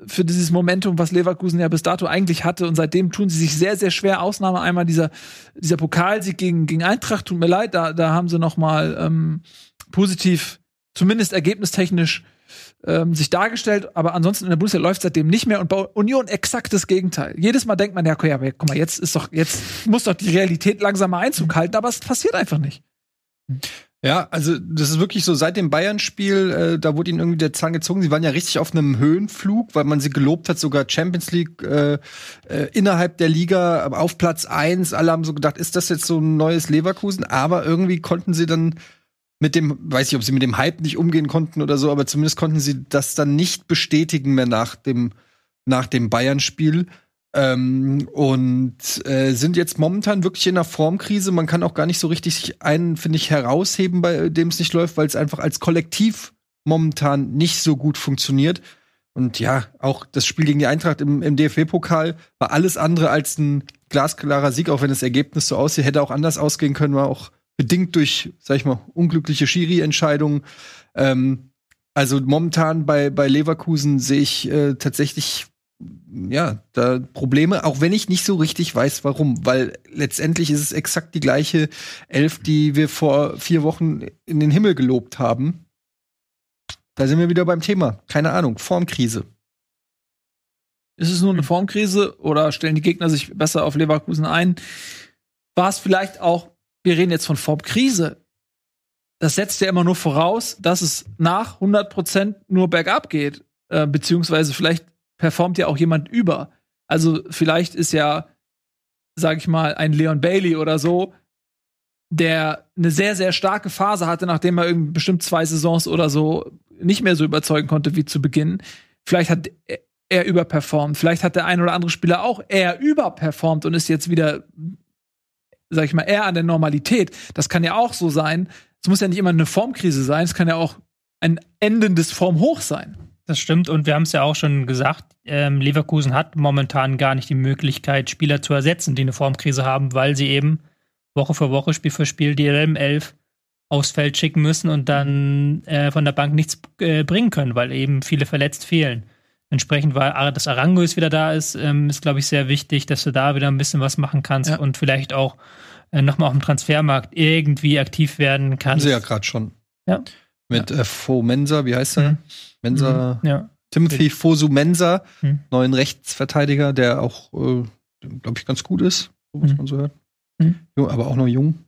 für dieses Momentum, was Leverkusen ja bis dato eigentlich hatte. Und seitdem tun sie sich sehr, sehr schwer. Ausnahme einmal dieser, dieser Pokalsieg gegen, gegen Eintracht. Tut mir leid, da, da haben sie noch mal ähm, positiv, zumindest ergebnistechnisch, ähm, sich dargestellt, aber ansonsten in der Bundesliga läuft seitdem nicht mehr und bei Union exakt das Gegenteil. Jedes Mal denkt man, ja, aber guck mal, jetzt ist doch, jetzt muss doch die Realität langsam Einzug halten, aber es passiert einfach nicht. Ja, also das ist wirklich so, seit dem Bayern-Spiel, äh, da wurde ihnen irgendwie der Zahn gezogen. Sie waren ja richtig auf einem Höhenflug, weil man sie gelobt hat, sogar Champions League äh, äh, innerhalb der Liga auf Platz eins. Alle haben so gedacht, ist das jetzt so ein neues Leverkusen? Aber irgendwie konnten sie dann mit dem, weiß ich, ob sie mit dem Hype nicht umgehen konnten oder so, aber zumindest konnten sie das dann nicht bestätigen mehr nach dem, nach dem Bayern-Spiel. Ähm, und äh, sind jetzt momentan wirklich in einer Formkrise. Man kann auch gar nicht so richtig einen, finde ich, herausheben, bei dem es nicht läuft, weil es einfach als Kollektiv momentan nicht so gut funktioniert. Und ja, auch das Spiel gegen die Eintracht im, im DFB-Pokal war alles andere als ein glasklarer Sieg, auch wenn das Ergebnis so aussieht, hätte auch anders ausgehen können, war auch bedingt durch, sag ich mal, unglückliche Schiri-Entscheidungen. Ähm, Also momentan bei, bei Leverkusen sehe ich äh, tatsächlich ja, da Probleme, auch wenn ich nicht so richtig weiß, warum, weil letztendlich ist es exakt die gleiche Elf, die wir vor vier Wochen in den Himmel gelobt haben. Da sind wir wieder beim Thema. Keine Ahnung, Formkrise. Ist es nur eine Formkrise oder stellen die Gegner sich besser auf Leverkusen ein? War es vielleicht auch, wir reden jetzt von Formkrise. Das setzt ja immer nur voraus, dass es nach 100% nur bergab geht. Äh, beziehungsweise vielleicht performt ja auch jemand über. Also vielleicht ist ja, sag ich mal, ein Leon Bailey oder so, der eine sehr, sehr starke Phase hatte, nachdem er irgendwie bestimmt zwei Saisons oder so nicht mehr so überzeugen konnte wie zu Beginn. Vielleicht hat er überperformt. Vielleicht hat der ein oder andere Spieler auch eher überperformt und ist jetzt wieder, sag ich mal, eher an der Normalität. Das kann ja auch so sein. Es muss ja nicht immer eine Formkrise sein. Es kann ja auch ein endendes Formhoch sein. Das stimmt und wir haben es ja auch schon gesagt, ähm, Leverkusen hat momentan gar nicht die Möglichkeit, Spieler zu ersetzen, die eine Formkrise haben, weil sie eben Woche für Woche, Spiel für Spiel die LM11 aufs Feld schicken müssen und dann äh, von der Bank nichts äh, bringen können, weil eben viele verletzt fehlen. Entsprechend, weil das Arango wieder da ist, ähm, ist, glaube ich, sehr wichtig, dass du da wieder ein bisschen was machen kannst ja. und vielleicht auch äh, nochmal auf dem Transfermarkt irgendwie aktiv werden kannst. Haben sie ja gerade schon. Ja. Mit ja. Äh, Fo Mensa, wie heißt er? Mhm. Mensa. Mhm. Ja. Timothy Fosu Mensa, mhm. neuen Rechtsverteidiger, der auch, äh, glaube ich, ganz gut ist, was mhm. man so hört. Mhm. aber auch noch jung.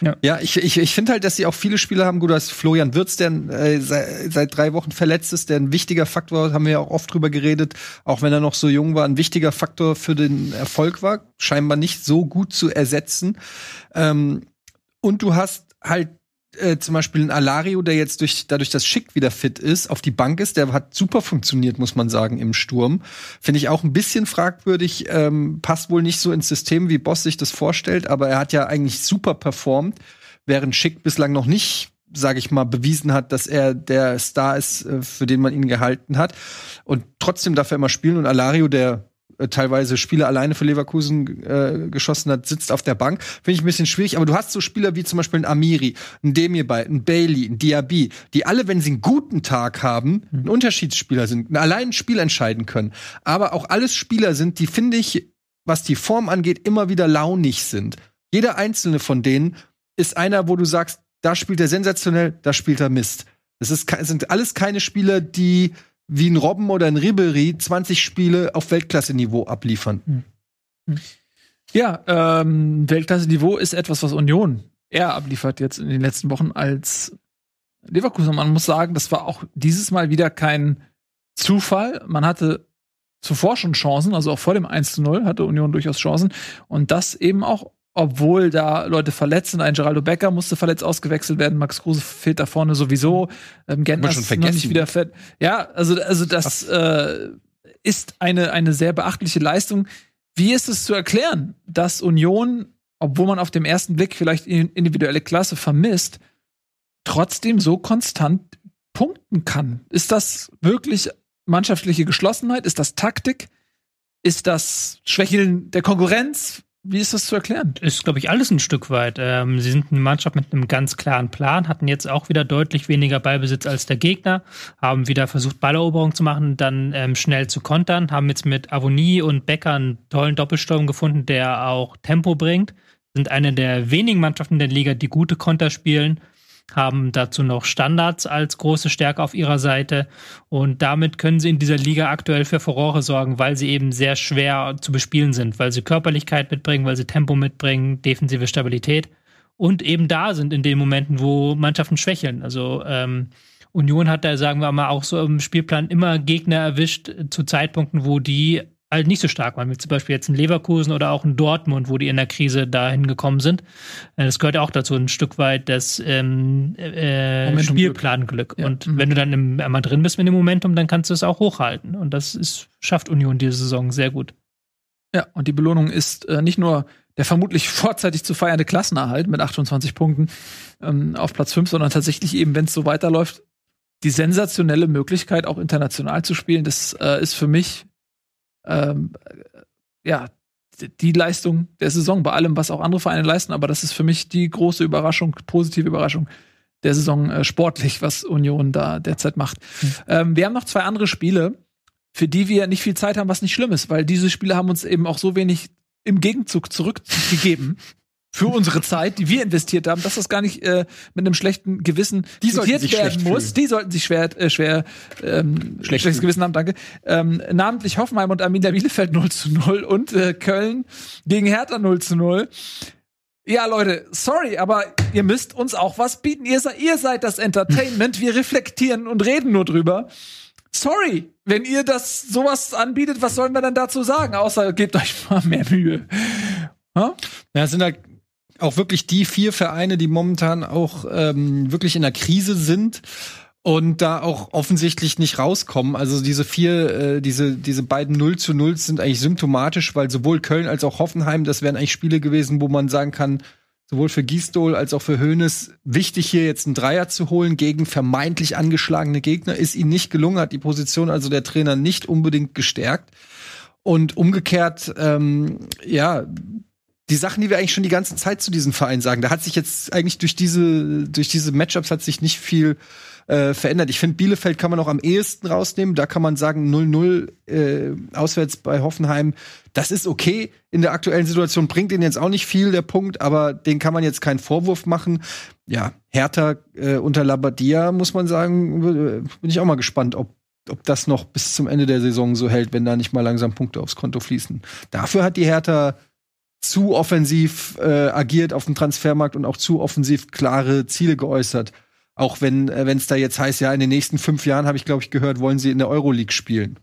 Ja, ja ich, ich, ich finde halt, dass sie auch viele Spieler haben. Gut, du hast Florian Wirz, der äh, seit, seit drei Wochen verletzt ist, der ein wichtiger Faktor, haben wir ja auch oft drüber geredet, auch wenn er noch so jung war, ein wichtiger Faktor für den Erfolg war. Scheinbar nicht so gut zu ersetzen. Ähm, und du hast halt äh, zum Beispiel ein Alario, der jetzt durch, dadurch, dass Schick wieder fit ist, auf die Bank ist, der hat super funktioniert, muss man sagen, im Sturm. Finde ich auch ein bisschen fragwürdig, ähm, passt wohl nicht so ins System, wie Boss sich das vorstellt, aber er hat ja eigentlich super performt, während Schick bislang noch nicht sage ich mal, bewiesen hat, dass er der Star ist, äh, für den man ihn gehalten hat. Und trotzdem darf er immer spielen. Und Alario, der teilweise Spiele alleine für Leverkusen äh, geschossen hat, sitzt auf der Bank. Finde ich ein bisschen schwierig. Aber du hast so Spieler wie zum Beispiel ein Amiri, ein Demirbay, ein Bailey, ein Diaby, die alle, wenn sie einen guten Tag haben, ein mhm. Unterschiedsspieler sind, allein ein Spiel entscheiden können. Aber auch alles Spieler sind, die, finde ich, was die Form angeht, immer wieder launig sind. Jeder einzelne von denen ist einer, wo du sagst, da spielt er sensationell, da spielt er Mist. Es sind alles keine Spieler, die wie ein Robben oder ein Ribery 20 Spiele auf Weltklasse-Niveau abliefern. Hm. Hm. Ja, ähm, Weltklasse-Niveau ist etwas, was Union eher abliefert jetzt in den letzten Wochen als Leverkusen. Man muss sagen, das war auch dieses Mal wieder kein Zufall. Man hatte zuvor schon Chancen, also auch vor dem 1 zu 0 hatte Union durchaus Chancen. Und das eben auch obwohl da Leute verletzt sind. Ein Geraldo Becker musste verletzt ausgewechselt werden. Max Kruse fehlt da vorne sowieso. Ähm, Gentner ist noch nicht wieder fett. Ja, also, also das äh, ist eine, eine sehr beachtliche Leistung. Wie ist es zu erklären, dass Union, obwohl man auf dem ersten Blick vielleicht individuelle Klasse vermisst, trotzdem so konstant punkten kann? Ist das wirklich mannschaftliche Geschlossenheit? Ist das Taktik? Ist das Schwächeln der Konkurrenz? Wie ist das zu erklären? Ist, glaube ich, alles ein Stück weit. Ähm, sie sind eine Mannschaft mit einem ganz klaren Plan, hatten jetzt auch wieder deutlich weniger Ballbesitz als der Gegner, haben wieder versucht, Balleroberung zu machen, dann ähm, schnell zu kontern, haben jetzt mit Avonie und Becker einen tollen Doppelsturm gefunden, der auch Tempo bringt. Sind eine der wenigen Mannschaften der Liga, die gute Konter spielen haben dazu noch Standards als große Stärke auf ihrer Seite und damit können sie in dieser Liga aktuell für Furore sorgen, weil sie eben sehr schwer zu bespielen sind, weil sie Körperlichkeit mitbringen, weil sie Tempo mitbringen, defensive Stabilität und eben da sind in den Momenten, wo Mannschaften schwächeln. Also ähm, Union hat da, sagen wir mal, auch so im Spielplan immer Gegner erwischt zu Zeitpunkten, wo die halt nicht so stark waren, wie zum Beispiel jetzt in Leverkusen oder auch in Dortmund, wo die in der Krise dahin gekommen sind. Äh, das gehört auch dazu, ein Stück weit das ähm, äh, Spielplanglück. Ja. Und mhm. wenn du dann im, einmal drin bist mit dem Momentum, dann kannst du es auch hochhalten. Und das ist, schafft Union diese Saison sehr gut. Ja, und die Belohnung ist äh, nicht nur der vermutlich vorzeitig zu feiernde Klassenerhalt mit 28 Punkten ähm, auf Platz 5, sondern tatsächlich eben, wenn es so weiterläuft, die sensationelle Möglichkeit, auch international zu spielen. Das äh, ist für mich ähm, ja, die Leistung der Saison, bei allem, was auch andere Vereine leisten, aber das ist für mich die große Überraschung, positive Überraschung der Saison äh, sportlich, was Union da derzeit macht. Mhm. Ähm, wir haben noch zwei andere Spiele, für die wir nicht viel Zeit haben, was nicht schlimm ist, weil diese Spiele haben uns eben auch so wenig im Gegenzug zurückgegeben. Für unsere Zeit, die wir investiert haben, dass das gar nicht äh, mit einem schlechten Gewissen Die sich werden muss. fühlen. Die sollten sich schwer, äh, schwer ähm, Schlecht schlechtes. Gewissen haben, danke. Ähm, namentlich Hoffenheim und Arminia Bielefeld 0 zu 0 und äh, Köln gegen Hertha 0 zu 0. Ja, Leute, sorry, aber ihr müsst uns auch was bieten. Ihr, seid- ihr seid das Entertainment. Wir reflektieren und reden nur drüber. Sorry, wenn ihr das sowas anbietet, was sollen wir dann dazu sagen? Außer gebt euch mal mehr Mühe. Ha? Ja, es sind halt auch wirklich die vier Vereine, die momentan auch ähm, wirklich in der Krise sind und da auch offensichtlich nicht rauskommen. Also diese vier, äh, diese, diese beiden 0 zu 0 sind eigentlich symptomatisch, weil sowohl Köln als auch Hoffenheim, das wären eigentlich Spiele gewesen, wo man sagen kann, sowohl für Gisdol als auch für Hoeneß wichtig hier jetzt einen Dreier zu holen gegen vermeintlich angeschlagene Gegner. Ist ihnen nicht gelungen, hat die Position also der Trainer nicht unbedingt gestärkt. Und umgekehrt, ähm, ja, die Sachen, die wir eigentlich schon die ganze Zeit zu diesem Verein sagen, da hat sich jetzt eigentlich durch diese, durch diese Matchups hat sich nicht viel äh, verändert. Ich finde, Bielefeld kann man auch am ehesten rausnehmen. Da kann man sagen, 0-0 äh, auswärts bei Hoffenheim, das ist okay. In der aktuellen Situation bringt ihnen jetzt auch nicht viel, der Punkt, aber den kann man jetzt keinen Vorwurf machen. Ja, Hertha äh, unter Labadia, muss man sagen, äh, bin ich auch mal gespannt, ob ob das noch bis zum Ende der Saison so hält, wenn da nicht mal langsam Punkte aufs Konto fließen. Dafür hat die Hertha zu offensiv äh, agiert auf dem Transfermarkt und auch zu offensiv klare Ziele geäußert. Auch wenn äh, wenn es da jetzt heißt, ja, in den nächsten fünf Jahren habe ich, glaube ich, gehört, wollen sie in der Euroleague spielen.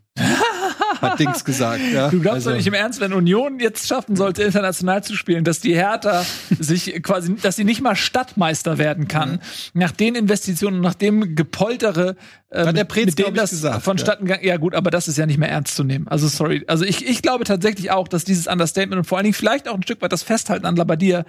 Hat Dings gesagt. Ja. Du glaubst Also- doch nicht im Ernst, wenn Union jetzt schaffen sollte, international zu spielen, dass die Hertha sich quasi, dass sie nicht mal Stadtmeister werden kann, nach den Investitionen nach dem Gepoltere, äh, Hat der Preetz, mit dem das gesagt, vonstatten gegangen. Ja gut, aber das ist ja nicht mehr ernst zu nehmen. Also sorry. Also ich, ich glaube tatsächlich auch, dass dieses Understatement und vor allen Dingen vielleicht auch ein Stück weit das Festhalten an Labadia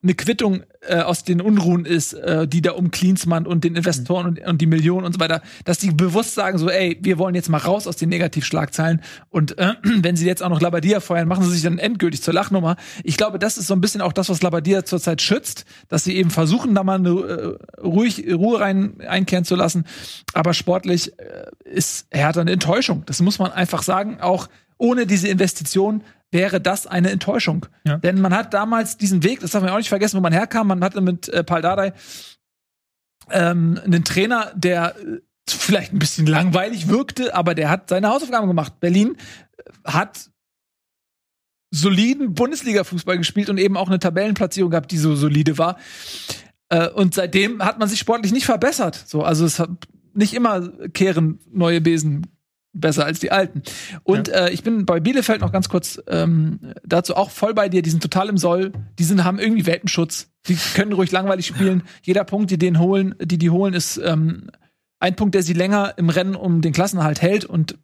eine Quittung äh, aus den Unruhen ist, äh, die da um Klinsmann und den Investoren und, und die Millionen und so weiter, dass die bewusst sagen so, ey, wir wollen jetzt mal raus aus den Negativschlagzeilen und äh, wenn sie jetzt auch noch Labadia feuern, machen sie sich dann endgültig zur Lachnummer. Ich glaube, das ist so ein bisschen auch das, was Labadia zurzeit schützt, dass sie eben versuchen, da mal eine äh, ruhig Ruhe rein einkehren zu lassen, aber sportlich äh, ist Hertha eine Enttäuschung. Das muss man einfach sagen, auch ohne diese Investition wäre das eine Enttäuschung. Ja. Denn man hat damals diesen Weg, das darf man auch nicht vergessen, wo man herkam, man hatte mit äh, Paul Dardai ähm, einen Trainer, der äh, vielleicht ein bisschen langweilig wirkte, aber der hat seine Hausaufgaben gemacht. Berlin äh, hat soliden Bundesliga-Fußball gespielt und eben auch eine Tabellenplatzierung gehabt, die so solide war. Äh, und seitdem hat man sich sportlich nicht verbessert. So, also es hat nicht immer kehren neue Besen besser als die alten. Und äh, ich bin bei Bielefeld noch ganz kurz ähm, dazu auch voll bei dir. Die sind total im Soll. Die sind, haben irgendwie Welpenschutz. Die können ruhig langweilig spielen. Jeder Punkt, die den holen, die die holen, ist ähm, ein Punkt, der sie länger im Rennen um den Klassenhalt hält. Und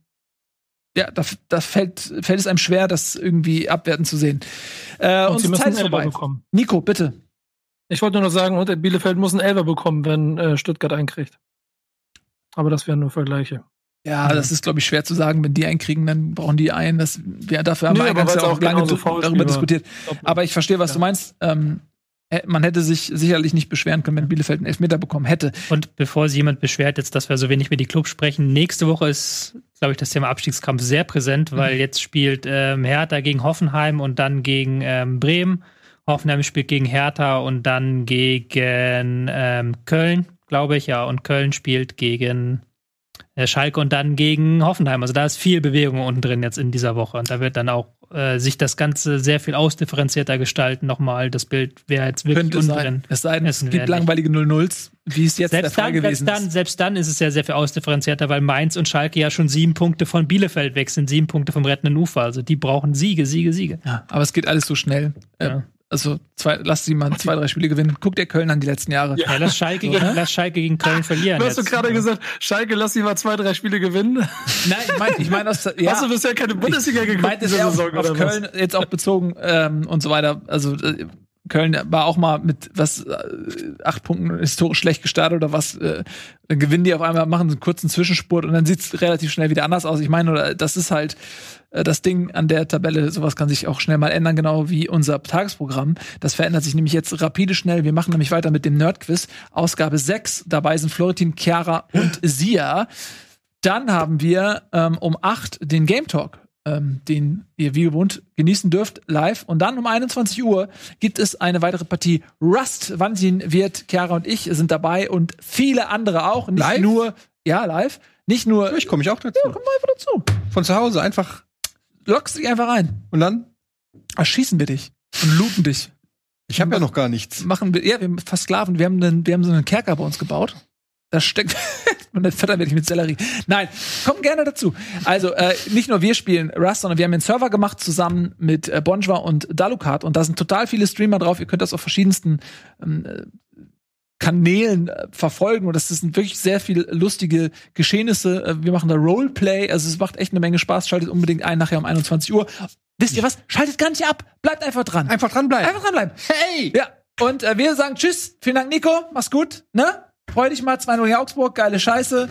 ja, da, da fällt, fällt es einem schwer, das irgendwie abwerten zu sehen. Äh, Und sie unsere müssen Zeit einen ist vorbei. bekommen. Nico, bitte. Ich wollte nur noch sagen, und Bielefeld muss einen Elfer bekommen, wenn äh, Stuttgart einkriegt. Aber das wären nur Vergleiche. Ja, das ist, glaube ich, schwer zu sagen. Wenn die einen kriegen, dann brauchen die einen. Das, ja, dafür haben Nee, wir eingangs ja auch auch lange darüber diskutiert. Aber ich verstehe, was Ja. du meinst. Ähm, man hätte sich sicherlich nicht beschweren können, wenn Bielefeld einen Elfmeter bekommen hätte. Und bevor sich jemand beschwert, jetzt, dass wir so wenig über die Clubs sprechen, nächste Woche ist, glaube ich, das Thema Abstiegskampf sehr präsent, weil jetzt spielt ähm, Hertha gegen Hoffenheim und dann gegen ähm, Bremen. Hoffenheim spielt gegen Hertha und dann gegen ähm, Köln, glaube ich, ja. Und Köln spielt gegen Schalke und dann gegen Hoffenheim. Also da ist viel Bewegung unten drin jetzt in dieser Woche. Und da wird dann auch äh, sich das Ganze sehr viel ausdifferenzierter gestalten. Nochmal das Bild, wer jetzt wirklich Könnte unten sein. drin. Es es gibt langweilige 0-0s, wie es jetzt der Selbst Fall dann, gewesen selbst, dann, ist. selbst dann ist es ja sehr viel ausdifferenzierter, weil Mainz und Schalke ja schon sieben Punkte von Bielefeld weg sind, sieben Punkte vom rettenden Ufer. Also die brauchen Siege, Siege, Siege. Ja, aber es geht alles so schnell. Äh, Ja. Also zwei, lass sie mal zwei, drei Spiele gewinnen. Guck dir Köln an die letzten Jahre. Ja. Ja, lass Schalke, gegen, lass Schalke gegen Köln verlieren. Du hast du gerade gesagt, Schalke, lass sie mal zwei, drei Spiele gewinnen. Nein, ich meine, ich mein, das, ja, Hast du bisher keine Bundesliga ich geguckt meinte es diese auf, Saison auf was? Köln jetzt auch bezogen ähm, und so weiter. Also äh, Köln war auch mal mit was äh, acht Punkten historisch schlecht gestartet oder was. Äh, dann gewinnen die auf einmal, machen einen kurzen Zwischenspurt und dann sieht's relativ schnell wieder anders aus. Ich meine, oder, das ist halt äh, das Ding an der Tabelle. Sowas kann sich auch schnell mal ändern, genau wie unser Tagesprogramm. Das verändert sich nämlich jetzt rapide schnell. Wir machen nämlich weiter mit dem Nerdquiz. Ausgabe 6. Dabei sind Florentin, Chiara und Sia. Dann haben wir ähm, um 8 den Game Talk ähm, den ihr wie gewohnt genießen dürft, live. Und dann um 21 Uhr gibt es eine weitere Partie Rust. Wansin wird, Chiara und ich sind dabei und viele andere auch. Nicht Live? nur, ja, live. Nicht nur, Ich komme ich auch dazu. ja, komm mal einfach dazu. Von zu Hause einfach. Lockst dich einfach rein. Und dann? Erschießen wir dich und looten dich. Ich habe ja noch gar nichts. Machen wir, ja, wir versklaven. Wir haben, einen, wir haben so einen Kerker bei uns gebaut. Da steckt, und dann füttern wir dich mit Sellerie. Nein, komm gerne dazu. Also, äh, nicht nur wir spielen Rust, sondern wir haben einen Server gemacht zusammen mit äh, Bonjwa und Dalukat und da sind total viele Streamer drauf. Ihr könnt das auf verschiedensten ähm, äh, Kanälen äh, verfolgen und das sind wirklich sehr viele lustige Geschehnisse. Äh, wir machen da Roleplay, also es macht echt eine Menge Spaß. Schaltet unbedingt ein nachher um 21 Uhr. Wisst ihr was? Schaltet gar nicht ab. Bleibt einfach dran. Einfach dranbleiben. Einfach dranbleiben. Hey! Ja, und äh, wir sagen Tschüss. Vielen Dank, Nico. Mach's gut. Ne? Freu dich mal. 2-0 in Augsburg. Geile Scheiße.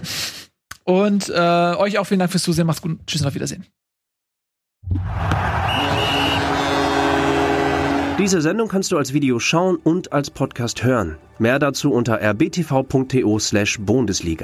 Und äh, euch auch vielen Dank fürs Zusehen. Macht's gut. Tschüss und auf Wiedersehen. Diese Sendung kannst du als Video schauen und als Podcast hören. Mehr dazu unter rbtv.to/bundesliga.